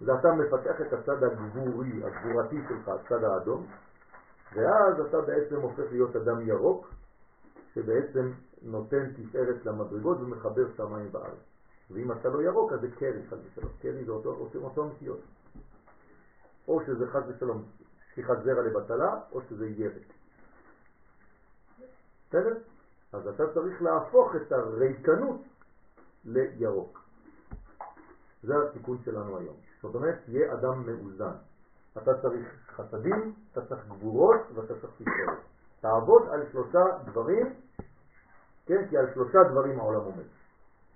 ואתה מפתח את הצד הגבורי, הגבורתי שלך, הצד האדום, ואז אתה בעצם הופך להיות אדם ירוק, שבעצם נותן תפארת למדרגות ומחבר שמיים בארץ. ואם אתה לא ירוק, אז זה קרי חס ושלום. קרי זה אותו, אותו, אותו נטיות. או שזה חס ושלום שפיכת זרע לבטלה, או שזה ירק. בסדר? אז אתה צריך להפוך את הריקנות לירוק. זה התיקון שלנו היום. זאת אומרת, תהיה אדם מאוזן. אתה צריך חסדים, אתה צריך גבורות ואתה צריך תפארת. תעבוד על שלושה דברים, כן, כי על שלושה דברים העולם עומד.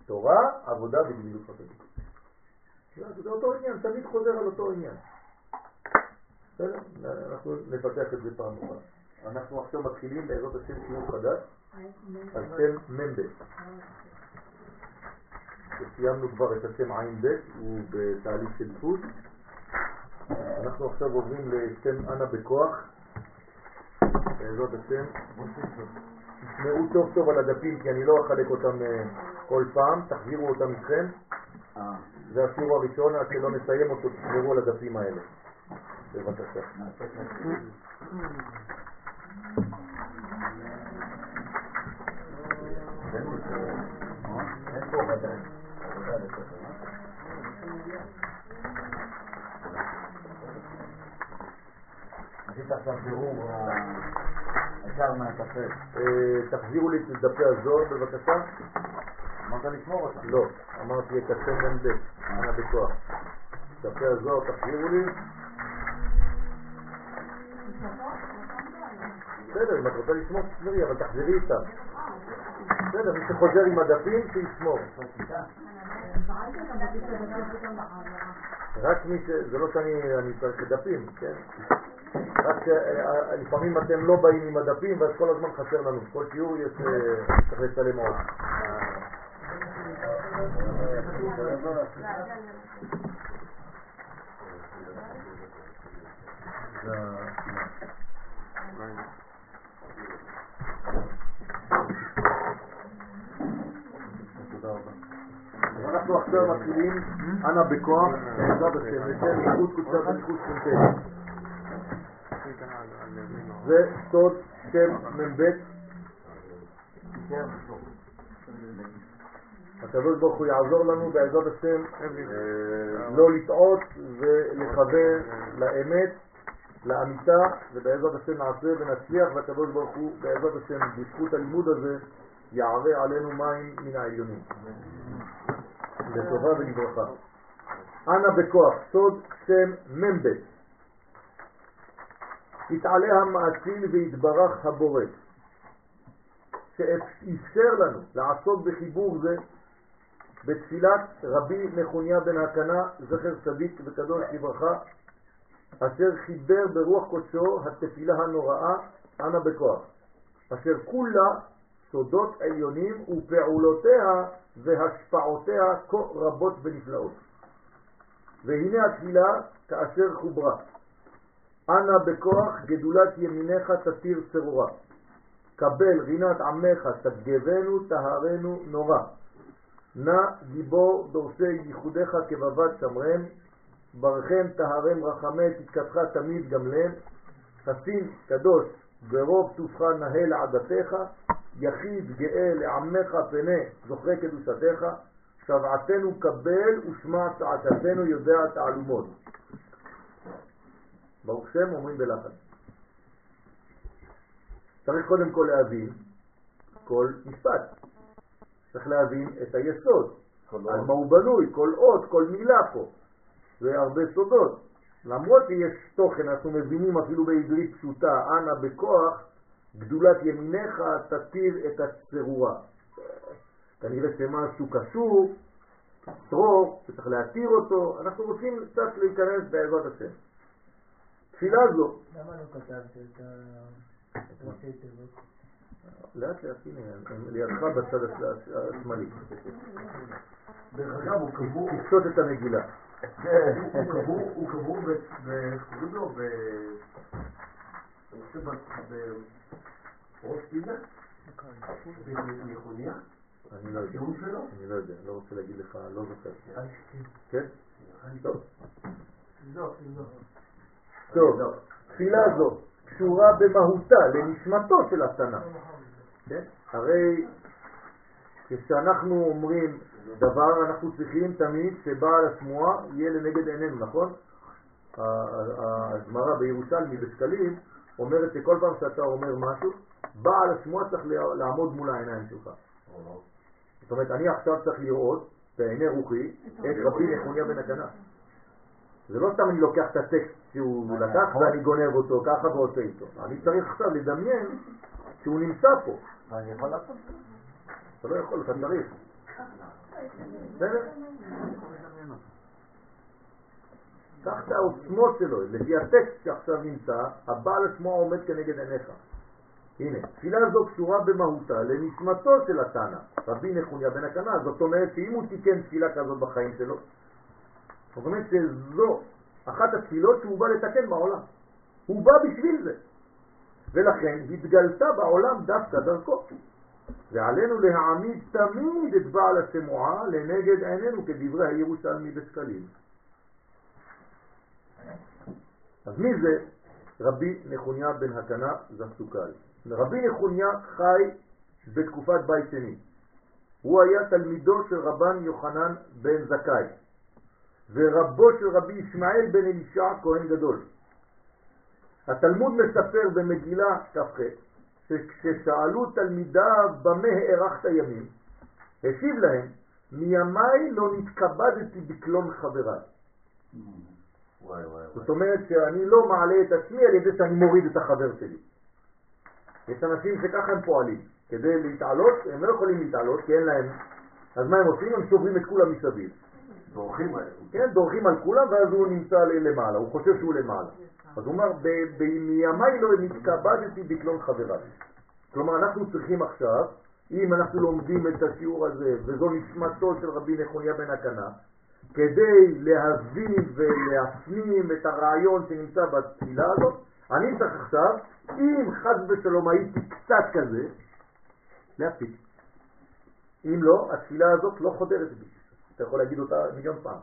תורה, עבודה וגמילות חסדים. זה אותו עניין, תמיד חוזר על אותו עניין. בסדר? אנחנו נפתח את זה פעם אחת. אנחנו עכשיו מתחילים בעזרת השם שיעור חדש על שם מ"ב. סיימנו כבר את השם עין ב', הוא בתהליך של דפוס. אנחנו עכשיו עוברים לשם אנה בכוח, בעזרת השם. תשמעו טוב טוב על הדפים כי אני לא אחלק אותם אה, כל פעם, תחזירו אותם איתכם. אה, זה השיעור הראשון, עד שלא נסיים אותו, תשמרו על הדפים האלה. בבקשה. תחזירו לי את דפי הזוהר בבקשה. אמרת לשמור אותם. לא, אמרתי את השם מ"ב, אנה בכוח. דפי הזוהר תחזירו לי. בסדר, אם את רוצה לשמור תשמרי, אבל תחזרי איתם. בסדר, מי שחוזר עם הדפים, שישמור. רק מי ש... זה לא שאני אני צריך דפים, כן? רק שלפעמים אתם לא באים עם הדפים ואז כל הזמן חסר לנו. כל שיעור יש, אה, צריך לצלם עוד. אז אנחנו עכשיו מתחילים, אנא בכוח, השם, לשם ייחוד קודשה וניחוד קונטנט. זה סוד שם מ"ב. הקדוש ברוך הוא יעזור לנו בעזרת השם אה, לא לטעות ולכוון לאמת, לאמיתה, ובעזרת השם נעשה ונצליח, והקדוש ברוך הוא בעזרת השם בזכות הלימוד הזה יערה עלינו מים מן העליונים. לטובה ולברכה. אנא בכוח, סוד שם מ"ב. יתעלה המאציל ויתברך הבורא, שאפשר לנו לעסוק בחיבור זה בתפילת רבי נחוניה בן הקנה, זכר צדיק וקדוש לברכה, אשר חיבר ברוח קודשו התפילה הנוראה, אנא בכוח, אשר כולה סודות עליונים ופעולותיה והשפעותיה כה רבות ונפלאות. והנה התפילה כאשר חוברה. אנא בכוח גדולת ימיניך תתיר צרורה. קבל רינת עמך תגבנו טהרנו נורא. נא גיבור דורשי ייחודיך כבבת שמרם, ברכם טהרם רחמי תתקתך תמיד גם להם, חסין קדוש ברוב טובך נהל עדתך, יחיד גאה לעמך פנה זוכרי קדושתך, שבעתנו קבל ושמע צעקתנו יודע תעלומות. ברוך שם אומרים בלחץ. צריך קודם כל להבין כל משפט. צריך להבין את היסוד, על מה הוא בנוי, כל אות, כל מילה פה. זה הרבה סודות. למרות שיש תוכן, אנחנו מבינים אפילו בעברית פשוטה, אנא בכוח, גדולת ימיניך תתיר את הצרורה. כנראה שמשהו קשור, צרור, שצריך להתיר אותו, אנחנו רוצים קצת להיכנס בעזרת השם. תפילה זו. למה לא כתבת את ראשי תיבות? לאט לאט, הנה, הם לידך בצד השמאלי. דרך אגב, הוא קבור, תפשוט את המגילה. כן, הוא קבור, הוא קבור ב... ב- איך קוראים לו? ב... אני חושב בראש פינה? בניחוניה? אני לא יודע. אני לא יודע, לא רוצה להגיד לך, לא זוכר. כן? טוב. תבדוק, תבדוק. טוב, תפילה זו קשורה במהותה לנשמתו של התנא. כן? הרי כשאנחנו אומרים דבר, אנחנו צריכים תמיד שבעל השמועה יהיה לנגד עינינו, נכון? הגמרא בירושלמי בשקלים אומרת שכל פעם שאתה אומר משהו, בעל השמועה צריך לעמוד מול העיניים שלך. זאת אומרת, אני עכשיו צריך לראות בעיני רוחי את רבי נחוניה בן הקנה. זה לא סתם אני לוקח את הטקסט שהוא לקח ואני גונב אותו ככה ועושה איתו. אני צריך עכשיו לדמיין שהוא נמצא פה. אני יכול לעשות? אתה לא יכול, אתה צריך. בסדר? קח את העוצמות שלו, לפי הטקסט שעכשיו נמצא, הבעל השמוע עומד כנגד עיניך. הנה, תפילה זו קשורה במהותה לנשמתו של התנא, רבי נחוניה בן הקנה, זאת אומרת שאם הוא תיקן תפילה כזאת בחיים שלו, זאת אומרת שזו אחת התפילות שהוא בא לתקן בעולם. הוא בא בשביל זה. ולכן התגלתה בעולם דווקא דרכו. ועלינו להעמיד תמיד את בעל השמועה לנגד עינינו כדברי הירושלמי בשקלים. אז מי זה רבי נחוניה בן הקנה זפסוקאי? רבי נחוניה חי בתקופת בית שני. הוא היה תלמידו של רבן יוחנן בן זכאי ורבו של רבי ישמעאל בן אלישע כהן גדול. התלמוד מספר במגילה כ"ח שכששאלו תלמידיו במה הארכת ימים, השיב להם, מימיי לא נתכבדתי בקלון חבריי. וואי וואי זאת אומרת שאני לא מעלה את עצמי על ידי שאני מוריד את החבר שלי. יש אנשים שככה הם פועלים. כדי להתעלות, הם לא יכולים להתעלות כי אין להם... אז מה הם עושים? הם שוברים את כולם מסביב. דורכים עליהם. כן, דורכים על כולם ואז הוא נמצא למעלה, הוא חושב שהוא למעלה. אז הוא אומר, "ב- בימיי לא נתכבדתי בקלון חבריי. כלומר, אנחנו צריכים עכשיו, אם אנחנו לומדים את השיעור הזה, וזו נשמתו של רבי נחוניה בן הקנה, כדי להבין ולהפנים את הרעיון שנמצא בתפילה הזאת, אני צריך עכשיו, אם חס ושלום הייתי קצת כזה, להפיק. אם לא, התפילה הזאת לא חודרת בי. אתה יכול להגיד אותה מיליון פעם.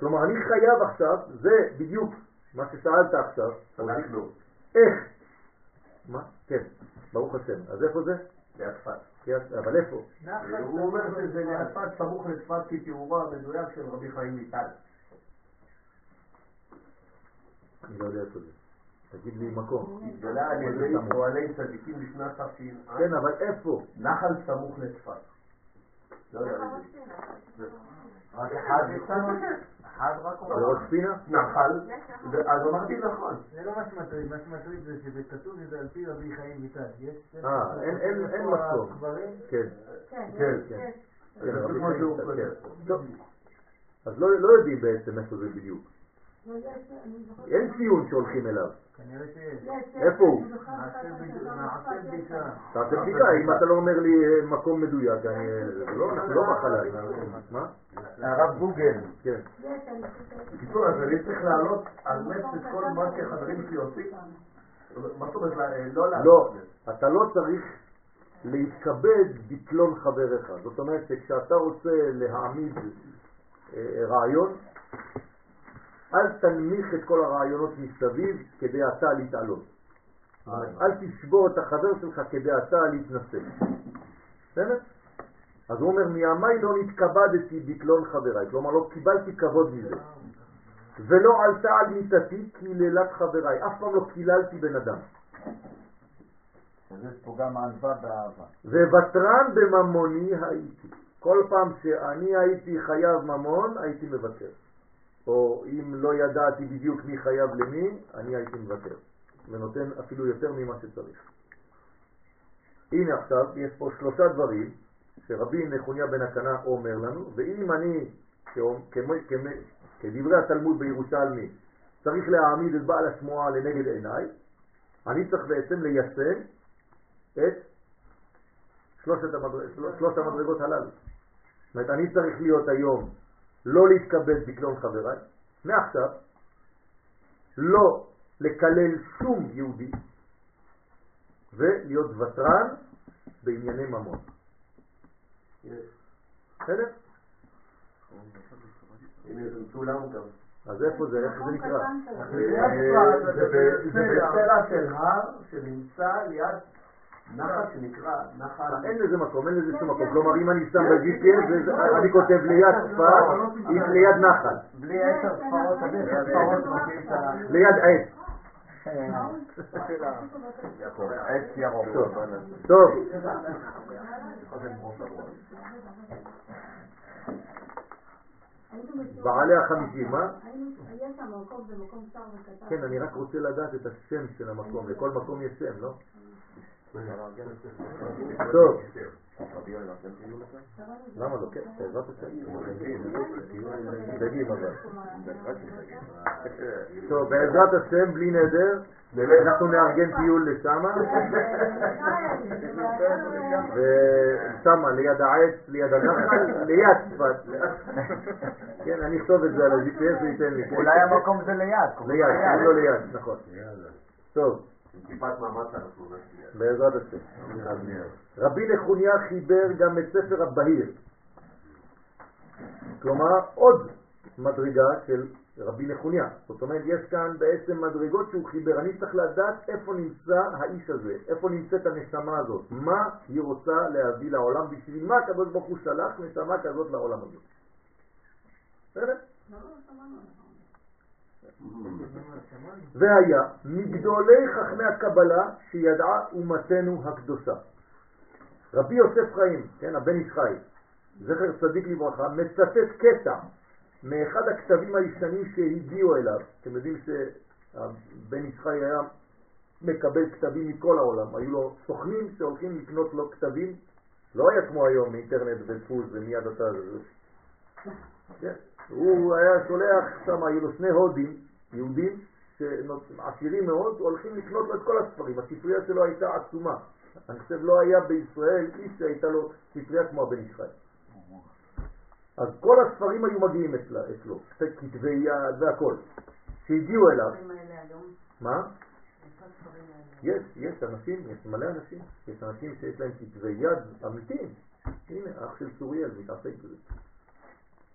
כלומר, אני חייב עכשיו, זה בדיוק מה ששאלת עכשיו, צדקנו, איך? מה? כן, ברוך השם. אז איפה זה? קריית- אבל איפה? הוא אומר שזה ליד צפת, סמוך לצפת כתיאורו המדויק של רבי חיים ויטל. אני לא יודע איפה זה. תגיד לי מקום. התגלה על ידי פועלי צדיקים בשנת תש"ע, כן, אבל איפה? נחל סמוך לצפת. לא יודע. רק אחד רק ראש פינה? נחל, אז אמרתי נכון. זה לא מה שמטריד, מה שמטריד זה שכתוב שזה על פי רבי חיים ויטל. יש... אה, אין- מקום. כן. כן, כן, כן. כן, כן. אז לא לא יודעים בעצם איפה זה בדיוק. אין ציון שהולכים אליו. כנראה שיש. איפה הוא? נעשה בדיקה. תעשה בדיקה, אם אתה לא אומר לי אה, מקום מדויק, אני, אה, לא, אנחנו לא. מה? הרב גוגל. כן. בקיצור, אז אני צריך להעלות על נס את כל מה שהחברים שלי עושים. מה זאת אומרת, לה- לא לא, להעלות נס? אתה לא צריך להתכבד בקלון חבריך. זאת אומרת שכשאתה רוצה להעמיד אה, רעיון, אל תנמיך את כל הרעיונות מסביב כדי אתה להתעלות. אומרת, אל תשבור את החבר שלך כדי אתה להתנשא. בסדר? אז הוא אומר, מימיי לא נתכבדתי בקלון חבריי, כלומר לא קיבלתי כבוד מזה. ולא עלתה על מיטתי קללת חבריי, אף פעם לא קיללתי בן אדם. אז פה גם ענווה באהבה. וותרן בממוני הייתי. כל פעם שאני הייתי חייב ממון, הייתי מוותר. או אם לא ידעתי בדיוק מי חייב למי, אני הייתי מוותר. ונותן אפילו יותר ממה שצריך. הנה עכשיו, יש פה שלושה דברים שרבי נחוניה בן הקנה אומר לנו, ואם אני, כדברי התלמוד בירושלמי, צריך להעמיד את בעל השמועה לנגד עיניי, אני צריך בעצם ליישם את שלושת המדרג, של- שלושת המדרגות הללו. זאת אומרת, אני צריך להיות היום לא להתכבד בקלון חבריי, מעכשיו, לא לקלל שום יהודי, ולהיות ותרן בענייני ממון. בסדר? אז איפה זה, איך זה נקרא? קטן כזה. אה, זה בסלע של הר שנמצא ליד נחל שנקרא נחל... אין לזה מקום, אין לזה שום מקום. כלומר, אם אני שם ב-GPS, זה- אני כותב ליד צפת, עם- ליד נחל, בלי עשר ספרות. ליד עץ. עץ ירוק. טוב, בעלי החמישים, מה? היינו- יש שם מקום, זה מקום צר וקטן. כן, אני רק רוצה לדעת את השם של המקום, לכל מקום יש שם, לא? טוב? למה לא? כן, בעזרת השם. דגים אבל. טוב, בעזרת השם, בלי נדר, אנחנו נארגן טיול לשמה, ושמה, ליד העץ, ליד הנחל, ליד צפת. כן, אני אכתוב את זה על ה-GPS וייתן לי. אולי המקום זה ליד, ליד. לא ליד, נכון. טוב. עם טיפת מאמץ אנחנו נשמיע. בעזרת השם. רבי נחוניה חיבר גם את ספר הבהיר. כלומר, עוד מדרגה של רבי נחוניה. זאת אומרת, יש כאן בעצם מדרגות שהוא חיבר. אני צריך לדעת איפה נמצא האיש הזה, איפה נמצאת הנשמה הזאת, מה היא רוצה להביא לעולם, בשביל מה הקדוש ברוך הוא שלח נשמה כזאת לעולם הזה. בסדר? והיה מגדולי חכמי הקבלה שידעה אומתנו הקדושה. רבי יוסף חיים, כן, הבן איש חי, זכר צדיק לברכה, מצטט קטע מאחד הכתבים הישנים שהגיעו אליו. אתם יודעים שהבן איש חי היה מקבל כתבים מכל העולם, היו לו סוכנים שהולכים לקנות לו כתבים, לא היה כמו היום אינטרנט ודפוס ומיד אתה... כן. הוא היה שולח שם, היו לו שני הודים יהודים עשירים מאוד הולכים לקנות לו את כל הספרים, הספרייה שלו הייתה עצומה. אני חושב לא היה בישראל איש שהייתה לו ספרייה כמו הבן ישראל. אז כל הספרים היו מגיעים אצלו, כתבי יד והכל, שהגיעו אליו. מה? יש, יש אנשים, יש מלא אנשים, יש אנשים שיש להם כתבי יד אמיתיים. הנה, אח של צוריאל מתעסק בזה.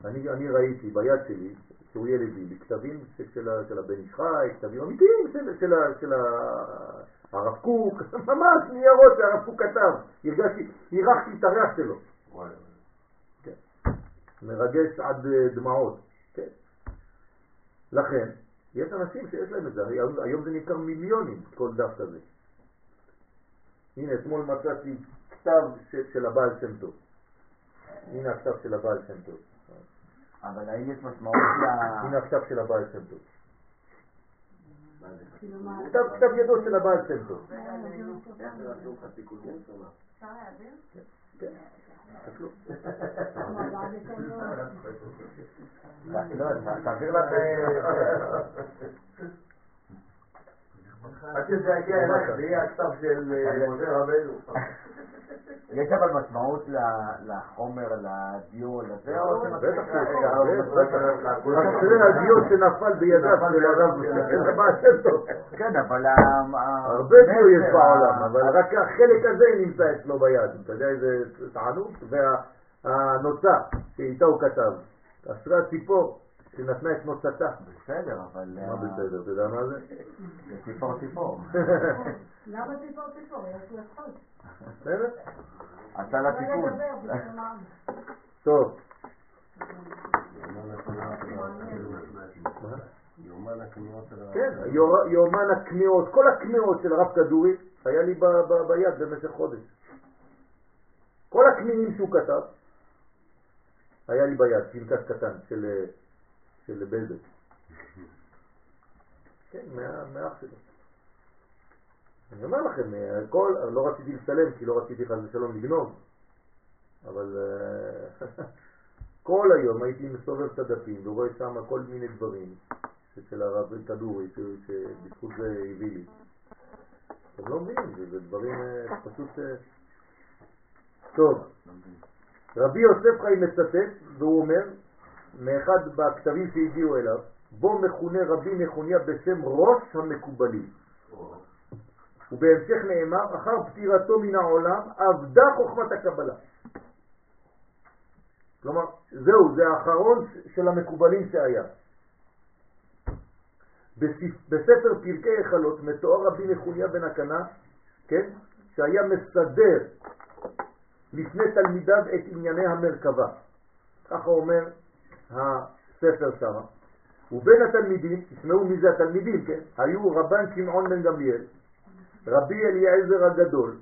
אני, אני ראיתי ביד שלי, צוריאל הביא לי כתבים של, של, של הבן איש חי, כתבים אמיתיים של, של, של הרב קוק, ממש ניירות שהרב קוק כתב. הרגשתי, הרחתי את הריח שלו. כן. מרגש עד אה, דמעות. כן. לכן, יש אנשים שיש להם את זה, היום, היום זה נקרא מיליונים, כל דף כזה. הנה, אתמול מצאתי כתב של, של הבעל שם טוב. הנה הכתב של הבעל שם טוב. אבל האם יש משמעות ל... הנה הכתב של הבעל שם טוב. כתב ידו של הבעל שם טוב. כן. תעביר לך... עד שזה יגיע אליך, זה יהיה הכתב של אה, משה רבנו. יש אבל משמעות לחומר, לדיור, לזה, או בטח שיש, הדיור שנפל בידיו של הרב, זה מה טוב. כן, אבל... הרבה דיור יש בעולם, אבל רק החלק הזה נמצא אצלו ביד, אתה יודע איזה תענוג? והנוצה שאיתה הוא כתב, אשרי הציפור שנתנה את נוצתה. בסדר, אבל... מה בסדר, אתה יודע מה זה? זה ציפור ציפור. למה ציפור ציפור? יש לו חוד. בסדר? עשה לה תיקון. טוב. כן, יומן הקמיעות, כל הקמיעות של הרב כדורי היה לי ביד במשך חודש. כל הקמיעים שהוא כתב היה לי ביד, פנקס קטן של, של בזק. כן, מאח שלו. אני אומר לכם, הכל, לא רציתי לצלם כי לא רציתי חס ושלום לגנוב, אבל אה, כל היום הייתי מסובב את הדפים ורואה שם כל מיני דברים של הרב כדורי, שבזכות זה הביא לי. אתם לא מבינים, זה, זה דברים אה, פשוט... אה, טוב, רבי יוסף חי מצטט, והוא אומר, מאחד בכתבים שהגיעו אליו, בו מכונה רבי נכוניה בשם ראש המקובלים. ובהמשך נאמר, אחר פטירתו מן העולם, עבדה חוכמת הקבלה. כלומר, זהו, זה האחרון של המקובלים שהיה. בספר פרקי החלות מתואר רבי נחוניה בן הקנה, כן, שהיה מסדר לפני תלמידיו את ענייני המרכבה. ככה אומר הספר שם. ובין התלמידים, תשמעו מי זה התלמידים, כן? היו רבן שמעון בן גמליאל, רבי אליעזר הגדול,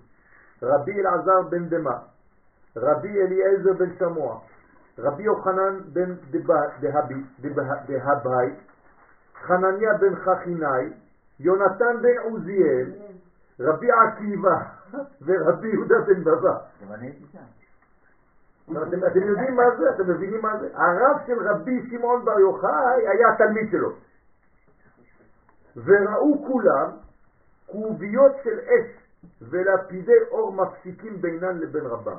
רבי אלעזר בן דמה, רבי אליעזר בן שמוע, רבי יוחנן בן דהבי, חנניה בן חכינאי, יונתן בן עוזיאל, רבי עקיבא ורבי יהודה בן בבא. אתם, אתם יודעים מה זה? אתם מבינים מה זה? הרב של רבי שמעון בר יוחאי היה התלמיד שלו. וראו כולם כרוביות של אש ולפידי אור מפסיקים בינן לבין רבם.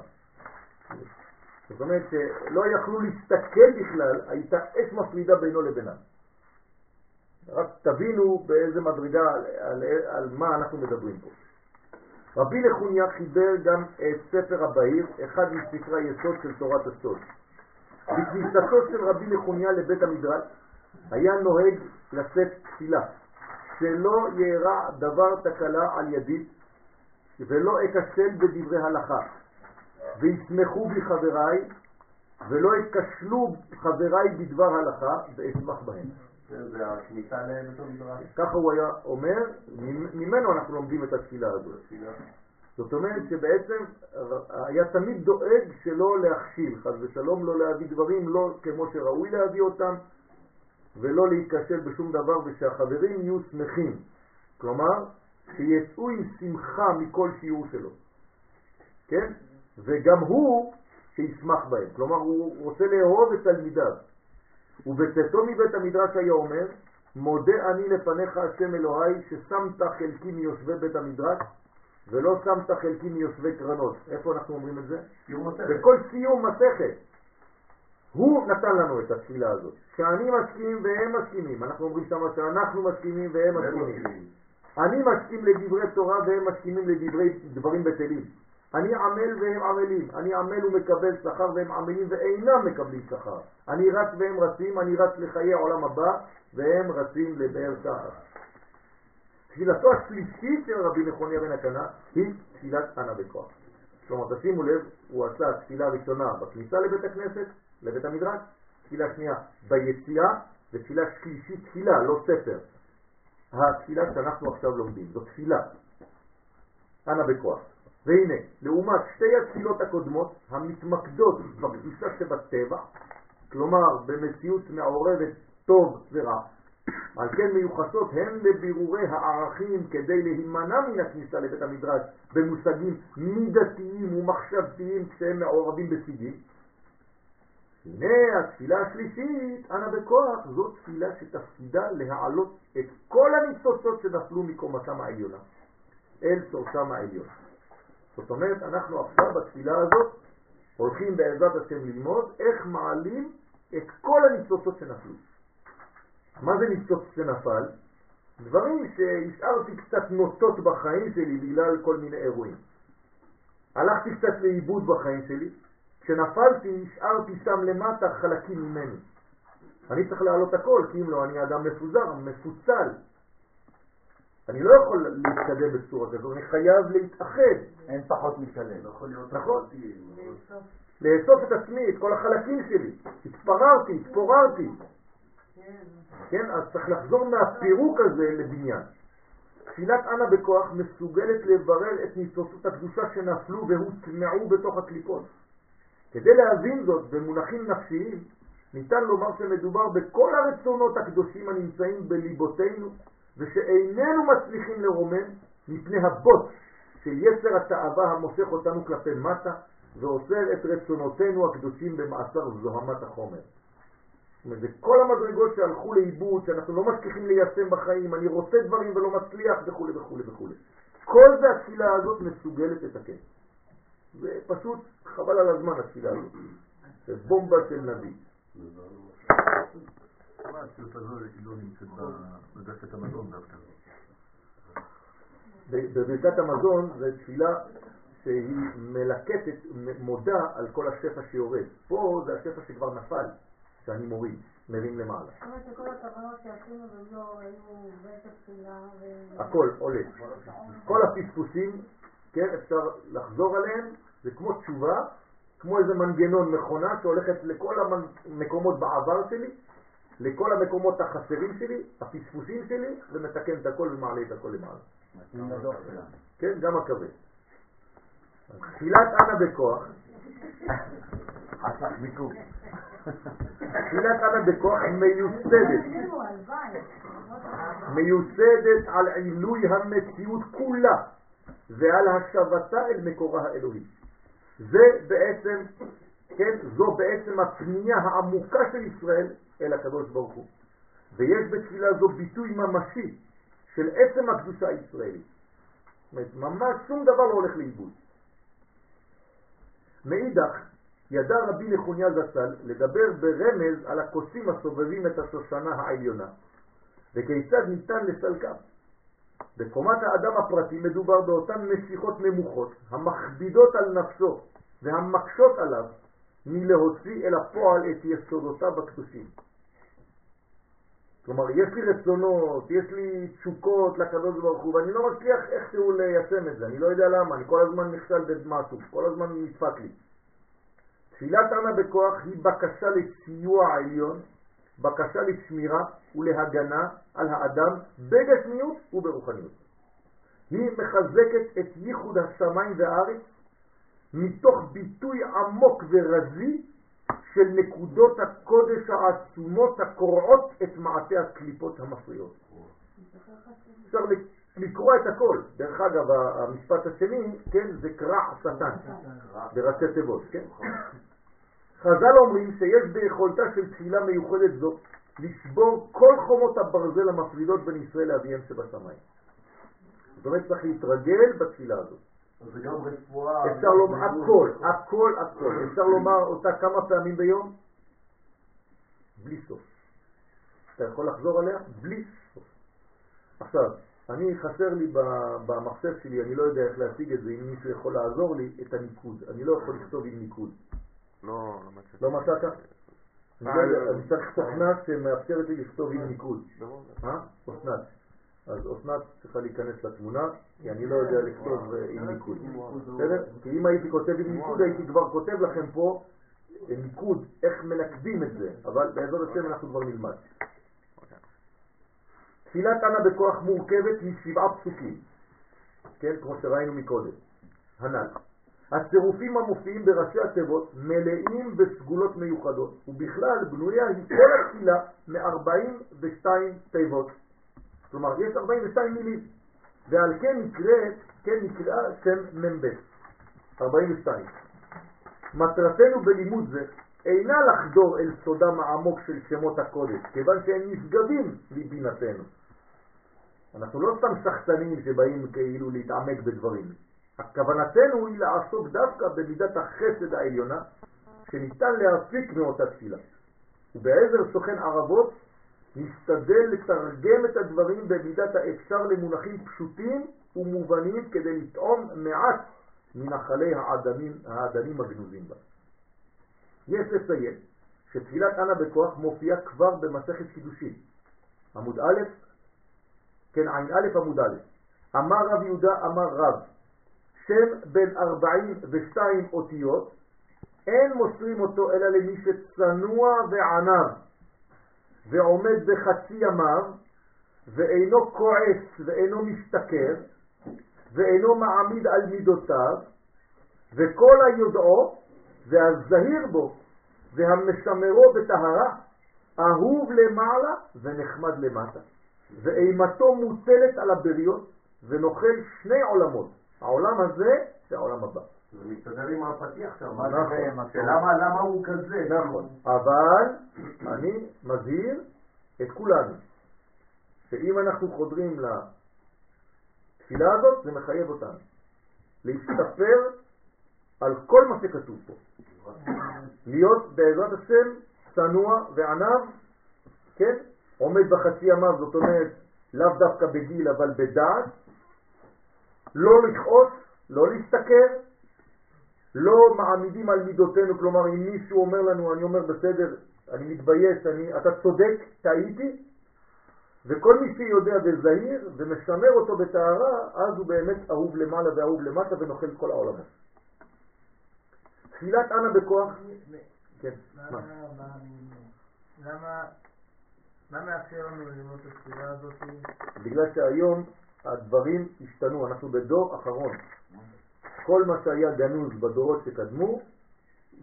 זאת אומרת שלא יכלו להסתכל בכלל, הייתה אש מפרידה בינו לבינם. רק תבינו באיזה מדרגה, על, על, על מה אנחנו מדברים פה. רבי נחוניה חיבר גם את ספר הבהיר, אחד מספרי היסוד של תורת הסוד. בכניסתו של רבי נחוניה לבית המדרש היה נוהג לשאת תפילה, שלא יארע דבר תקלה על ידי ולא אכשל בדברי הלכה, וישמחו בי חבריי, ולא אכשלו חבריי בדבר הלכה, ואשמח בהם. זה הכניסה לבית המדרש. ככה הוא היה אומר, ממנו אנחנו לומדים את התפילה הזאת. זאת אומרת שבעצם היה תמיד דואג שלא להכשיל, חס ושלום לא להביא דברים לא כמו שראוי להביא אותם, ולא להתקשל בשום דבר, ושהחברים יהיו שמחים. כלומר, שיצאו עם שמחה מכל שיעור שלו. כן? וגם הוא שישמח בהם. כלומר, הוא רוצה לאהוב את תלמידיו. ובצאתו מבית המדרש היה אומר, מודה אני לפניך השם אלוהי ששמת חלקי מיושבי בית המדרש ולא שמת חלקי מיושבי קרנות. איפה אנחנו אומרים את זה? בכל סיום מסכת. הוא נתן לנו את התפילה הזאת. שאני מסכים והם מסכימים. אנחנו אומרים שמה שאנחנו מסכימים והם. מסכימים. אני מסכים לדברי תורה והם מסכימים לדברי דברים בטלים. אני עמל והם עמלים. אני עמל ומקבל שכר והם עמלים ואינם מקבלים שכר. אני רץ והם רצים, אני רץ לחיי העולם הבא והם רצים לבאר שחר. תפילתו השלישית של רבי נחוניה בן הקנה היא תפילת אנה בכוח. כלומר, תשימו לב, הוא עשה תפילה ראשונה בכניסה לבית הכנסת, לבית המדרש, תפילה שנייה ביציאה, ותפילה שלישית, תפילה, לא ספר. התפילה שאנחנו עכשיו לומדים, זו תפילה. אנה בכוח. והנה, לעומת שתי התפילות הקודמות, המתמקדות בקדושה שבטבע, כלומר במציאות מעורבת טוב ורע, על כן מיוחסות הן לבירורי הערכים כדי להימנע מן הכניסה לבית המדרש במושגים מידתיים ומחשבתיים כשהם מעורבים בסיגים. הנה התפילה השלישית, אנא בכוח, זו תפילה שתפקידה להעלות את כל הניצוצות שנפלו מקומתם העליונה אל שורשם העליון. זאת אומרת, אנחנו עכשיו בתפילה הזאת הולכים בעזרת השם ללמוד איך מעלים את כל הניצוצות שנפלו. מה זה ניצוץ שנפל? דברים שהשארתי קצת נוטות בחיים שלי בגלל כל מיני אירועים. הלכתי קצת לאיבוד בחיים שלי, כשנפלתי השארתי שם למטה חלקים ממני. אני צריך להעלות הכל, כי אם לא אני אדם מפוזר, מפוצל. אני לא יכול להתקדם בצורה כזו, אני חייב להתאחד. אין פחות משלם. לא נכון. לאסוף. את עצמי, את כל החלקים שלי. התפררתי, התפוררתי. כן. כן, אז צריך לחזור מהפירוק הזה לבניין. תפילת אנה בכוח מסוגלת לברר את ניצוצות הקדושה שנפלו והוטמעו בתוך הקליפות. כדי להבין זאת במונחים נפשיים, ניתן לומר שמדובר בכל הרצונות הקדושים הנמצאים בליבותינו ושאיננו מצליחים לרומם מפני הבוט של יצר התאווה המושך אותנו כלפי מטה ואוסר את רצונותינו הקדושים במעשר זוהמת החומר. זאת אומרת, זה כל המדרגות שהלכו לאיבוד, שאנחנו לא מצליחים ליישם בחיים, אני רוצה דברים ולא מצליח וכו' וכו' וכו'. כל זה התפילה הזאת מסוגלת לתקן. זה פשוט חבל על הזמן התפילה הזאת. זה בומבה של נביא. אבל היא לא נמצאת בדפת המזון דווקא. בברכת המזון זה תפילה שהיא מלקטת, מודה על כל השפע שיורד. פה זה השפע שכבר נפל, שאני מוריד, מרים למעלה. זאת אומרת שכל הכוונות שעשינו והם לא היו בית התפילה ו... הכל עולה. כל הפספוסים, כן, אפשר לחזור עליהם, זה כמו תשובה, כמו איזה מנגנון מכונה שהולכת לכל המקומות בעבר שלי, לכל המקומות החסרים שלי, הפספוסים שלי, ומתקן את הכל ומעלה את הכל למעלה. כן, גם הכבד. תפילת אנה בכוח. תפילת אנה בכוח מיוסדת. מיוסדת על עילוי המציאות כולה ועל השבתה אל מקורה האלוהי. זה בעצם, כן, זו בעצם הפנייה העמוקה של ישראל אל הקדוש ברוך הוא. ויש בתפילה זו ביטוי ממשי של עצם הקדושה הישראלית. זאת אומרת, ממש שום דבר לא הולך לאיבוד. מאידך, ידע רבי נחוניה זצ"ל לדבר ברמז על הכוסים הסובבים את השושנה העליונה, וכיצד ניתן לסלקם. בקומת האדם הפרטי מדובר באותן משיכות נמוכות המכבידות על נפשו והמקשות עליו מלהוציא אל הפועל את יסודותיו הקדושים. כלומר, יש לי רצונות, יש לי תשוקות לקדוש ברוך הוא, ואני לא מצליח איכשהו ליישם את זה, אני לא יודע למה, אני כל הזמן נכשל במשהו, כל הזמן נדפק לי. תפילת אנה בכוח היא בקשה לסיוע העליון, בקשה לשמירה ולהגנה על האדם בגשמיות וברוחניות. היא מחזקת את ייחוד השמיים והארץ מתוך ביטוי עמוק ורזי של נקודות הקודש העצומות הקורעות את מעטה הקליפות המפריעות. אפשר לקרוא את הכל. דרך אגב, המשפט השני, כן, זה קרע שטן, בראשי תיבות, כן? חז"ל אומרים שיש ביכולתה של תפילה מיוחדת זו לשבור כל חומות הברזל המפרידות בין ישראל לאביהם שבשמיים. זאת אומרת, צריך להתרגל בתפילה הזאת. זה גם רפואה. אפשר לומר הכל, הכל, הכל. אפשר לומר אותה כמה פעמים ביום? בלי סוף. אתה יכול לחזור עליה? בלי סוף. עכשיו, אני חסר לי במחשב שלי, אני לא יודע איך להשיג את זה, אם מישהו יכול לעזור לי, את הניקוד. אני לא יכול לכתוב עם ניקוד. לא, לא מצאתי. לא מצאת? אני לא יודע, אני צריך תוכנה שמאפשרת לי לכתוב עם ניקוד. אה? אסנת. אז אסנת צריכה להיכנס לתמונה, כי אני לא יודע לכתוב אה, עם ניקוד. בסדר? כי אם הייתי כותב עם ניקוד, הייתי כבר כותב לכם פה אה, ניקוד, איך מנקדים את זה, אבל בעזרת השם אנחנו כבר נלמד. תפילת אנה בכוח מורכבת משבעה פסוקים, כן, כמו שראינו מקודם, הנ"ל. הצירופים המופיעים בראשי התיבות מלאים בסגולות מיוחדות, ובכלל בנויה היא כל התפילה מ-42 תיבות. כלומר, יש 42 מילים, ועל כן נקראת, כן נקרא שם מ"ב, 42. מטרתנו בלימוד זה אינה לחדור אל סודם העמוק של שמות הקודש, כיוון שהם נשגבים מבינתנו. אנחנו לא סתם שחצנים שבאים כאילו להתעמק בדברים. הכוונתנו היא לעסוק דווקא במידת החסד העליונה שניתן להפיק מאותה תפילה. ובעזר סוכן ערבות נשתדל לתרגם את הדברים במידת האפשר למונחים פשוטים ומובנים כדי לטעום מעט מנחלי האדמים, האדמים הגנוזים בה. יש לציין שתפילת אנה בכוח מופיעה כבר במסכת קידושין, עמוד א', כן, עין א' עמוד א'. אמר רב יהודה, אמר רב, שם בין 42 אותיות, אין מוסרים אותו אלא למי שצנוע וענב, ועומד בחצי ימיו, ואינו כועס ואינו משתכר, ואינו מעמיד על מידותיו, וכל היודעו והזהיר בו והמשמרו בטהרה, אהוב למעלה ונחמד למטה, ואימתו מוטלת על הבריות, ונוכל שני עולמות, העולם הזה והעולם הבא. זה מסתדר עם הפתיח שם, נכון. שלמה למה הוא כזה? נכון, אבל אני מזהיר את כולנו, שאם אנחנו חודרים לתפילה הזאת, זה מחייב אותנו להסתפר על כל מה שכתוב פה. להיות בעזרת השם צנוע וענב, כן? עומד בחצי ימיו, זאת אומרת, לאו דווקא בגיל אבל בדעת, לא לכעוס, לא להסתכר, לא מעמידים על מידותינו, כלומר אם מישהו אומר לנו, אני אומר בסדר, אני מתבייש, אני, אתה צודק, טעיתי, וכל מי שיודע וזהיר ומשמר אותו בטהרה, אז הוא באמת אהוב למעלה ואהוב למטה ונוכל כל העולמות. תפילת אנה בכוח, כן, מה? למה, למה, מה מאפשר לנו ללמוד את התפילה הזאת? בגלל שהיום הדברים השתנו, אנחנו בדור אחרון. כל מה שהיה גנוז בדורות שקדמו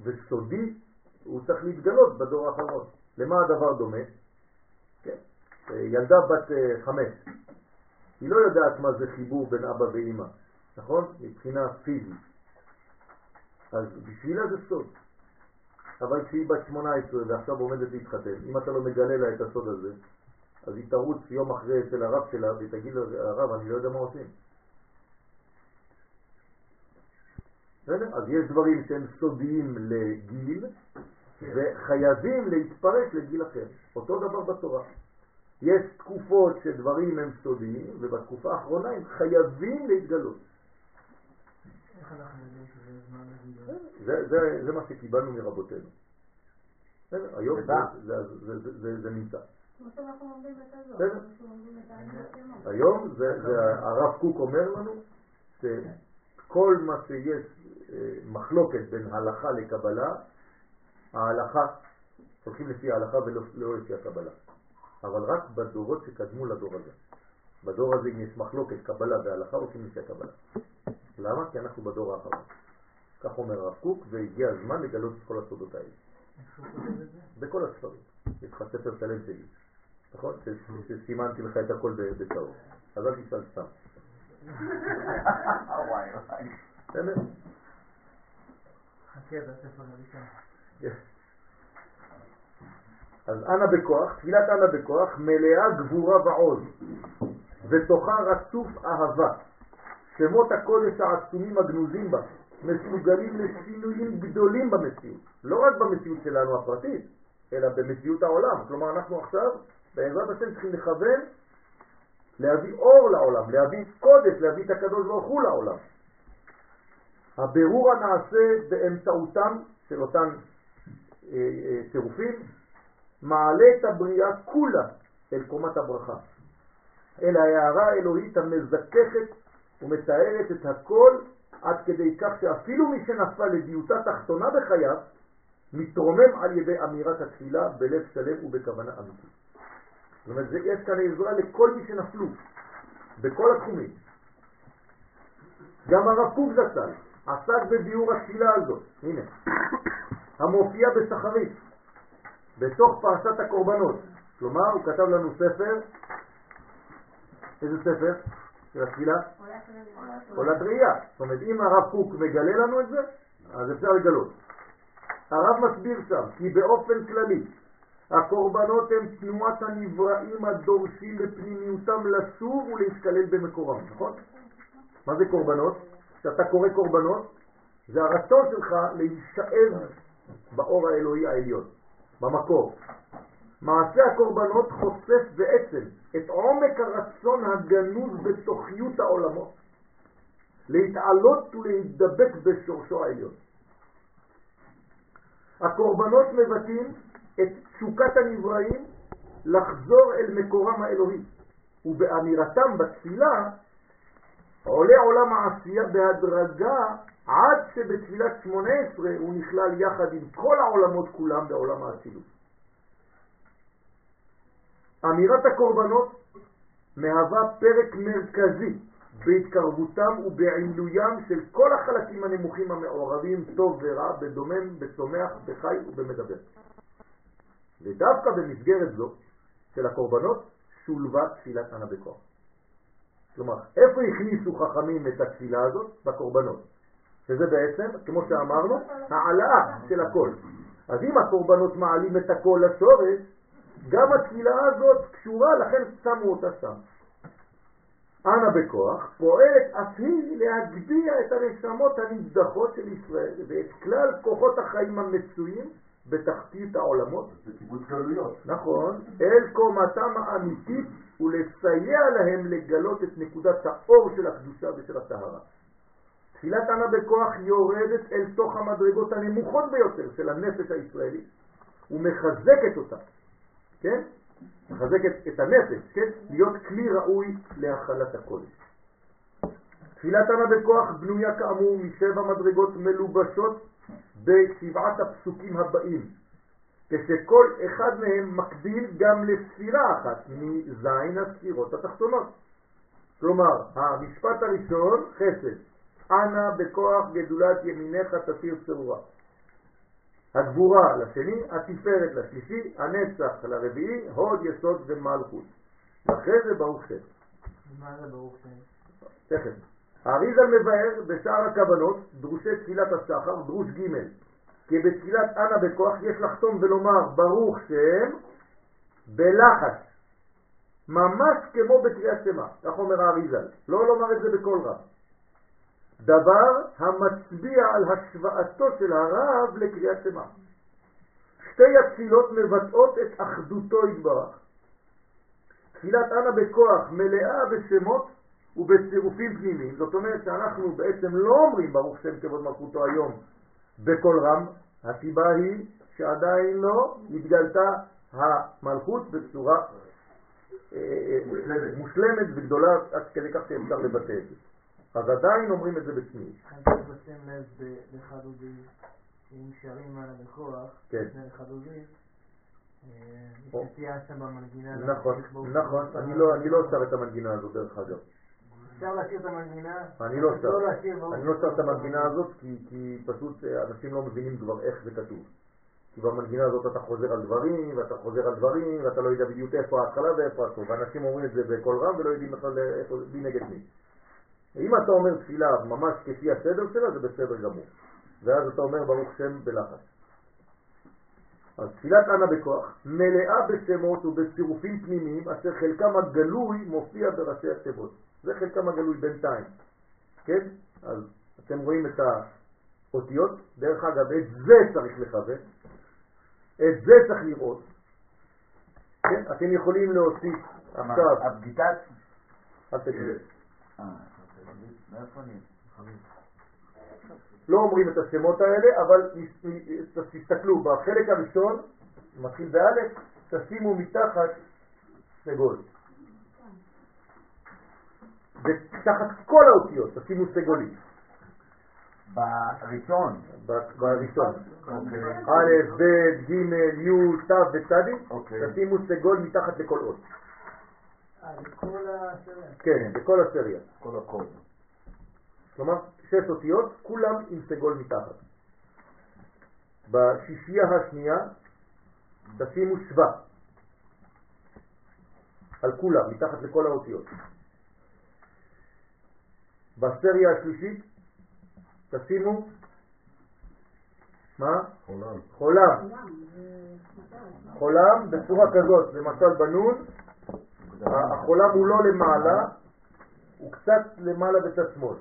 וסודי, הוא צריך להתגלות בדור האחרון. למה הדבר דומה? כן. ילדה בת אה, חמש, היא לא יודעת מה זה חיבור בין אבא ואימא, נכון? מבחינה פיזית. אז בשבילה זה סוד. אבל כשהיא בת 18 ועכשיו עומדת להתחתן, אם אתה לא מגלה לה את הסוד הזה, אז היא תרוץ יום אחרי אצל הרב שלה ותגיד לו, הרב, אני לא יודע מה עושים. בסדר? אז יש דברים שהם סודיים לגיל וחייבים להתפרק לגיל אחר. אותו דבר בתורה. יש תקופות שדברים הם סודיים ובתקופה האחרונה הם חייבים להתגלות. איך אנחנו יודעים שזה זמן? זה, זה, זה מה שקיבלנו מרבותינו. בסדר? היום זה נמצא. השמות. היום זה, זה הרב קוק אומר לנו שכל מה שיש אה, מחלוקת בין הלכה לקבלה, ההלכה, הולכים לפי ההלכה ולא לא לפי הקבלה. אבל רק בדורות שקדמו לדור הזה. בדור הזה אם יש מחלוקת קבלה והלכה הולכים לפי הקבלה. למה? כי אנחנו בדור האחרון. כך אומר הרב קוק, והגיע הזמן לגלות את כל הסודות האלה. בכל הספרים. יש לך ספר שלם שלי, נכון? שסימנתי לך את הכל בצהוב. אז אל תשאל סתם. בסדר? אז אנא בכוח, תפילת אנא בכוח, מלאה גבורה ועוז, ותוכה רצוף אהבה. שמות הקודש העצומים הגנוזים בה מסוגלים לשינויים גדולים במציאות, לא רק במציאות שלנו הפרטית, אלא במציאות העולם. כלומר, אנחנו עכשיו, בעזרת השם, צריכים לכוון להביא אור לעולם, להביא קודש, להביא את הקדוש ברוך הוא לעולם. הבירור הנעשה באמצעותם של אותם אה, אה, צירופים מעלה את הבריאה כולה אל קומת הברכה, אל ההערה האלוהית המזככת ומתארת את הכל עד כדי כך שאפילו מי שנפל לדיוטה תחתונה בחייו מתרומם על ידי אמירת התפילה בלב שלם ובכוונה אמיתית. זאת אומרת, יש כאן עזרה לכל מי שנפלו, בכל התחומים. גם הרב קוק זצ"ל עסק בביאור התפילה הזאת, הנה, המופיע בסחרית, בתוך פרשת הקורבנות. כלומר, הוא כתב לנו ספר, איזה ספר? של התפילה? עולת ראייה. זאת אומרת, אם הרב קוק מגלה לנו את זה, אז אפשר לגלות. הרב מסביר שם כי באופן כללי הקורבנות הם תנועת הנבראים הדורשים בפנימיותם לסור ולהתקלל במקורם, נכון? מה זה קורבנות? כשאתה קורא קורבנות, זה הרצון שלך להישאב באור האלוהי העליון, במקור. מעשה הקורבנות חושף בעצם את עומק הרצון הגנוז בתוכיות העולמות, להתעלות ולהתדבק בשורשו העליון. הקורבנות מבטאים את תשוקת הנבראים לחזור אל מקורם האלוהי, ובאמירתם בתפילה עולה עולם העשייה בהדרגה עד שבתפילת שמונה עשרה הוא נכלל יחד עם כל העולמות כולם בעולם האצילות. אמירת הקורבנות מהווה פרק מרכזי בהתקרבותם ובעילוים של כל החלקים הנמוכים המעורבים טוב ורע, בדומם, בצומח, בחי ובמדבר. ודווקא במסגרת זו של הקורבנות שולבה תפילת ענה בכוח. כלומר, איפה הכניסו חכמים את התפילה הזאת? בקורבנות. שזה בעצם, כמו שאמרנו, העלאה של הכל. אז אם הקורבנות מעלים את הכל לשורש, גם התפילה הזאת קשורה, לכן שמו אותה שם. אנא בכוח פועלת אף היא להגביה את הנשמות הנבדחות של ישראל ואת כלל כוחות החיים המצויים בתחתית העולמות. זה קיבוץ גלויות. נכון, אל קומתם האמיתית ולסייע להם לגלות את נקודת האור של הקדושה ושל הטהרה. תפילת ענה בכוח יורדת אל תוך המדרגות הנמוכות ביותר של הנפש הישראלית ומחזקת אותה, כן? מחזקת את הנפש, כן? להיות כלי ראוי להכלת הקודש. תפילת ענה בכוח בנויה כאמור משבע מדרגות מלובשות בשבעת הפסוקים הבאים, כשכל אחד מהם מקביל גם לספירה אחת מזין הספירות התחתונות. כלומר, המשפט הראשון, חסד, אנא בכוח גדולת ימיניך תסיר צרורה. הגבורה לשני, התפארת לשלישי, הנצח לרביעי, הוד יסוד ומלכות. ואחרי זה ברוך שם. מה זה ברוך שם? תכף. האריזל מבאר בשאר הכוונות, דרושי תפילת השחר, דרוש ג' כי בתפילת אנא בכוח יש לחתום ולומר ברוך שם בלחש, ממש כמו בקריאת שמה, כך אומר האריזל, לא לומר את זה בקול רב. דבר המצביע על השוואתו של הרב לקריאת שמה. שתי התפילות מבטאות את אחדותו יתברך. תפילת אנא בכוח מלאה בשמות ובצירופים פנימיים, זאת אומרת שאנחנו בעצם לא אומרים ברוך שם כבוד מלכותו היום בקול רם, הסיבה היא שעדיין לא התגלתה המלכות בצורה אה, אה, מושלמת. מושלמת וגדולה עד כדי כך שאפשר לבטא את זה. אז עדיין אומרים את זה בצניעות. אני צריך לשים לב בחדודי, אם שרים על בכוח, כן. לפני חדודי, אה. נכון, נכון. אני לא, אני לא שר את המנגינה הזאת דרך אגב. אפשר להשאיר את המנגינה? אני לא שר, לא אני לא שר את. המנגינה הזאת כי, פשוט אה, אנשים לא מבינים כבר איך זה כתוב. כי במנגינה הזאת אתה חוזר על דברים, ואתה חוזר על דברים, ואתה לא יודע בדיוק איפה ההתחלה ואיפה הסוף, ואנשים אומרים את זה בקול רם ולא יודעים בכלל איפה, מי נגד מי. אם אתה אומר תפילה ממש כפי הסדר שלה, זה בסדר גמור. ואז אתה אומר ברוך שם בלחש. אז תפילת אנה בכוח מלאה בשמות ובצירופים פנימיים אשר חלקם הגלוי מופיע בראשי התיבות. זה חלקם הגלוי בינתיים. כן? אז אתם רואים את האותיות. דרך אגב, את זה צריך לכוון. את זה צריך לראות. כן? אתם יכולים להוסיף עכשיו... הבגיטת? אל תגיד. אה? לא אומרים את השמות האלה, אבל תסתכלו, בחלק הראשון, מתחיל באלף, תשימו מתחת סגול. ותחת כל האותיות תשימו סגולים. בראשון? בראשון. אוקיי. א', ב', ג', י', ת' וצ', אוקיי. תשימו סגול מתחת לכל אות. אה. כן, בכל הסריה. כל הקוד. כלומר, שש אותיות, כולם עם סגול מתחת. בשישייה השנייה תשימו שווה על כולם, מתחת לכל האותיות. בסריה השלישית תשימו מה? חולם. חולם. חולם בצורה כזאת, למשל בנון, החולם הוא לא למעלה, הוא קצת למעלה בצד שמאל.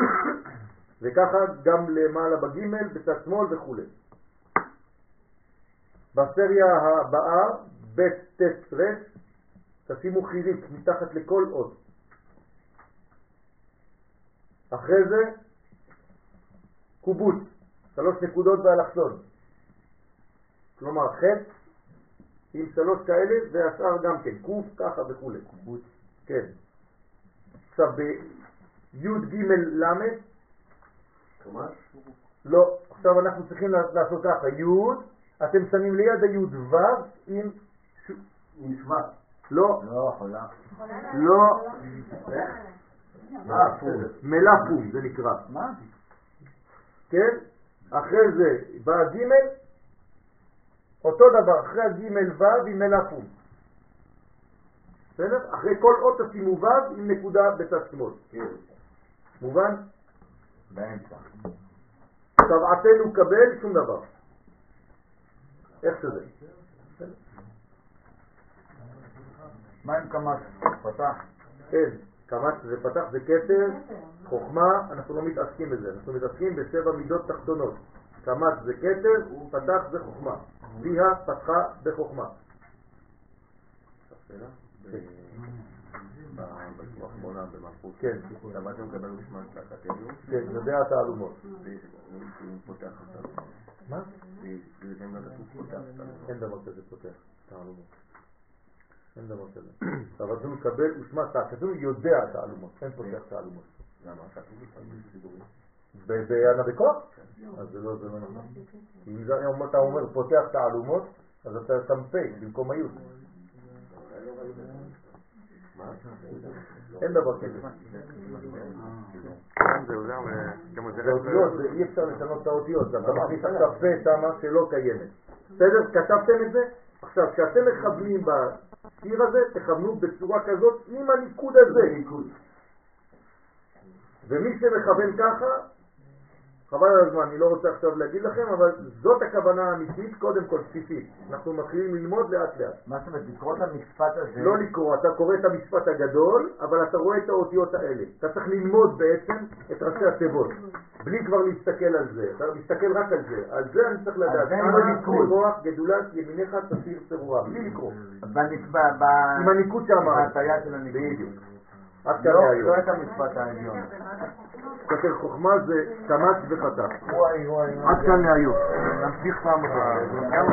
וככה גם למעלה בגימל, בצד שמאל וכו'. בסריה הבאה, ב' ט' ר', תשימו חיריק מתחת לכל אות. אחרי זה, קובוץ, שלוש נקודות באלכסון. כלומר, ח' עם שלוש כאלה והשאר גם כן, קוף, ככה וכו'. קובוץ. כן. עכשיו, בי' ג' ל', לא, עכשיו אנחנו צריכים לעשות ככה, י', אתם שמים ליד הי' ו' עם נשמע. לא, לא, חולה. לא, אה, פור. מלאפום זה נקרא, מה? כן? אחרי זה בא ג' אותו דבר, אחרי הג' ו' עם מלאפום. בסדר? אחרי כל אות תשימו ו' עם נקודה בצד שמאל. מובן? באמצע. צבעתנו קבל שום דבר. איך שזה. מה עם קמ"ט? פתח? כן, קמץ זה פתח זה כתר, חוכמה, אנחנו לא מתעסקים בזה, אנחנו מתעסקים בשבע מידות תחתונות. קמץ זה כתר, פתח זה חוכמה. ביה פתחה בחוכמה. האחרונה במלכות, כן, למדתם לקבל תחת עליון? כן, יודע התעלומות. מה? לא. אין דבר כזה פותח תעלומות. אין דבר כזה. אבל כתוב מקבל ושמע תא, כתוב יודע תעלומות, אין פותח תעלומות. למה? כתוב לפעמים סידורים. בכוח? אז זה לא זה לא נכון. אם זה- אם אתה אומר פותח תעלומות, אז אתה שם פה במקום היוד. אין דבר כזה. כאן זה זה אותיות, זה אי אפשר לשנות את האותיות, אתה מכניס עכשיו פה שמה שלא קיימת. בסדר? כתבתם את זה? עכשיו, כשאתם מכוונים בשיר הזה, תכוונו בצורה כזאת עם הניקוד הזה. ומי שמכוון ככה, חבל על הזמן, אני לא רוצה עכשיו להגיד לכם, אבל זאת הכוונה האמיתית, קודם כל בסיסית. אנחנו מתחילים ללמוד לאט לאט. מה זאת אומרת, לקרוא את המשפט הזה? לא לקרוא, אתה קורא את המשפט הגדול, אבל אתה רואה את האותיות האלה. אתה צריך ללמוד בעצם את ראשי התיבות, בלי כבר להסתכל על זה. אתה מסתכל רק על זה. על זה אני צריך לדעת. עם אנא. כוח גדולת ימיניך תסיר צרורה, בלי לקרוא. עם הניקוד שאמרנו. בהטייה של הניקוד. בדיוק. עד כאן לא, להיום. לא את המשפט העליון. כתר חוכמה זה. וואי וואי. עד כאן להיום. נמשיך פעם אחת. גם